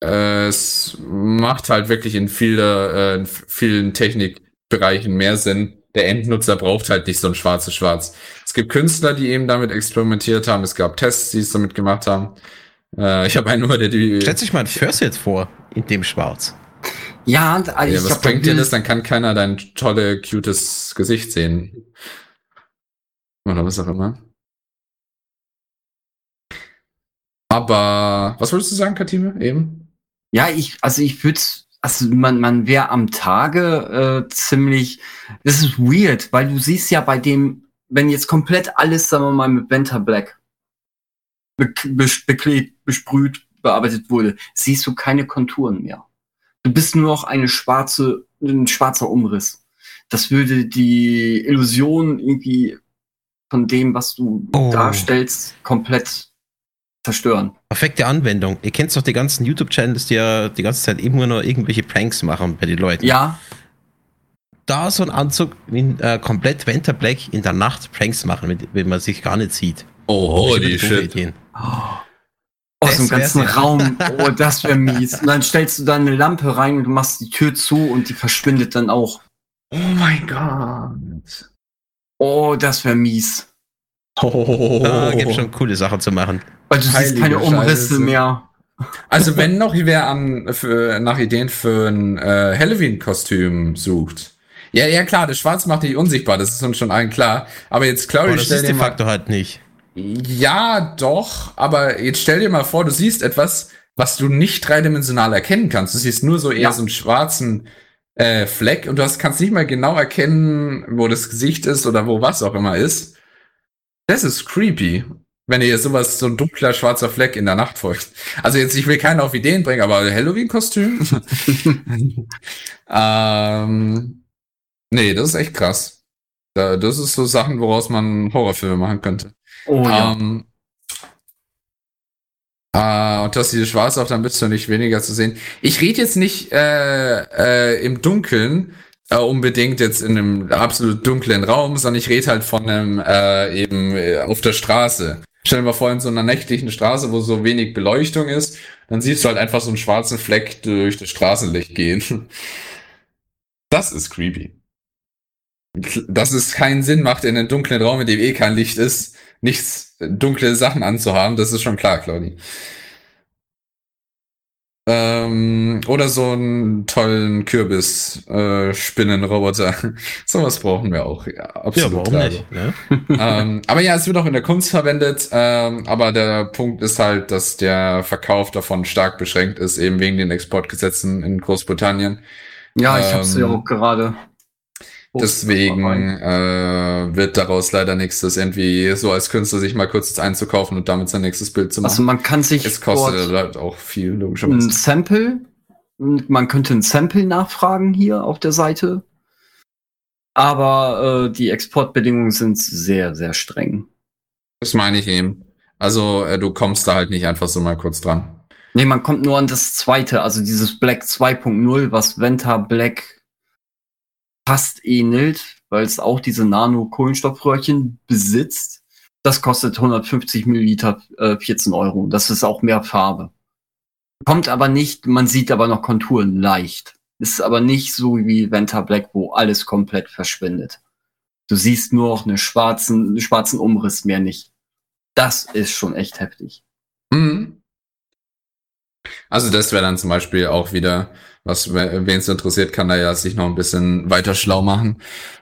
es macht halt wirklich in, viele, äh, in vielen Technikbereichen mehr Sinn. Der Endnutzer braucht halt nicht so ein schwarzes Schwarz. Es gibt Künstler, die eben damit experimentiert haben. Es gab Tests, die es damit gemacht haben. Äh, ich habe einen nur, der die. Stellt sich mal ein First jetzt vor, in dem Schwarz. Ja, also ja was bringt dir das? Dann kann keiner dein tolle, cutes Gesicht sehen. Oder was auch immer. Aber was wolltest du sagen, Katime, eben? Ja, ich, also ich würde, also man, man wäre am Tage äh, ziemlich, das ist weird, weil du siehst ja bei dem, wenn jetzt komplett alles, sagen wir mal, mit Venta Black beklebt, besprüht, bearbeitet wurde, siehst du keine Konturen mehr. Du bist nur noch eine schwarze, ein schwarzer Umriss. Das würde die Illusion irgendwie von dem, was du oh. darstellst, komplett zerstören. Perfekte Anwendung. Ihr kennt doch die ganzen YouTube-Channels, die ja die ganze Zeit immer nur irgendwelche Pranks machen bei den Leuten. Ja. Da so ein Anzug wie äh, komplett Winter Black in der Nacht Pranks machen, wenn man sich gar nicht sieht. Oh, holy shit. Ideen. Aus dem ganzen Raum. Oh, das wäre mies. Und dann stellst du da eine Lampe rein und du machst die Tür zu und die verschwindet dann auch. Oh mein Gott. Oh, das wäre mies. Oh. Da gibt schon coole Sachen zu machen. Weil du Heilige siehst keine Umrisse Scheiße. mehr. Also wenn noch wer an für, nach Ideen für ein äh, Halloween-Kostüm sucht. Ja, ja klar, das Schwarz macht dich unsichtbar, das ist uns schon allen klar. Aber jetzt Clary, oh, das ist de facto halt nicht. Ja, doch, aber jetzt stell dir mal vor, du siehst etwas, was du nicht dreidimensional erkennen kannst. Du siehst nur so eher ja. so einen schwarzen äh, Fleck und du hast, kannst nicht mal genau erkennen, wo das Gesicht ist oder wo was auch immer ist. Das ist creepy. Wenn ihr sowas, so ein dunkler schwarzer Fleck in der Nacht folgt. Also jetzt, ich will keinen auf Ideen bringen, aber Halloween-Kostüm? ähm, nee, das ist echt krass. Das ist so Sachen, woraus man Horrorfilme machen könnte. Oh ja. Ähm, äh, und dass diese Schwarze auch dann bist du nicht weniger zu sehen. Ich rede jetzt nicht äh, äh, im Dunkeln äh, unbedingt jetzt in einem absolut dunklen Raum, sondern ich rede halt von einem äh, eben äh, auf der Straße. Stell dir mal vor, in so einer nächtlichen Straße, wo so wenig Beleuchtung ist, dann siehst du halt einfach so einen schwarzen Fleck durch das Straßenlicht gehen. Das ist creepy. Dass es keinen Sinn macht, in einem dunklen Raum, in dem eh kein Licht ist, nichts dunkle Sachen anzuhaben, das ist schon klar, Claudi. Ähm, oder so einen tollen Kürbis-Spinnenroboter. Äh, Sowas brauchen wir auch. Ja, absolut. Ja, warum nicht? Ne? ähm, aber ja, es wird auch in der Kunst verwendet. Ähm, aber der Punkt ist halt, dass der Verkauf davon stark beschränkt ist, eben wegen den Exportgesetzen in Großbritannien. Ja, ich ähm, habe es ja auch gerade. Deswegen äh, wird daraus leider nichts, das irgendwie so als Künstler sich mal kurz einzukaufen und damit sein nächstes Bild zu also machen. Also man kann sich es kostet halt auch viel logischerweise. Ein Sample, man könnte ein Sample nachfragen hier auf der Seite, aber äh, die Exportbedingungen sind sehr sehr streng. Das meine ich eben. Also äh, du kommst da halt nicht einfach so mal kurz dran. Nee, man kommt nur an das zweite, also dieses Black 2.0, was Venta Black fast ähnelt, weil es auch diese Nano-Kohlenstoffröhrchen besitzt. Das kostet 150 Milliliter äh, 14 Euro. Das ist auch mehr Farbe. Kommt aber nicht, man sieht aber noch Konturen leicht. Ist aber nicht so wie Venta Black, wo alles komplett verschwindet. Du siehst nur noch einen schwarzen, einen schwarzen Umriss, mehr nicht. Das ist schon echt heftig. Mhm. Also das wäre dann zum Beispiel auch wieder was, wen es interessiert, kann da ja sich noch ein bisschen weiter schlau machen.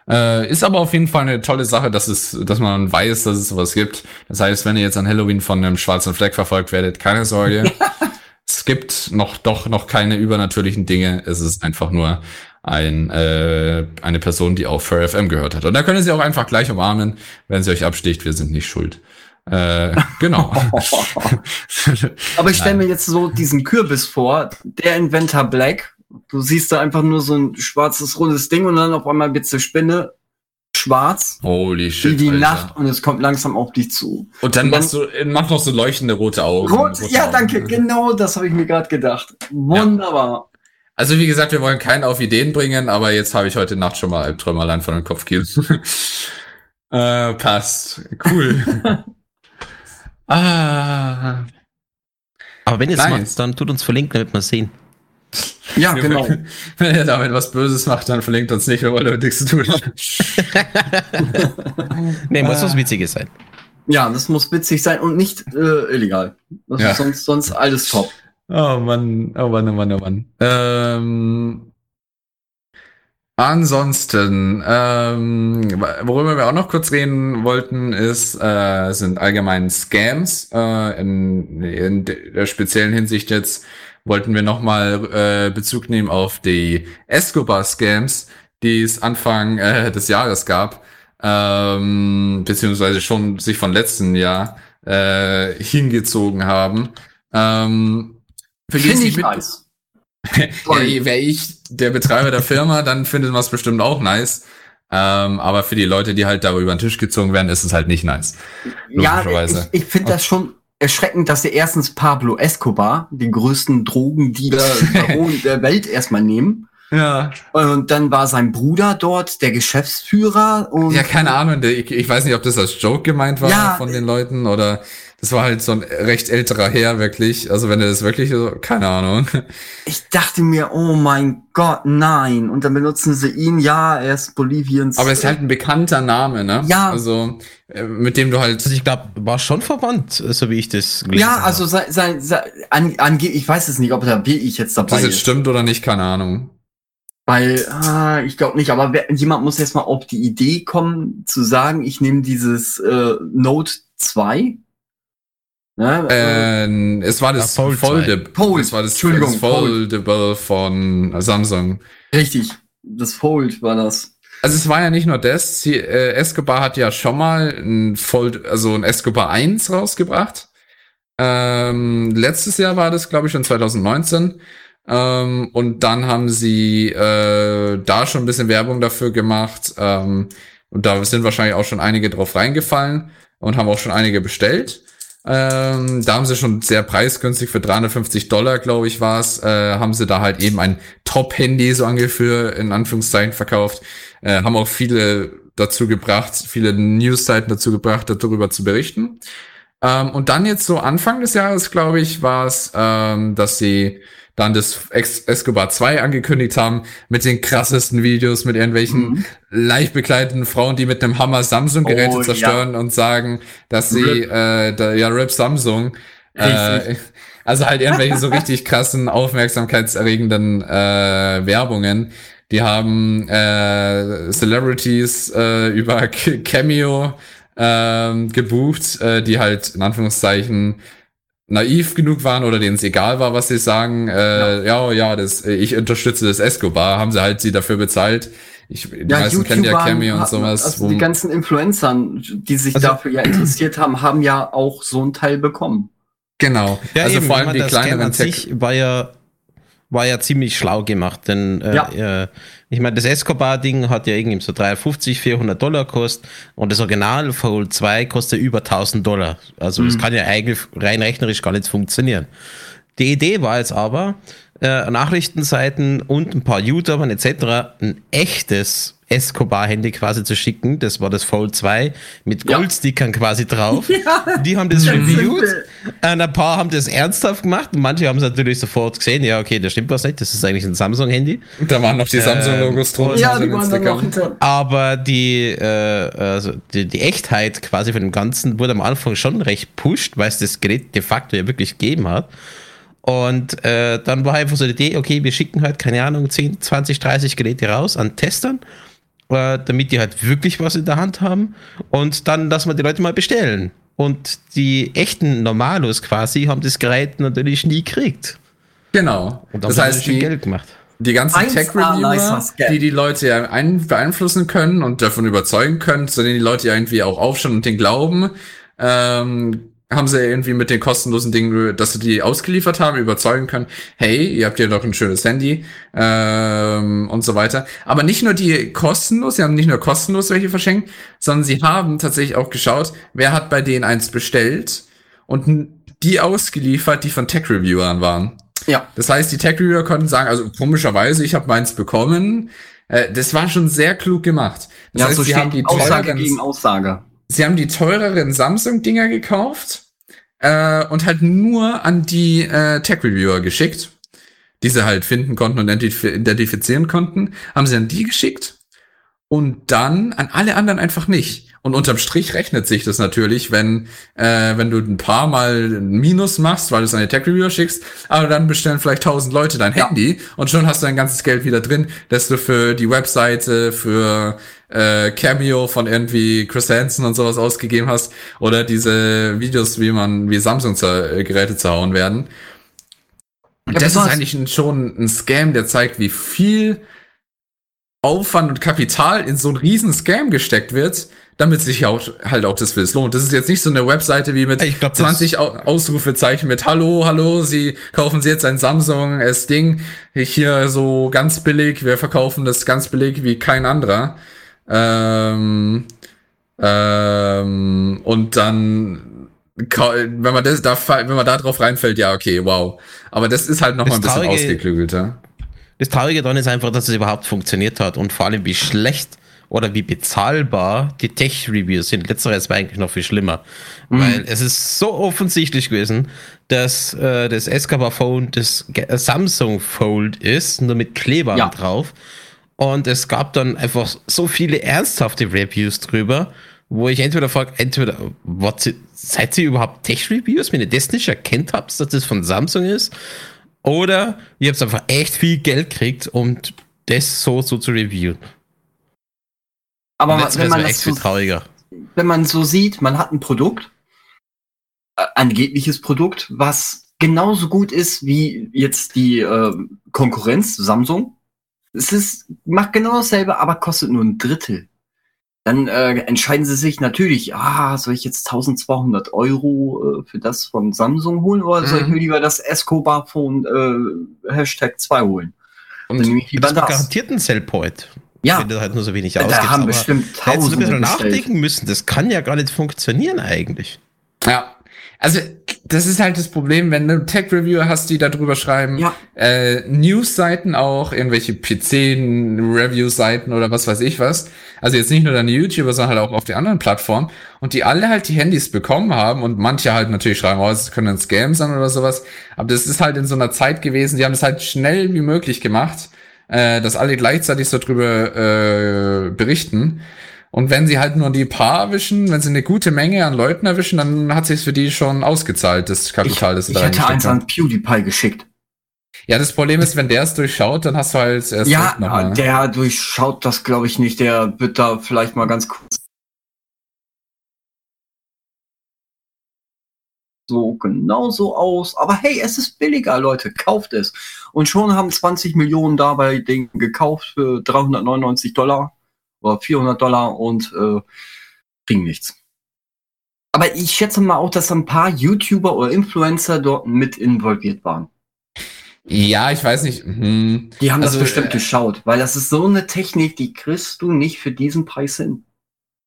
Äh, ist aber auf jeden Fall eine tolle Sache, dass es, dass man weiß, dass es sowas gibt. Das heißt, wenn ihr jetzt an Halloween von einem schwarzen Fleck verfolgt werdet, keine Sorge. es gibt noch doch noch keine übernatürlichen Dinge. Es ist einfach nur ein, äh, eine Person, die auch Fur FM gehört hat. Und da können Sie auch einfach gleich umarmen, wenn sie euch absticht. Wir sind nicht schuld. Äh, genau. Aber ich stelle mir jetzt so diesen Kürbis vor, der Inventor Black. Du siehst da einfach nur so ein schwarzes, rundes Ding und dann auf einmal wird die Spinne schwarz. Holy shit. Wie die Alter. Nacht und es kommt langsam auf dich zu. Und dann, und dann machst du, mach noch so leuchtende rote Augen. Rot, rote ja, Augen. danke, genau das habe ich mir gerade gedacht. Wunderbar. Also wie gesagt, wir wollen keinen auf Ideen bringen, aber jetzt habe ich heute Nacht schon mal Albträume allein von den Kopfkielen. äh, passt. Cool. ah. Aber wenn ihr es macht, dann tut uns verlinken, damit wir es sehen. Ja, genau. Wenn ihr damit was Böses macht, dann verlinkt uns nicht, wir wollen damit nichts zu tun. nee, muss was Witziges sein. Ja, das muss witzig sein und nicht äh, illegal. Das Ja. ist sonst, sonst alles top. Oh Mann, oh Mann, oh Mann, oh Mann. Ähm, ansonsten, ähm, worüber wir auch noch kurz reden wollten, ist, äh, sind allgemein Scams. Äh, in, in der speziellen Hinsicht jetzt wollten wir nochmal äh, Bezug nehmen auf die Escobar-Scams, die es Anfang äh, des Jahres gab, ähm, beziehungsweise schon sich von letzten Jahr äh, hingezogen haben. Ähm, Finde ich mit- nice. ja, wäre ich der Betreiber der Firma, dann findet man es bestimmt auch nice. Ähm, aber für die Leute, die halt darüber den Tisch gezogen werden, ist es halt nicht nice. Ja, ich, ich finde das schon erschreckend, dass sie erstens Pablo Escobar, den größten Drogendealer der Welt, erstmal nehmen. Ja. Und dann war sein Bruder dort, der Geschäftsführer. Und Ja, keine Ahnung. Ich, ich weiß nicht, ob das als Joke gemeint war Ja. von den Leuten oder das war halt so ein recht älterer Herr, wirklich. Also wenn er das wirklich so, keine Ahnung. ich dachte mir, oh mein Gott, nein. Und dann benutzen sie ihn, ja, er ist Boliviens. Aber es ist halt ein bekannter Name, ne? Ja. Also, äh, mit dem du halt. Also ich glaube, war schon verwandt, so wie ich das gelesen ja, also sein, sein, sein an, ange ich weiß es nicht, ob da ich jetzt Ob dabei das jetzt ist. stimmt oder nicht, keine Ahnung. Weil, ah, ich glaube nicht, aber wer, jemand muss erst mal auf die Idee kommen, zu sagen, ich nehme dieses äh, Note 2. Ne? äh, es war das Ja, Fold Foldable. Fold. Es war das, Entschuldigung, das Foldable von Samsung. richtig, das Fold war das. Also es war ja nicht nur das, sie, äh, Escobar hat ja schon mal ein Fold, also ein Escobar 1 rausgebracht. Ähm, letztes Jahr war das, glaube ich, schon 2019. Ähm, und dann haben sie äh, da schon ein bisschen Werbung dafür gemacht. Ähm, und da sind wahrscheinlich auch schon einige drauf reingefallen und haben auch schon einige bestellt. Ähm, da haben sie schon sehr preisgünstig für 350 Dollar, glaube ich, war es, äh, haben sie da halt eben ein Top-Handy so ungefähr in Anführungszeichen verkauft. Äh, haben auch viele dazu gebracht, viele Newsseiten dazu gebracht, darüber zu berichten. Ähm, und dann jetzt so Anfang des Jahres, glaube ich, war es, ähm, dass sie dann das Escobar 2 angekündigt haben mit den krassesten Videos, mit irgendwelchen Mhm. leicht bekleideten Frauen, die mit einem Hammer Samsung-Geräte Oh, zerstören und sagen, dass sie, Rip. äh, da, ja, Rip Samsung, äh, also halt irgendwelche so richtig krassen, aufmerksamkeitserregenden äh, Werbungen. Die haben äh, Celebrities äh, über Cameo ähm, gebucht, äh, die halt in Anführungszeichen naiv genug waren oder denen es egal war, was sie sagen. Äh, ja, ja, das, ich unterstütze das Escobar, haben sie halt sie dafür bezahlt. Ich, die meisten kennen ja Cameo und sowas. Also wo- die ganzen Influencern, die sich Also- dafür ja interessiert haben, haben ja auch so einen Teil bekommen. genau. Ja, also eben, vor allem die kleineren an Tech. sich war ja, war ja ziemlich schlau gemacht, denn äh, Ja. äh, ich meine, das Escobar-Ding hat ja irgendwie so 350, 400 Dollar kostet und das Original Fold 2 kostet über 1000 Dollar. Also das Mhm. kann ja eigentlich rein rechnerisch gar nicht funktionieren. Die Idee war jetzt aber, äh, Nachrichtenseiten und ein paar YouTubern etc. ein echtes Escobar-Handy quasi zu schicken. Das war das Fold 2 mit Ja. Goldstickern quasi drauf. Die haben das Ganz reviewed. ein paar haben das ernsthaft gemacht und manche haben es natürlich sofort gesehen. Ja, okay, da stimmt was nicht. Das ist eigentlich ein Samsung-Handy. Da waren noch die Samsung-Logos drunter. Ähm, Ja, auf die waren noch hinter. Aber die, äh, also die, die Echtheit quasi von dem Ganzen wurde am Anfang schon recht pusht, weil es das Gerät de facto ja wirklich gegeben hat. Und äh, dann war einfach so die Idee, okay, wir schicken halt, keine Ahnung, 10, 20, 30 Geräte raus an Testern, äh, damit die halt wirklich was in der Hand haben. Und dann lassen wir die Leute mal bestellen. Und die echten Normalos quasi haben das Gerät natürlich nie gekriegt. Genau. Und das heißt, die, Geld gemacht. die ganzen 1A Tech-Reviewer, die die Leute ja ein beeinflussen können und davon überzeugen können, zu denen die Leute ja irgendwie auch aufschauen und den glauben, ähm, haben sie irgendwie mit den kostenlosen Dingen, dass sie die ausgeliefert haben, überzeugen können, hey, ihr habt ja doch ein schönes Handy ähm, und so weiter. Aber nicht nur die kostenlos, sie haben nicht nur kostenlos welche verschenkt, sondern sie haben tatsächlich auch geschaut, wer hat bei denen eins bestellt und die ausgeliefert, die von Tech-Reviewern waren. Ja. Das heißt, die Tech-Reviewer konnten sagen, also komischerweise, ich habe meins bekommen. Äh, das war schon sehr klug gemacht. Das ja, heißt, so sie haben die Aussage gegen Aussage. Sie haben die teureren Samsung-Dinger gekauft äh, und halt nur an die äh, Tech-Reviewer geschickt, die sie halt finden konnten und identif identifizieren konnten, haben sie an die geschickt und dann an alle anderen einfach nicht. Und unterm Strich rechnet sich das natürlich, wenn, äh, wenn du ein paar Mal ein Minus machst, weil du es an die Tech-Reviewer schickst, aber dann bestellen vielleicht tausend Leute dein Ja. Handy und schon hast du dein ganzes Geld wieder drin, das du für die Webseite, für äh, Cameo von irgendwie Chris Hansen und sowas ausgegeben hast oder diese Videos, wie man, wie Samsung-Geräte zerhauen werden. Und Ja, das ist eigentlich ein, schon ein Scam, der zeigt, wie viel Aufwand und Kapital in so einen riesen Scam gesteckt wird, damit sich auch, halt auch das Bild lohnt. Das ist jetzt nicht so eine Webseite wie mit glaub, das- 20 Au Ausrufezeichen mit Hallo, hallo, Sie kaufen Sie jetzt ein Samsung S-Ding, hier so ganz billig, wir verkaufen das ganz billig wie kein anderer. Ähm, ähm, und dann, wenn man das, da, wenn man da drauf reinfällt, ja, okay, wow. Aber das ist halt noch Das mal ein bisschen ausgeklügelter. Das Traurige daran ist einfach, dass es überhaupt funktioniert hat und vor allem wie schlecht oder wie bezahlbar die Tech-Reviews sind. Letzteres war eigentlich noch viel schlimmer. Weil es ist so offensichtlich gewesen, dass äh, das Escobar Phone das äh, Samsung Fold ist, nur mit Klebern Ja. drauf. Und es gab dann einfach so viele ernsthafte Reviews drüber, wo ich entweder frage, entweder, what, seid ihr überhaupt Tech-Reviews, wenn ihr das nicht erkennt habt, dass das von Samsung ist? Oder ihr habt einfach echt viel Geld gekriegt, um das so, so zu reviewen. Aber Letzteres wenn man, das so, trauriger. wenn man so sieht, man hat ein Produkt, äh, angebliches Produkt, was genauso gut ist wie jetzt die äh, Konkurrenz Samsung. Es ist, macht genau dasselbe, aber kostet nur ein Drittel. Dann äh, entscheiden sie sich natürlich, ah, soll ich jetzt 1200 Euro äh, für das von Samsung holen oder soll ich Mhm. mir lieber das Escobar Phone äh, Hashtag 2 holen? Dann Und nehme ich lieber das. garantiert ein Sellpoint. Ja, Wenn du halt nur so wenig da ausgibst. haben aber bestimmt da hättest du ein bisschen bestellt. nachdenken müssen. Das kann ja gar nicht funktionieren eigentlich. Ja. Also, das ist halt das Problem, wenn du Tech-Reviewer hast, die darüber schreiben, Ja. äh, News-Seiten auch, irgendwelche PC-Review-Seiten oder was weiß ich was. Also jetzt nicht nur deine YouTuber, sondern halt auch auf die anderen Plattformen. Und die alle halt die Handys bekommen haben und manche halt natürlich schreiben, oh, es können ein Scam sein oder sowas. Aber das ist halt in so einer Zeit gewesen, die haben es halt schnell wie möglich gemacht, äh, dass alle gleichzeitig so drüber äh, berichten. Und wenn sie halt nur die paar erwischen, wenn sie eine gute Menge an Leuten erwischen, dann hat sich für die schon ausgezahlt, das Kapital, das ich da hätte eins an PewDiePie geschickt. Ja, das Problem ist, wenn der es durchschaut, dann hast du halt erst Ja, noch mal. der durchschaut das, glaube ich, nicht. Der wird da vielleicht mal ganz kurz so genau so aus. Aber hey, es ist billiger, Leute, kauft es. Und schon haben 20 Millionen dabei Ding gekauft für 399 Dollar oder 400 Dollar und äh, kriegen nichts. Aber ich schätze mal auch, dass ein paar YouTuber oder Influencer dort mit involviert waren. Ja, ich weiß nicht. Hm. Die haben Also, das bestimmt äh, geschaut, weil das ist so eine Technik, die kriegst du nicht für diesen Preis hin.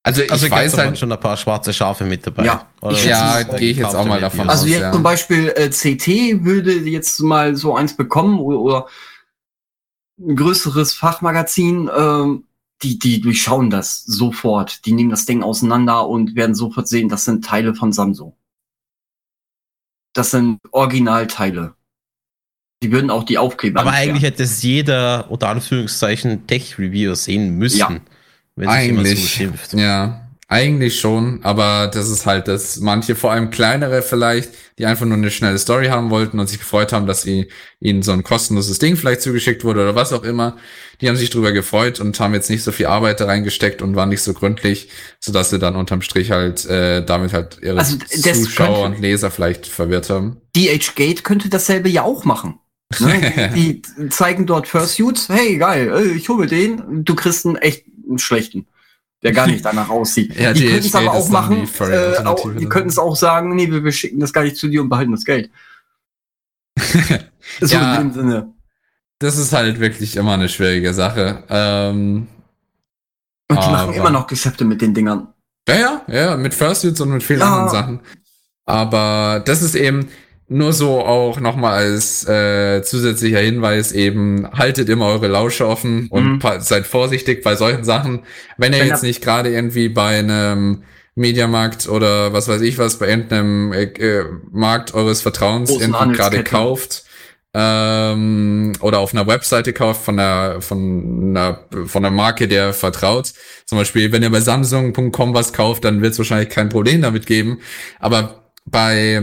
Also ich Also weiß halt, schon ein paar schwarze Schafe mit dabei. Ja, ich Ja, gehe ich jetzt auch mal davon. Also aus, jetzt ja. zum Beispiel äh, CT würde jetzt mal so eins bekommen oder, oder ein größeres Fachmagazin, ähm, die, die durchschauen das sofort. Die nehmen das Ding auseinander und werden sofort sehen, das sind Teile von Samsung. Das sind Originalteile. Die würden auch die Aufkleber Aber eigentlich hätte es jeder, unter Anführungszeichen, Tech-Reviewer sehen müssen. Ja. Wenn sich jemand so eigentlich, schimpft. ja, eigentlich schon, aber das ist halt, dass manche, vor allem kleinere vielleicht, die einfach nur eine schnelle Story haben wollten und sich gefreut haben, dass sie ihnen so ein kostenloses Ding vielleicht zugeschickt wurde oder was auch immer, die haben sich drüber gefreut und haben jetzt nicht so viel Arbeit da reingesteckt und waren nicht so gründlich, sodass sie dann unterm Strich halt äh, damit halt ihre Also, Zuschauer könnte- und Leser vielleicht verwirrt haben. DH Gate könnte dasselbe ja auch machen. Ne? Die zeigen dort Fursuits. Hey, geil, äh, ich hole den. Du kriegst einen echt einen schlechten, der gar nicht danach aussieht. Ja, die die könnten es aber auch machen. die Äh, auch, die könnten es auch sagen, nee, wir, wir schicken das gar nicht zu dir und behalten das Geld. so Ja. in dem Sinne. Das ist halt wirklich immer eine schwierige Sache. Ähm, Und die Aber- machen immer noch Geschäfte mit den Dingern. ja, ja, ja, mit Fursuits und mit vielen Ja. anderen Sachen. Aber das ist eben nur so auch nochmal als äh, zusätzlicher Hinweis eben, haltet immer eure Lausche offen und Mhm. seid vorsichtig bei solchen Sachen. Wenn ihr Wenn jetzt nicht gerade irgendwie bei einem Mediamarkt oder was weiß ich was, bei irgendeinem äh, äh, Markt eures Vertrauens irgendwie gerade kauft ähm, oder auf einer Webseite kauft von einer, von einer, von einer Marke, der vertraut. Zum Beispiel, wenn ihr bei Samsung.com was kauft, dann wird es wahrscheinlich kein Problem damit geben. Aber bei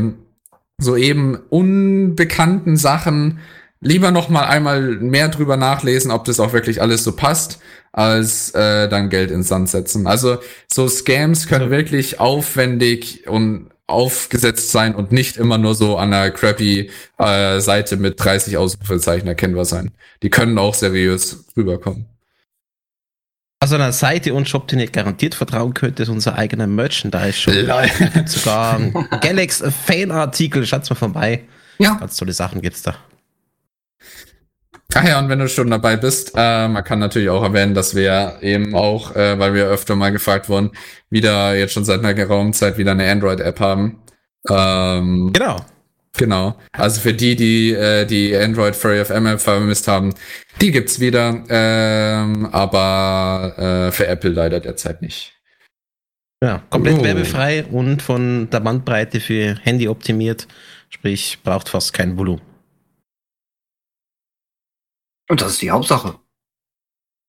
so eben unbekannten Sachen lieber noch mal einmal mehr drüber nachlesen, ob das auch wirklich alles so passt, als äh, dann Geld ins Sand setzen. Also so Scams können wirklich aufwendig und aufgesetzt sein und nicht immer nur so an einer crappy äh, Seite mit 30 Ausrufezeichen erkennbar sein. Die können auch seriös rüberkommen. Also einer Seite und Shop, den ihr garantiert vertrauen könnt, ist unser eigener Merchandise-Shop. Sogar ein Galax Fan-Artikel, schaut's mal vorbei. Ja. Ganz tolle Sachen gibt's da. Ach ja, und wenn du schon dabei bist, äh, man kann natürlich auch erwähnen, dass wir eben auch, äh, weil wir öfter mal gefragt wurden, wieder jetzt schon seit einer geraumen Zeit wieder eine Android-App haben. Ähm, Genau. Genau. Also für die, die äh, die Android Furry FM App vermisst haben, die gibt's wieder, ähm, aber äh, für Apple leider derzeit nicht. Ja, komplett Oh. werbefrei und von der Bandbreite für Handy optimiert. Sprich, braucht fast kein Volumen. Und das ist die Hauptsache.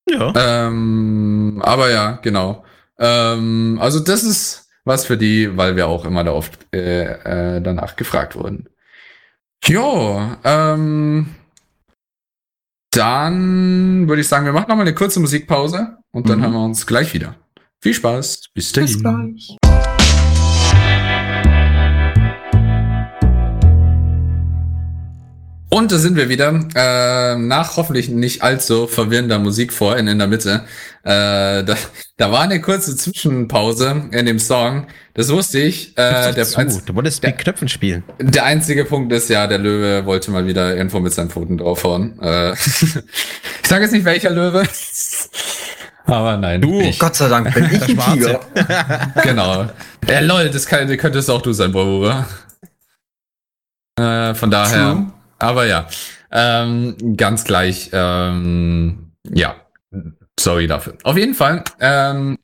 Ja. Ähm, aber ja, genau. Ähm, also das ist was für die, weil wir auch immer da oft äh, äh, danach gefragt wurden. Jo, ähm, dann würde ich sagen, wir machen noch mal eine kurze Musikpause und dann Mhm. hören wir uns gleich wieder. Viel Spaß. Bis dahin. gleich. Und da sind wir wieder. Äh, nach hoffentlich nicht allzu verwirrender Musik vorhin in der Mitte. Äh, da, da war eine kurze Zwischenpause in dem Song. Das wusste ich. Äh, der, zu. einz- Du wolltest mit Knöpfen spielen. der einzige Punkt ist ja, der Löwe wollte mal wieder irgendwo mit seinen Pfoten draufhauen. Äh, ich sage jetzt nicht welcher Löwe. Aber nein. Du. Ich, Gott sei Dank bin ich ein Schwarze. Tiger. genau. Ja, lol, das kann, könntest auch du sein, Barbara. Äh, von daher. True. Aber ja. Ähm, ganz gleich. Ähm, ja. Sorry dafür. Auf jeden Fall ähm,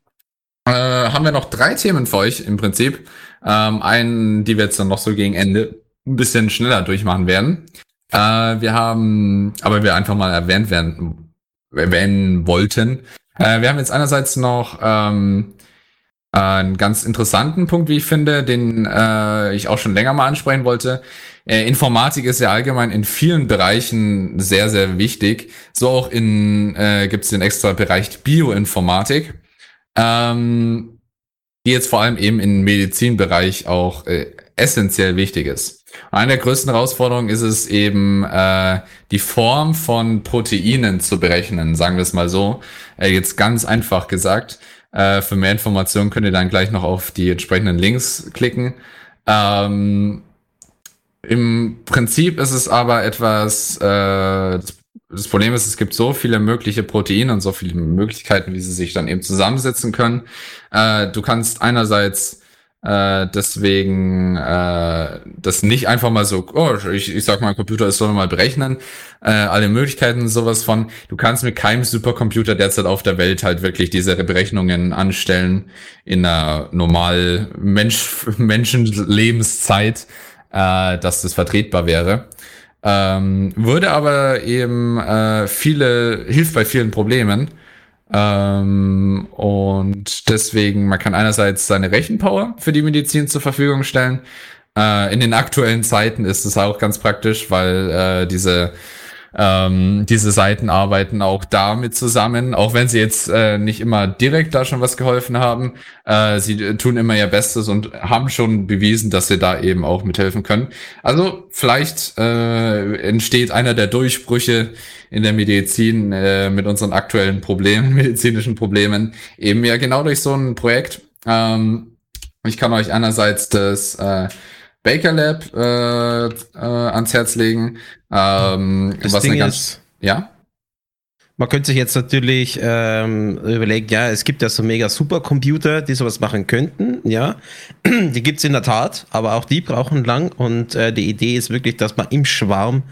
äh, haben wir noch drei Themen für euch im Prinzip. Ähm, einen, die wir jetzt dann noch so gegen Ende ein bisschen schneller durchmachen werden. Äh, wir haben, aber wir einfach mal erwähnt werden, erwähnen wollten. Äh, wir haben jetzt einerseits noch ähm, einen ganz interessanten Punkt, wie ich finde, den äh, ich auch schon länger mal ansprechen wollte. Äh, Informatik ist ja allgemein in vielen Bereichen sehr, sehr wichtig. So auch in äh, gibt es den extra Bereich Bioinformatik, ähm, die jetzt vor allem eben im Medizinbereich auch äh, essentiell wichtig ist. Eine der größten Herausforderungen ist es eben, äh, die Form von Proteinen zu berechnen, sagen wir es mal so. Äh, jetzt ganz einfach gesagt. Äh, für mehr Informationen könnt ihr dann gleich noch auf die entsprechenden Links klicken. Ähm, Im Prinzip ist es aber etwas, äh, das, Problem ist, es gibt so viele mögliche Proteine und so viele Möglichkeiten, wie sie sich dann eben zusammensetzen können. Äh, du kannst einerseits äh, deswegen äh, das nicht einfach mal so, oh, ich, ich sag mal, Computer, es soll mal berechnen, äh, alle Möglichkeiten sowas von, du kannst mit keinem Supercomputer derzeit auf der Welt halt wirklich diese Berechnungen anstellen in einer normal Mensch, Menschenlebenszeit, äh, dass das vertretbar wäre. Ähm, würde aber eben äh, viele, hilft bei vielen Problemen. Ähm, und deswegen, man kann einerseits seine Rechenpower für die Medizin zur Verfügung stellen. Äh, in den aktuellen Zeiten ist es auch ganz praktisch, weil äh, diese Ähm, diese Seiten arbeiten auch damit zusammen, auch wenn sie jetzt äh, nicht immer direkt da schon was geholfen haben. Äh, sie tun immer ihr Bestes und haben schon bewiesen, dass sie da eben auch mithelfen können. Also vielleicht äh, entsteht einer der Durchbrüche in der Medizin äh, mit unseren aktuellen Problemen, medizinischen Problemen, eben ja genau durch so ein Projekt. Ähm, ich kann euch einerseits das äh, Baker Lab äh, äh, ans Herz legen. Ähm, das was Ding ganz, ist, ja. Man könnte sich jetzt natürlich ähm, überlegen, ja, es gibt ja so mega Supercomputer, die sowas machen könnten, ja. Die gibt's in der Tat, aber auch die brauchen lang und äh, die Idee ist wirklich, dass man im Schwarm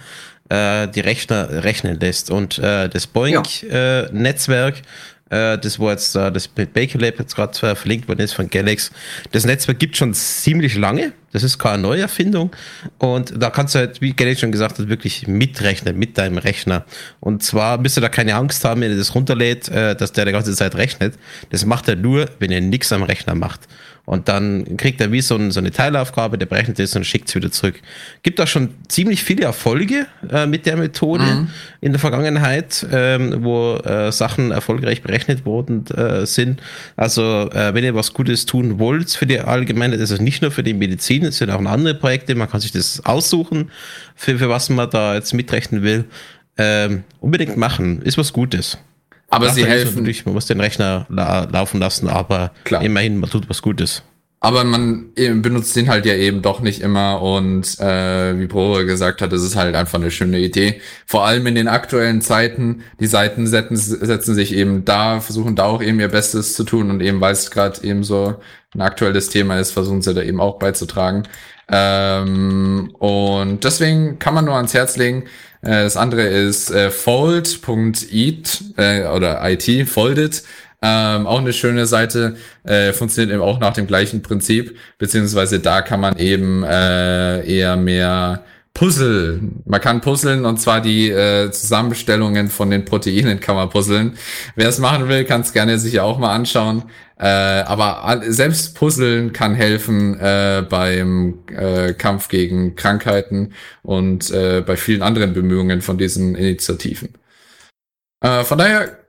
äh, die Rechner rechnen lässt. Und äh, das Boeing-Netzwerk ja. Äh, das, wo jetzt äh, das mit Baker Lab jetzt gerade verlinkt worden ist von Galax, das Netzwerk gibt schon ziemlich lange. Das ist keine Neuerfindung. Und da kannst du halt, wie Galax schon gesagt hat, wirklich mitrechnen mit deinem Rechner. Und zwar müsst ihr da keine Angst haben, wenn ihr das runterlädt, äh, dass der die ganze Zeit rechnet. Das macht er nur, wenn ihr nichts am Rechner macht. Und dann kriegt er wie so, ein, so eine Teilaufgabe, der berechnet ist und schickt es wieder zurück. Gibt auch schon ziemlich viele Erfolge äh, mit der Methode mhm. in der Vergangenheit, ähm, wo äh, Sachen erfolgreich berechnet worden äh, sind. Also äh, wenn ihr was Gutes tun wollt für die Allgemeine, das ist nicht nur für die Medizin, es sind auch andere Projekte, man kann sich das aussuchen, für, für was man da jetzt mitrechnen will. Ähm, unbedingt machen, ist was Gutes. Aber sie helfen. Natürlich, man muss den Rechner la laufen lassen, aber Klar. immerhin, man tut was Gutes. Aber man benutzt den halt ja eben doch nicht immer und äh, wie Bro gesagt hat, es ist halt einfach eine schöne Idee. Vor allem in den aktuellen Zeiten, die Seiten setzen, setzen sich eben da, versuchen da auch eben ihr Bestes zu tun und eben weil es gerade eben so ein aktuelles Thema ist, versuchen sie da eben auch beizutragen. Ähm, und deswegen kann man nur ans Herz legen, äh, das andere ist äh, fold.it äh, oder IT, folded. Ähm, auch eine schöne Seite, äh, funktioniert eben auch nach dem gleichen Prinzip, beziehungsweise da kann man eben äh, eher mehr Puzzle. Man kann puzzeln und zwar die äh, Zusammenstellungen von den Proteinen kann man puzzeln. Wer es machen will, kann es gerne sich auch mal anschauen. Äh, aber selbst Puzzeln kann helfen äh, beim äh, Kampf gegen Krankheiten und äh, bei vielen anderen Bemühungen von diesen Initiativen. Äh, von daher,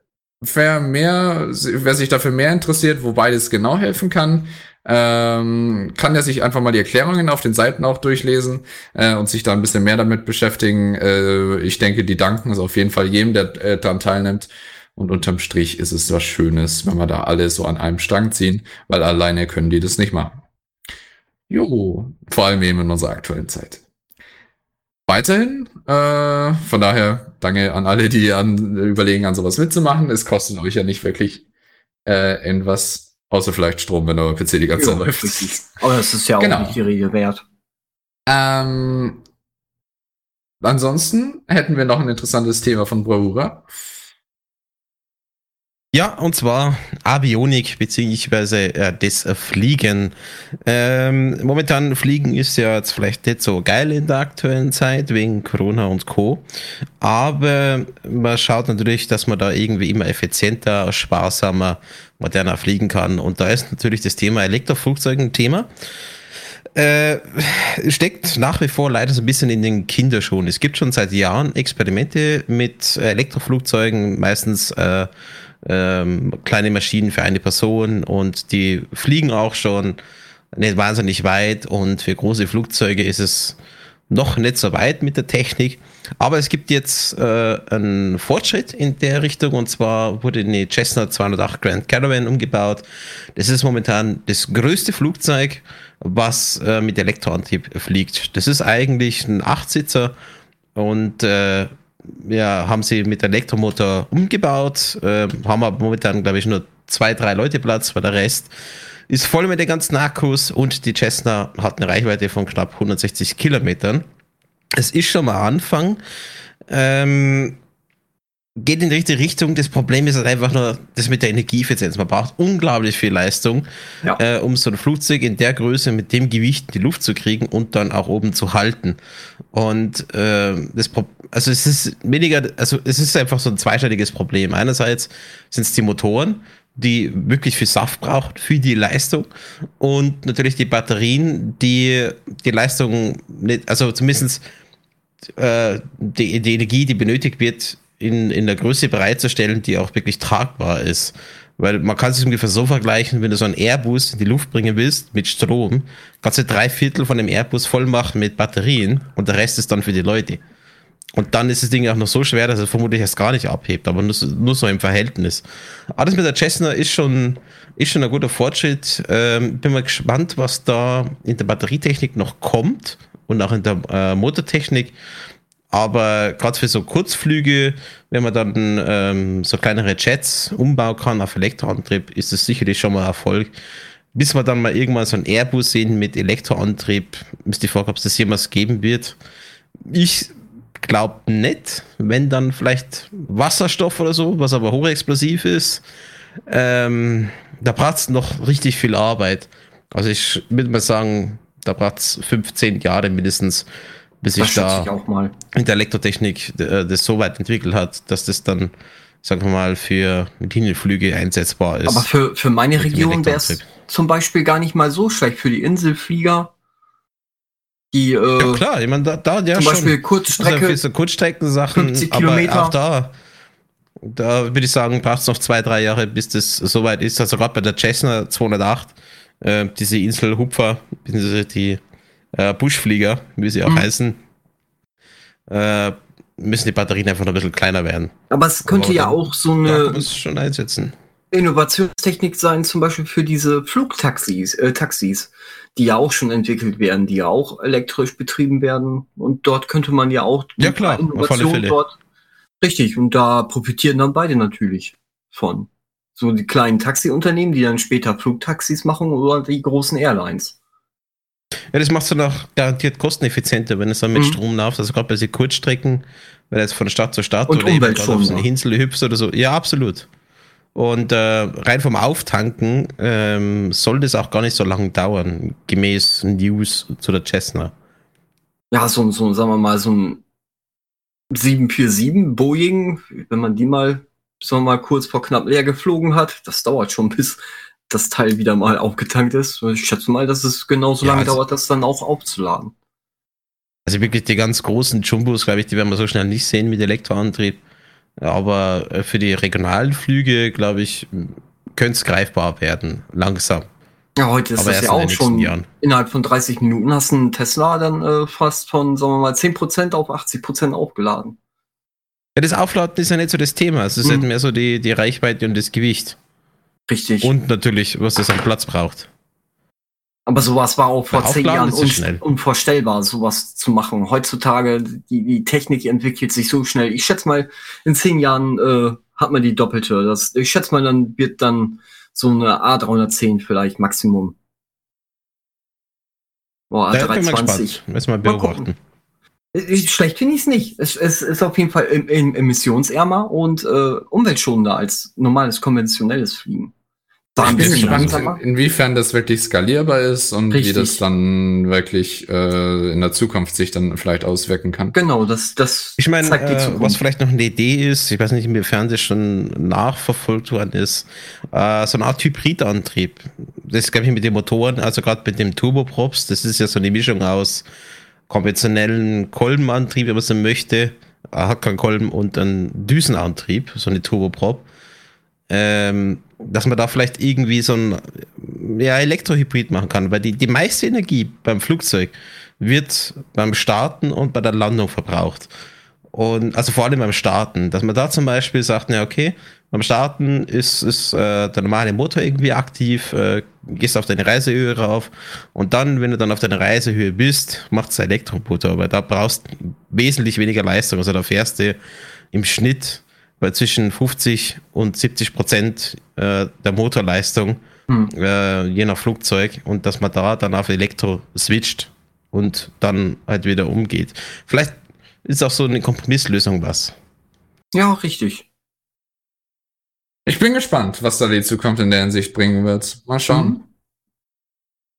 wer mehr, wer sich dafür mehr interessiert, wo beides genau helfen kann, ähm, kann er sich einfach mal die Erklärungen auf den Seiten auch durchlesen äh, und sich da ein bisschen mehr damit beschäftigen. Äh, ich denke, die danken es auf jeden Fall jedem, der äh, daran teilnimmt. Und unterm Strich ist es was Schönes, wenn wir da alle so an einem Strang ziehen, weil alleine können die das nicht machen. Jo, vor allem eben in unserer aktuellen Zeit. Weiterhin, äh, von daher danke an alle, die an, überlegen, an sowas mitzumachen. Es kostet euch ja nicht wirklich äh, irgendwas, außer vielleicht Strom, wenn euer PC die ganze Zeit läuft. Aber das ist ja auch genau. nicht die Rede wert. Ähm, ansonsten hätten wir noch ein interessantes Thema von Bravura. Ja, und zwar Avionik beziehungsweise äh, das Fliegen. Ähm, momentan Fliegen ist ja jetzt vielleicht nicht so geil in der aktuellen Zeit wegen Corona und Co. Aber man schaut natürlich, dass man da irgendwie immer effizienter, sparsamer, moderner fliegen kann. Und da ist natürlich das Thema Elektroflugzeuge ein Thema. Äh, steckt nach wie vor leider so ein bisschen in den Kinderschuhen. Es gibt schon seit Jahren Experimente mit Elektroflugzeugen, meistens äh, ähm, kleine Maschinen für eine Person und die fliegen auch schon nicht wahnsinnig weit und für große Flugzeuge ist es noch nicht so weit mit der Technik. Aber es gibt jetzt äh, einen Fortschritt in der Richtung und zwar wurde eine Cessna 208 Grand Caravan umgebaut. Das ist momentan das größte Flugzeug, was äh, mit Elektroantrieb fliegt. Das ist eigentlich ein Achtsitzer und äh, ja, haben sie mit Elektromotor umgebaut, äh, haben aber momentan, glaube ich, nur zwei, drei Leute Platz, weil der Rest ist voll mit den ganzen Akkus und die Cessna hat eine Reichweite von knapp 160 Kilometern. Es ist schon mal Anfang. Ähm, geht in die richtige Richtung. Das Problem ist halt einfach nur das mit der Energieeffizienz. Man braucht unglaublich viel Leistung, ja. äh, um so ein Flugzeug in der Größe mit dem Gewicht in die Luft zu kriegen und dann auch oben zu halten. Und äh, das also es ist weniger, also es ist einfach so ein zweischneidiges Problem. Einerseits sind es die Motoren, die wirklich viel Saft braucht für die Leistung und natürlich die Batterien, die die Leistung nicht, also zumindest äh, die, die Energie, die benötigt wird, in, in der Größe bereitzustellen, die auch wirklich tragbar ist. Weil man kann sich ungefähr so vergleichen, wenn du so einen Airbus in die Luft bringen willst mit Strom, kannst du drei Viertel von dem Airbus voll machen mit Batterien und der Rest ist dann für die Leute. Und dann ist das Ding auch noch so schwer, dass es vermutlich erst gar nicht abhebt, aber nur, nur so im Verhältnis. Alles mit der Cessna ist schon, ist schon ein guter Fortschritt. Ähm, bin mal gespannt, was da in der Batterietechnik noch kommt und auch in der äh, Motortechnik. Aber gerade für so Kurzflüge, wenn man dann ähm, so kleinere Jets umbauen kann auf Elektroantrieb, ist das sicherlich schon mal Erfolg. Bis wir dann mal irgendwann so ein Airbus sehen mit Elektroantrieb, ist die Frage, ob es das jemals geben wird. Ich glaube nicht, wenn dann vielleicht Wasserstoff oder so, was aber hochexplosiv ist. Ähm, da braucht es noch richtig viel Arbeit. Also ich würde mal sagen, da braucht es 15 Jahre mindestens, bis das ich da in der Elektrotechnik äh, das so weit entwickelt hat, dass das dann, sagen wir mal, für Linienflüge einsetzbar ist. Aber für, für meine Region wäre es zum Beispiel gar nicht mal so schlecht. Für die Inselflieger die, äh, ja klar, ich meine, da, da ja zum Beispiel Kurzstrecke, also so Kurzstreckensachen, 50 Kilometer. auch da, da würde ich sagen, braucht es noch zwei, drei Jahre, bis das soweit ist. Also gerade bei der Cessna 208, äh, diese Inselhupfer, die äh, Buschflieger, wie sie auch mhm. heißen, äh, müssen die Batterien einfach noch ein bisschen kleiner werden. Aber es könnte Aber ja auch so eine schon einsetzen. Innovationstechnik sein, zum Beispiel für diese Flugtaxis, äh, Taxis die ja auch schon entwickelt werden, die ja auch elektrisch betrieben werden. Und dort könnte man ja auch ja, klar, Innovation dort. Richtig, und da profitieren dann beide natürlich von. So die kleinen Taxiunternehmen, die dann später Flugtaxis machen oder die großen Airlines. Ja, das macht es dann auch garantiert kosteneffizienter, wenn es dann mit mhm. Strom läuft. Also gerade bei den Kurzstrecken, wenn es von Stadt zu Stadt und oder eben auf so eine Insel hüpft oder so. Ja, absolut. Und äh, rein vom Auftanken ähm, soll das auch gar nicht so lange dauern, gemäß News zu der Cessna. Ja, so, so sagen wir mal, so ein 747 Boeing, wenn man die mal, sagen wir mal, kurz vor knapp leer geflogen hat, das dauert schon, bis das Teil wieder mal aufgetankt ist. Ich schätze mal, dass es genauso ja, lange also, dauert, das dann auch aufzuladen. Also wirklich die ganz großen Jumbos, glaube ich, die werden wir so schnell nicht sehen mit Elektroantrieb. Aber äh, für die regionalen Flüge, glaube ich, könnte es greifbar werden, langsam. Ja, heute ist Aber das ja auch schon. Jahren. Innerhalb von 30 Minuten hast du einen Tesla dann äh, fast von, sagen wir mal, 10% auf 80% aufgeladen. Ja, das Aufladen ist ja nicht so das Thema. Es ist halt hm. halt mehr so die, die Reichweite und das Gewicht. Richtig. Und natürlich, was das an Platz braucht. Aber sowas war auch vor zehn Jahren un unvorstellbar, sowas zu machen. Heutzutage, die, die Technik entwickelt sich so schnell. Ich schätze mal, in zehn Jahren äh, hat man die doppelte. Das, ich schätze mal, dann wird dann so eine A310 vielleicht Maximum. Boah, A320. Müssen wir beobachten. Mal Schlecht finde ich es nicht. Es, es ist auf jeden Fall emissionsärmer und äh, umweltschonender als normales konventionelles Fliegen. Da ich bin gespannt, inwiefern das wirklich skalierbar ist und Richtig. wie das dann wirklich äh, in der Zukunft sich dann vielleicht auswirken kann. Genau, das, das ich meine, äh, was vielleicht noch eine Idee ist, ich weiß nicht, inwiefern das schon nachverfolgt worden ist, äh, so eine Art Hybridantrieb. Das glaube ich mit den Motoren, also gerade mit dem Turboprops, das ist ja so eine Mischung aus konventionellen Kolbenantrieb, wenn man so möchte, hat keinen Kolben und ein Düsenantrieb, so eine Turboprop. Ähm, dass man da vielleicht irgendwie so ein ja, Elektrohybrid machen kann, weil die, die meiste Energie beim Flugzeug wird beim Starten und bei der Landung verbraucht. Und also vor allem beim Starten, dass man da zum Beispiel sagt, ja, okay, beim Starten ist, ist äh, der normale Motor irgendwie aktiv, äh, gehst auf deine Reisehöhe rauf und dann, wenn du dann auf deiner Reisehöhe bist, macht es Elektromotor, weil da brauchst wesentlich weniger Leistung. Also da fährst du im Schnitt bei zwischen 50 und 70 Prozent äh, der Motorleistung, hm. äh, je nach Flugzeug, und dass man da dann auf Elektro switcht und dann halt wieder umgeht. Vielleicht ist auch so eine Kompromisslösung was. Ja, richtig. Ich bin gespannt, was da die Zukunft in der Hinsicht bringen wird. Mal schauen. Mhm.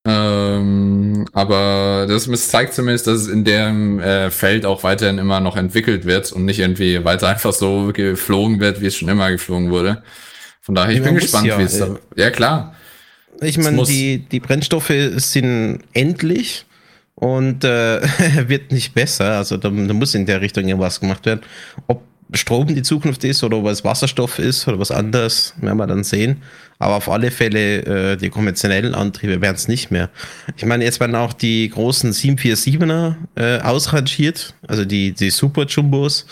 Ähm, aber das zeigt zumindest, dass es in dem äh, Feld auch weiterhin immer noch entwickelt wird und nicht irgendwie weiter einfach so geflogen wird, wie es schon immer geflogen wurde. Von daher, ich ja, bin gespannt, ja, wie es da. Ja, klar. Ich meine, die, die Brennstoffe sind endlich. und äh, wird nicht besser. Also da, da, muss in der Richtung irgendwas gemacht werden. Ob Strom die Zukunft ist oder es Wasserstoff ist oder was anderes, werden wir dann sehen. Aber auf alle Fälle, äh, die konventionellen Antriebe werden es nicht mehr. Ich meine, jetzt werden auch die großen 747er äh, ausrangiert, also die, die Super Jumbos.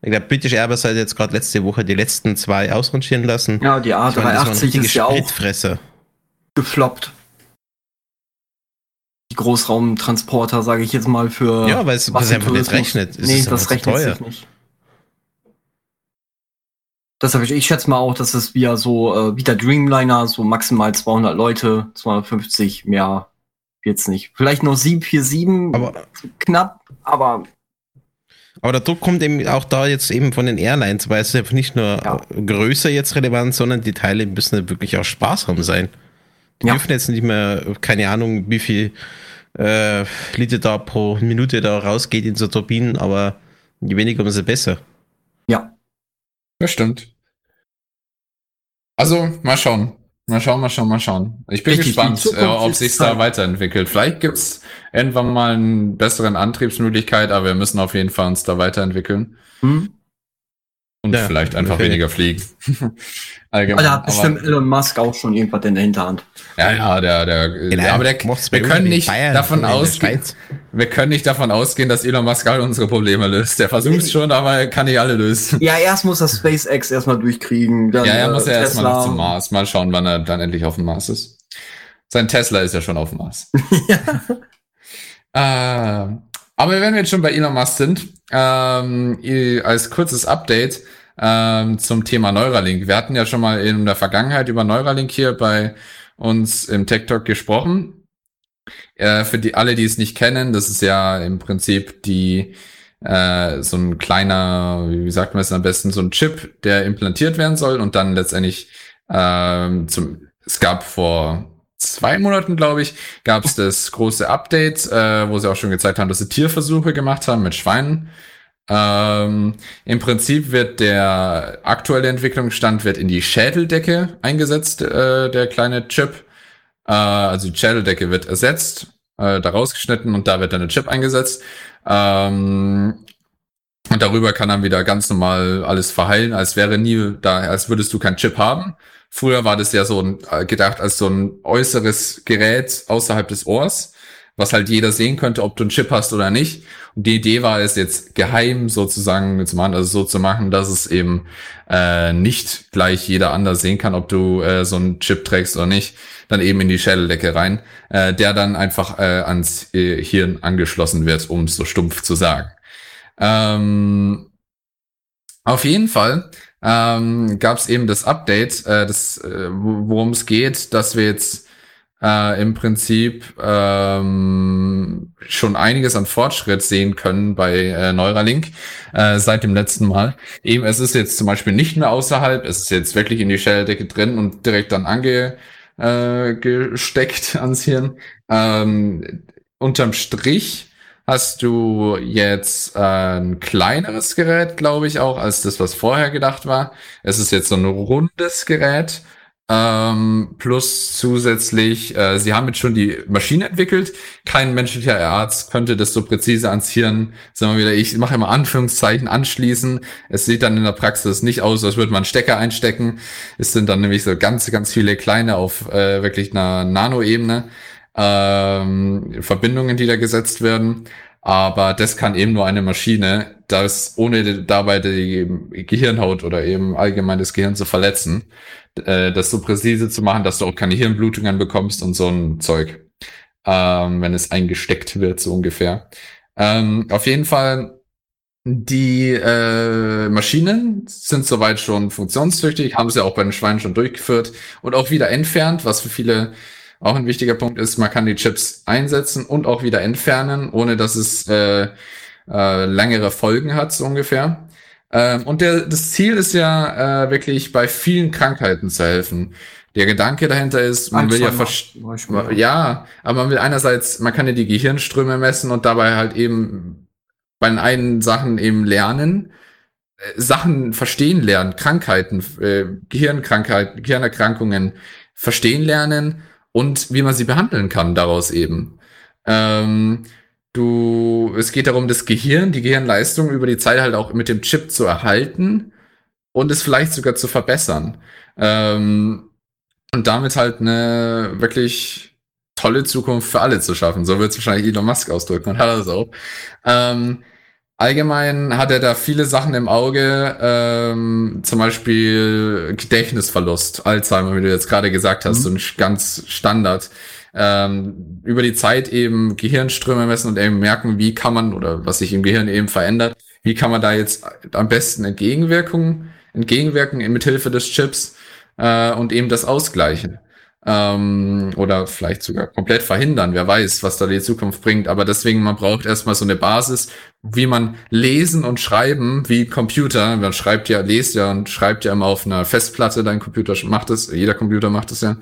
Ich glaube, British Airbus hat jetzt gerade letzte Woche die letzten zwei ausrangieren lassen. Ja, die A380 meine, ist ja auch gefloppt Großraumtransporter, sage ich jetzt mal, für. Ja, weil es einfach nicht rechnet. Es nee, das rechnet teuer. sich nicht. Das habe ich, ich schätze mal auch, dass es wieder so, äh, wie der Dreamliner, so maximal 200 Leute, 250, mehr jetzt nicht. Vielleicht noch 747, aber, knapp, aber. Aber der Druck kommt eben auch da jetzt eben von den Airlines, weil es nicht nur ja. größer jetzt relevant, sondern die Teile müssen wirklich auch sparsam sein. Die ja. dürfen jetzt nicht mehr, keine Ahnung, wie viel äh, Liter da pro Minute da rausgeht in so Turbinen, aber je weniger, umso besser. Ja. Das stimmt. Also, mal schauen. Mal schauen, mal schauen, mal schauen. Ich bin Richtig, gespannt, äh, ob sich da weiterentwickelt. Vielleicht gibt's irgendwann mal eine besseren Antriebsmöglichkeit, aber wir müssen auf jeden Fall uns da weiterentwickeln. Hm. Und ja, vielleicht einfach weniger fliegen. Allgemein. Da hat bestimmt aber, Elon Musk auch schon irgendwas in der Hinterhand. Ja, ja, der, der, genau, aber der, wir können nicht Bayern davon ausgehen, wir können nicht davon ausgehen, dass Elon Musk all unsere Probleme löst. Der versucht schon, aber er kann nicht alle lösen. Ja, erst muss er SpaceX erstmal durchkriegen. Dann, ja, er muss ja erstmal zum Mars. Mal schauen, wann er dann endlich auf dem Mars ist. Sein Tesla ist ja schon auf dem Mars. ja. äh, aber wenn wir jetzt schon bei Elon Musk sind, ähm, als kurzes Update ähm, zum Thema Neuralink. Wir hatten ja schon mal in der Vergangenheit über Neuralink hier bei uns im Tech Talk gesprochen. Äh, für die alle, die es nicht kennen, das ist ja im Prinzip die äh, so ein kleiner, wie sagt man es am besten, so ein Chip, der implantiert werden soll und dann letztendlich ähm, zum es gab vor zwei Monaten, glaube ich, gab es das große Update, äh, wo sie auch schon gezeigt haben, dass sie Tierversuche gemacht haben mit Schweinen. Ähm, Im Prinzip wird der aktuelle Entwicklungsstand wird in die Schädeldecke eingesetzt, äh, der kleine Chip. Äh, also die Schädeldecke wird ersetzt, äh, da rausgeschnitten und da wird dann der Chip eingesetzt. Ähm, und darüber kann dann wieder ganz normal alles verheilen, als wäre nie da, als würdest du keinen Chip haben. Früher war das ja so ein, äh, gedacht als so ein äußeres Gerät außerhalb des Ohrs, was halt jeder sehen könnte, ob du einen Chip hast oder nicht. Und die Idee war es jetzt geheim sozusagen zu machen, also so zu machen, dass es eben äh, nicht gleich jeder anders sehen kann, ob du äh, so einen Chip trägst oder nicht. Dann eben in die Schädeldecke rein, äh, der dann einfach äh, ans äh, Hirn angeschlossen wird, um es so stumpf zu sagen. Ähm, auf jeden Fall ähm, gab es eben das Update, äh, das, äh, worum es geht, dass wir jetzt äh, im Prinzip ähm, schon einiges an Fortschritt sehen können bei äh, Neuralink äh, seit dem letzten Mal. Eben, es ist jetzt zum Beispiel nicht mehr außerhalb, es ist jetzt wirklich in die Schelldecke drin und direkt dann ange äh, gesteckt ans Hirn. Ähm, unterm Strich hast du jetzt äh, ein kleineres Gerät, glaube ich, auch, als das, was vorher gedacht war. Es ist jetzt so ein rundes Gerät. Ähm, plus zusätzlich, äh, sie haben jetzt schon die Maschine entwickelt. Kein menschlicher Arzt könnte das so präzise ans Hirn, sagen wir wieder, ich mache immer Anführungszeichen anschließen. Es sieht dann in der Praxis nicht aus, als würde man einen Stecker einstecken. Es sind dann nämlich so ganz, ganz viele kleine auf äh, wirklich einer Nanoebene ähm, Verbindungen, die da gesetzt werden. Aber das kann eben nur eine Maschine, das ohne dabei die Gehirnhaut oder eben allgemein das Gehirn zu verletzen, äh, das so präzise zu machen, dass du auch keine Hirnblutungen bekommst und so ein Zeug, ähm, wenn es eingesteckt wird, so ungefähr. Ähm, auf jeden Fall, die äh, Maschinen sind soweit schon funktionstüchtig, haben sie auch bei den Schweinen schon durchgeführt und auch wieder entfernt, was für viele auch ein wichtiger Punkt ist, man kann die Chips einsetzen und auch wieder entfernen, ohne dass es äh, äh, längere Folgen hat, so ungefähr. Ähm, und der, das Ziel ist ja äh, wirklich bei vielen Krankheiten zu helfen. Der Gedanke dahinter ist, man will ja ja, aber man will einerseits, man kann ja die Gehirnströme messen und dabei halt eben bei den einen Sachen eben lernen, äh, Sachen verstehen lernen, Krankheiten, äh, Gehirnkrankheiten, Gehirnerkrankungen verstehen lernen und wie man sie behandeln kann daraus eben. Ähm, du, es geht darum, das Gehirn, die Gehirnleistung über die Zeit halt auch mit dem Chip zu erhalten und es vielleicht sogar zu verbessern. Ähm, und damit halt eine wirklich tolle Zukunft für alle zu schaffen. So wird es wahrscheinlich Elon Musk ausdrücken und hat er so. Ähm, allgemein hat er da viele Sachen im Auge, ähm, zum Beispiel Gedächtnisverlust, Alzheimer, wie du jetzt gerade gesagt hast, mhm. so ein ganz Standard ähm, über die Zeit eben Gehirnströme messen und eben merken, wie kann man oder was sich im Gehirn eben verändert, wie kann man da jetzt am besten entgegenwirken, entgegenwirken mit Hilfe des Chips äh, und eben das ausgleichen. Ähm, oder vielleicht sogar komplett verhindern, wer weiß, was da die Zukunft bringt. Aber deswegen, man braucht erstmal so eine Basis, wie man lesen und schreiben, wie Computer, man schreibt ja, lest ja und schreibt ja immer auf einer Festplatte, dein Computer macht es, jeder Computer macht es ja.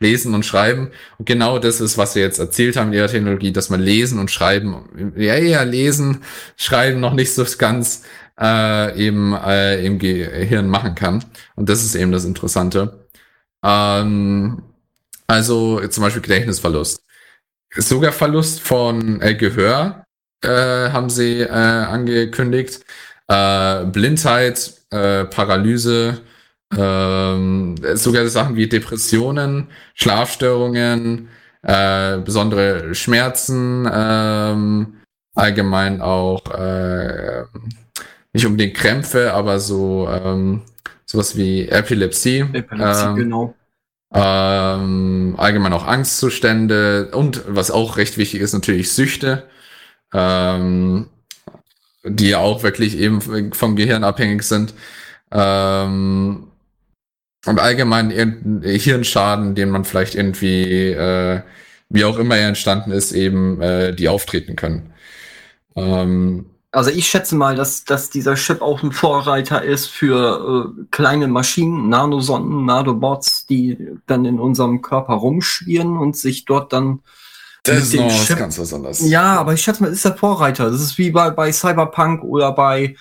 Lesen und Schreiben. Und genau das ist, was wir jetzt erzählt haben in ihrer Technologie, dass man Lesen und Schreiben, ja, ja, Lesen, Schreiben noch nicht so ganz äh, eben äh, im Gehirn machen kann. Und das ist eben das Interessante. Ähm, also zum Beispiel Gedächtnisverlust. Sogar Verlust von äh, Gehör äh, haben sie äh, angekündigt. Äh, Blindheit, äh, Paralyse, ähm, sogar Sachen wie Depressionen, Schlafstörungen, äh, besondere Schmerzen, ähm, allgemein auch nicht unbedingt Krämpfe, aber so ähm, sowas wie Epilepsie. Epilepsie, genau. Ähm, allgemein auch Angstzustände und was auch recht wichtig ist, natürlich Süchte, ähm, die ja auch wirklich eben vom Gehirn abhängig sind. Ähm, und allgemein Hirnschaden, den man vielleicht irgendwie, äh, wie auch immer er entstanden ist, eben äh, die auftreten können. Ähm, also ich schätze mal, dass, dass dieser Chip auch ein Vorreiter ist für äh, kleine Maschinen, Nanosonden, Nanobots, die dann in unserem Körper rumschwirren und sich dort dann das ist noch Chip was ganz was anderes. Ja, aber ich schätze mal, ist der Vorreiter. Das ist wie bei, bei Cyberpunk oder bei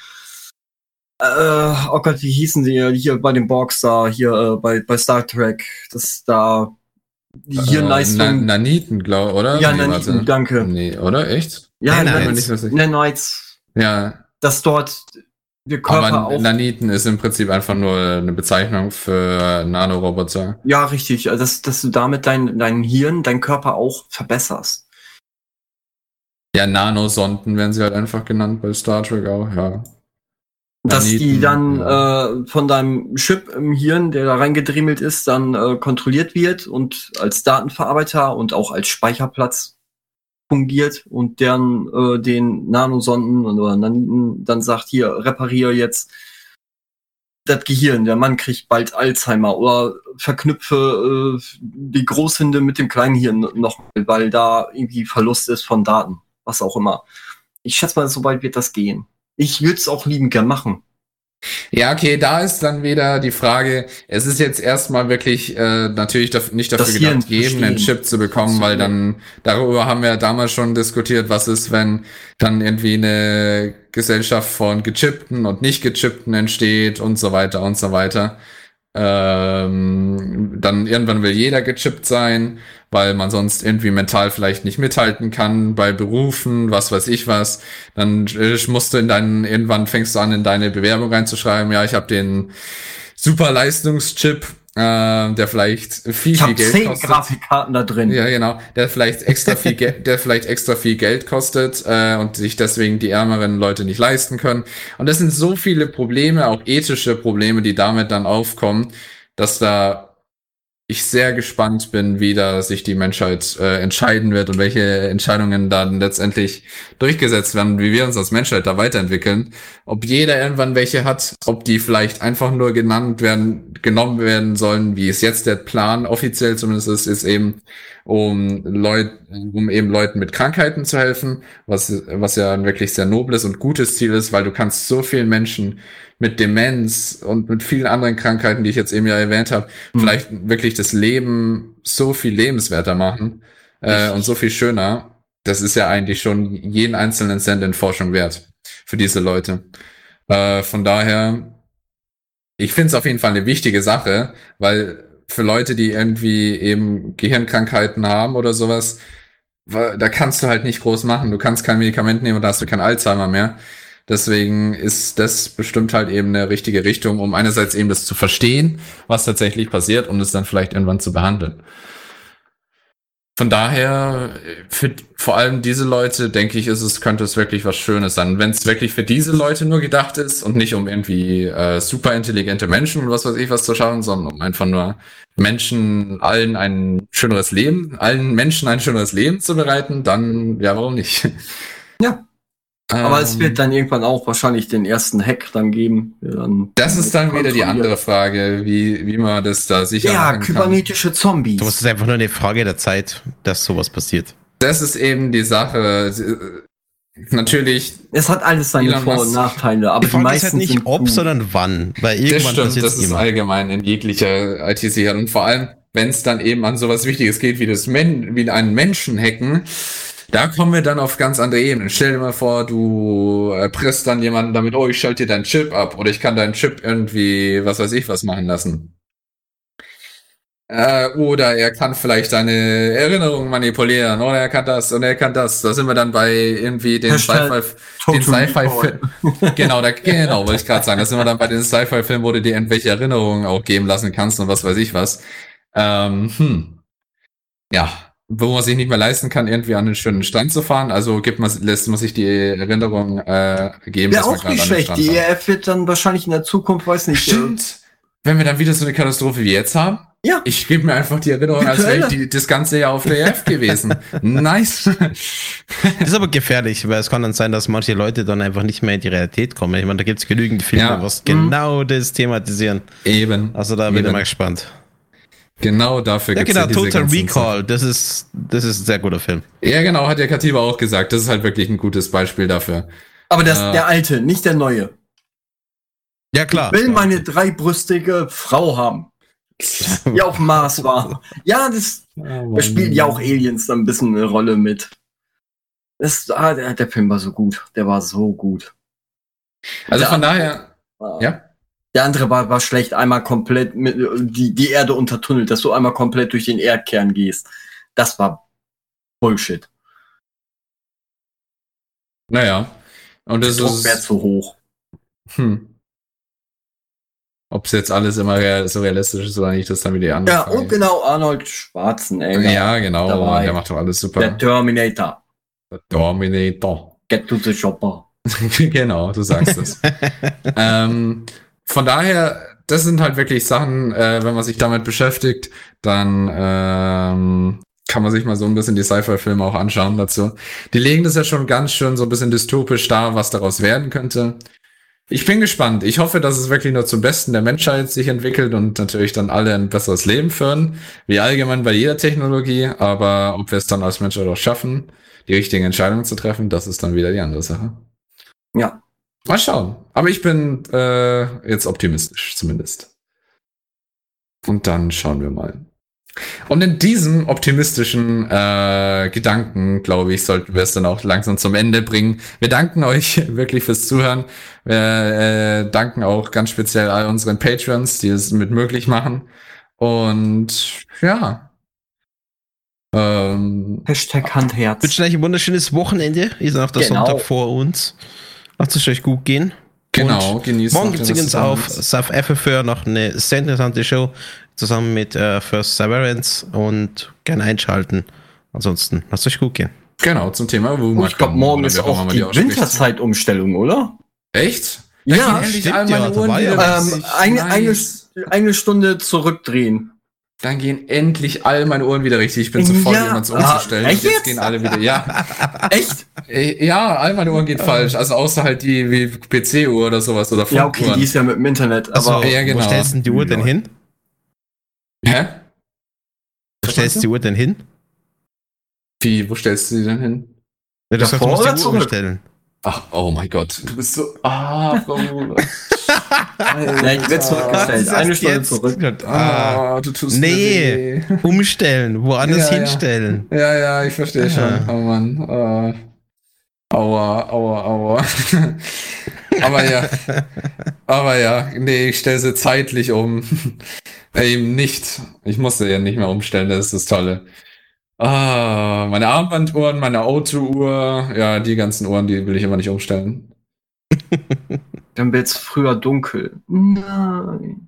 äh, oh Gott, wie hießen sie hier bei den Borgs da, hier äh, bei, bei Star Trek, das da Hirnleistung. Äh, Na, Naniten, glaube oder? Ja, Naniten, danke. Nee, oder? Echt? Ja, Nanites. Nanites. Ja. Dass dort der Körper Aber Naniten ist im Prinzip einfach nur eine Bezeichnung für Nanoroboter. Ja, richtig. Also, dass, dass du damit dein, dein Hirn, dein Körper auch verbesserst. Ja, Nanosonden werden sie halt einfach genannt bei Star Trek auch, ja. Dass die dann äh, von deinem Chip im Hirn, der da reingedrimmelt ist, dann äh, kontrolliert wird und als Datenverarbeiter und auch als Speicherplatz fungiert und deren äh, den Nanosonden oder Naniten dann sagt, hier, repariere jetzt das Gehirn, der Mann kriegt bald Alzheimer oder verknüpfe äh, die Großhinde mit dem Kleinhirn noch, weil da irgendwie Verlust ist von Daten, was auch immer. Ich schätze mal, so weit wird das gehen ich würde es auch lieben gern machen. Ja, okay, da ist dann wieder die Frage, es ist jetzt erstmal wirklich äh, natürlich daf nicht dafür gedacht, jedem einen Chip zu bekommen, weil dann, darüber haben wir ja damals schon diskutiert, was ist, wenn dann irgendwie eine Gesellschaft von gechippten und nicht gechippten entsteht und so weiter und so weiter. Ähm, dann irgendwann will jeder gechippt sein, weil man sonst irgendwie mental vielleicht nicht mithalten kann bei Berufen, was weiß ich was. Dann äh, musst du in deinen, irgendwann fängst du an, in deine Bewerbung reinzuschreiben, ja, ich habe den super Leistungschip äh, der vielleicht viel, ich viel Geld zehn kostet. Grafikkarten da drin. Ja, genau. Der vielleicht extra viel Geld, der vielleicht extra viel Geld kostet äh, und sich deswegen die ärmeren Leute nicht leisten können. Und das sind so viele Probleme, auch ethische Probleme, die damit dann aufkommen, dass da ich sehr gespannt bin, wie da sich die Menschheit äh, entscheiden wird und welche Entscheidungen dann letztendlich durchgesetzt werden, wie wir uns als Menschheit da weiterentwickeln. Ob jeder irgendwann welche hat, ob die vielleicht einfach nur genannt werden, genommen werden sollen, wie es jetzt der Plan offiziell zumindest ist, ist eben, um Leute, um eben Leuten mit Krankheiten zu helfen, was, was ja ein wirklich sehr nobles und gutes Ziel ist, weil du kannst so vielen Menschen mit Demenz und mit vielen anderen Krankheiten, die ich jetzt eben ja erwähnt habe, mhm. vielleicht wirklich das Leben so viel lebenswerter machen äh, und so viel schöner. Das ist ja eigentlich schon jeden einzelnen Cent in Forschung wert für diese Leute. Äh, von daher, ich finde es auf jeden Fall eine wichtige Sache, weil für Leute, die irgendwie eben Gehirnkrankheiten haben oder sowas, da kannst du halt nicht groß machen. Du kannst kein Medikament nehmen und da hast du kein Alzheimer mehr. Deswegen ist das bestimmt halt eben eine richtige Richtung, um einerseits eben das zu verstehen, was tatsächlich passiert und es dann vielleicht irgendwann zu behandeln. Von daher, für vor allem diese Leute, denke ich, ist es, könnte es wirklich was Schönes sein. Wenn es wirklich für diese Leute nur gedacht ist und nicht um irgendwie äh, super intelligente Menschen und was weiß ich was zu schauen, sondern um einfach nur Menschen, allen ein schöneres Leben, allen Menschen ein schöneres Leben zu bereiten, dann ja, warum nicht? Ja. Aber es wird ähm. dann irgendwann auch wahrscheinlich den ersten Hack dann geben. Dann das ist dann wieder die andere Frage, wie, wie man das da sicher Ja, kybernetische kann. Zombies. Das ist einfach nur eine Frage der Zeit, dass sowas passiert. Das ist eben die Sache. Natürlich. Es hat alles seine Vor- und Nachteile, aber die, die meisten ist halt nicht ob, gut. sondern wann. Weil irgendwann das stimmt, das ist immer. allgemein in jeglicher IT-Sicherheit. Und vor allem, wenn es dann eben an sowas Wichtiges geht, wie das Men wie einen Menschen hacken, da kommen wir dann auf ganz andere Ebenen. Stell dir mal vor, du erpresst dann jemanden damit, oh, ich schalte dir deinen Chip ab oder ich kann deinen Chip irgendwie, was weiß ich, was machen lassen. Äh, oder er kann vielleicht deine Erinnerungen manipulieren oder er kann das und er kann das. Da sind wir dann bei irgendwie den Sci-Fi, den Sci-Fi-Film. genau, da, genau, wollte ich gerade sagen. Da sind wir dann bei den Sci-Fi-Filmen, wo du dir irgendwelche Erinnerungen auch geben lassen kannst und was weiß ich was. Ähm, hm. Ja, wo man sich nicht mehr leisten kann, irgendwie an einen schönen Strand zu fahren. Also gibt man, lässt man sich die Erinnerung äh, geben. Wäre auch nicht schlecht. Die ERF wird dann wahrscheinlich in der Zukunft, weiß nicht. Stimmt. Äh, Wenn wir dann wieder so eine Katastrophe wie jetzt haben. Ja. Ich gebe mir einfach die Erinnerung, als wäre ich die, das ganze Jahr auf der ERF gewesen. nice. Das ist aber gefährlich, weil es kann dann sein, dass manche Leute dann einfach nicht mehr in die Realität kommen. Ich meine, da gibt es genügend Filme, ja. was genau mhm. das thematisieren. Eben. Also da bin ich mal gespannt. Genau dafür ja, gibt es genau, ja Total Recall, das ist, das ist ein sehr guter Film. Ja, genau, hat der Katiba auch gesagt. Das ist halt wirklich ein gutes Beispiel dafür. Aber das, äh, der alte, nicht der neue. Ja, klar. Ich will meine dreibrüstige Frau haben. Die auf Mars war. Ja, das oh, spielt ja auch Aliens da ein bisschen eine Rolle mit. Das, ah, der, der Film war so gut. Der war so gut. Also der von daher, ah. ja. Der andere war, war schlecht, einmal komplett mit, die, die Erde untertunnelt, dass du einmal komplett durch den Erdkern gehst. Das war Bullshit. Naja. Und das ist. wäre zu hoch. Hm. Ob es jetzt alles immer so realistisch ist oder nicht, das ist dann wieder die andere Ja, Frage. und genau Arnold Schwarzenegger. Ja, genau. Dabei. Der macht doch alles super. Der Terminator. Der Terminator. Get to the shopper. genau, du sagst es. ähm, von daher, das sind halt wirklich Sachen, äh, wenn man sich damit beschäftigt, dann ähm, kann man sich mal so ein bisschen die Sci-Fi-Filme auch anschauen dazu. Die legen das ja schon ganz schön so ein bisschen dystopisch dar, was daraus werden könnte. Ich bin gespannt. Ich hoffe, dass es wirklich nur zum Besten der Menschheit sich entwickelt und natürlich dann alle ein besseres Leben führen, wie allgemein bei jeder Technologie. Aber ob wir es dann als Menschheit auch schaffen, die richtigen Entscheidungen zu treffen, das ist dann wieder die andere Sache. Ja, Mal schauen. Aber ich bin äh, jetzt optimistisch zumindest. Und dann schauen wir mal. Und in diesem optimistischen äh, Gedanken, glaube ich, sollten wir es dann auch langsam zum Ende bringen. Wir danken euch wirklich fürs Zuhören. Wir äh, danken auch ganz speziell all unseren Patrons, die es mit möglich machen. Und ja. Ähm, Hashtag Handherz. Wünschen euch ein wunderschönes Wochenende. Ihr seid auf der genau. Sonntag vor uns. Lasst es euch gut gehen. Genau, genießt Morgen gibt es übrigens auf South FFR noch eine sehr interessante Show zusammen mit äh, First Severance und gerne einschalten. Ansonsten lasst es euch gut gehen. Genau, zum Thema Oh, ich glaube, morgen ist auch die, die Winterzeitumstellung, oder? Echt? Ja, ja stimmt, all meine ja, Uhren wieder ähm, eine, eine, eine Stunde zurückdrehen. Dann gehen endlich all meine Uhren wieder richtig. Ich bin zu voll, ja. jemanden umzustellen. Ah, echt jetzt? gehen alle wieder. Ja. echt? Äh, ja, all meine Uhren gehen ah. falsch. Also außer halt die wie PC-Uhr oder sowas oder Ja, okay, die ist ja mit dem Internet. Aber also, ja, genau. Wo stellst du die Uhr denn hin? Hä? Wo stellst du die Uhr denn hin? Wie, wo stellst du sie denn hin? Ja, du Davor sagst, du musst die Uhr umstellen. Ach, oh mein Gott, du bist so. Ah, Frau ja, ich werde zurückgestellt. Eine Stunde jetzt? zurück. Ah, du tust Nee, umstellen, woanders ja, hinstellen. Ja. ja, ja, ich verstehe schon. Oh Mann. Uh, aua, aua, aua. aber ja. Aber ja, nee, ich stelle sie zeitlich um. Eben nicht. Ich musste ja nicht mehr umstellen, das ist das Tolle. Ah, meine Armbanduhren, meine Autouhr, ja, die ganzen Uhren, die will ich immer nicht umstellen. Dann wird es früher dunkel. Nein.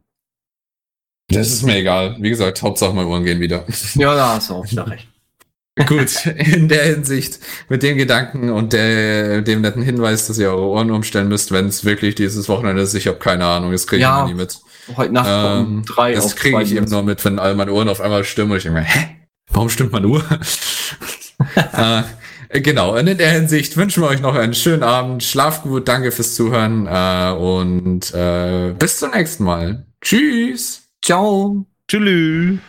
Das ist mir egal. Wie gesagt, Hauptsache meine Uhren gehen wieder. Ja, da hast du auch recht. Gut, in der Hinsicht, mit dem Gedanken und der, dem netten Hinweis, dass ihr eure Ohren umstellen müsst, wenn es wirklich dieses Wochenende ist, ich habe keine Ahnung, das kriege ich Ja. nie mit. Heute Nacht Ähm, um drei das kriege ich eben nur mit, wenn all meine Ohren auf einmal stimmen und ich denke mir, hä? Warum stimmt meine Uhr? äh, genau, und in der Hinsicht wünschen wir euch noch einen schönen Abend, schlaft gut, danke fürs Zuhören äh, und äh, bis zum nächsten Mal. Tschüss! Ciao. Tschüss.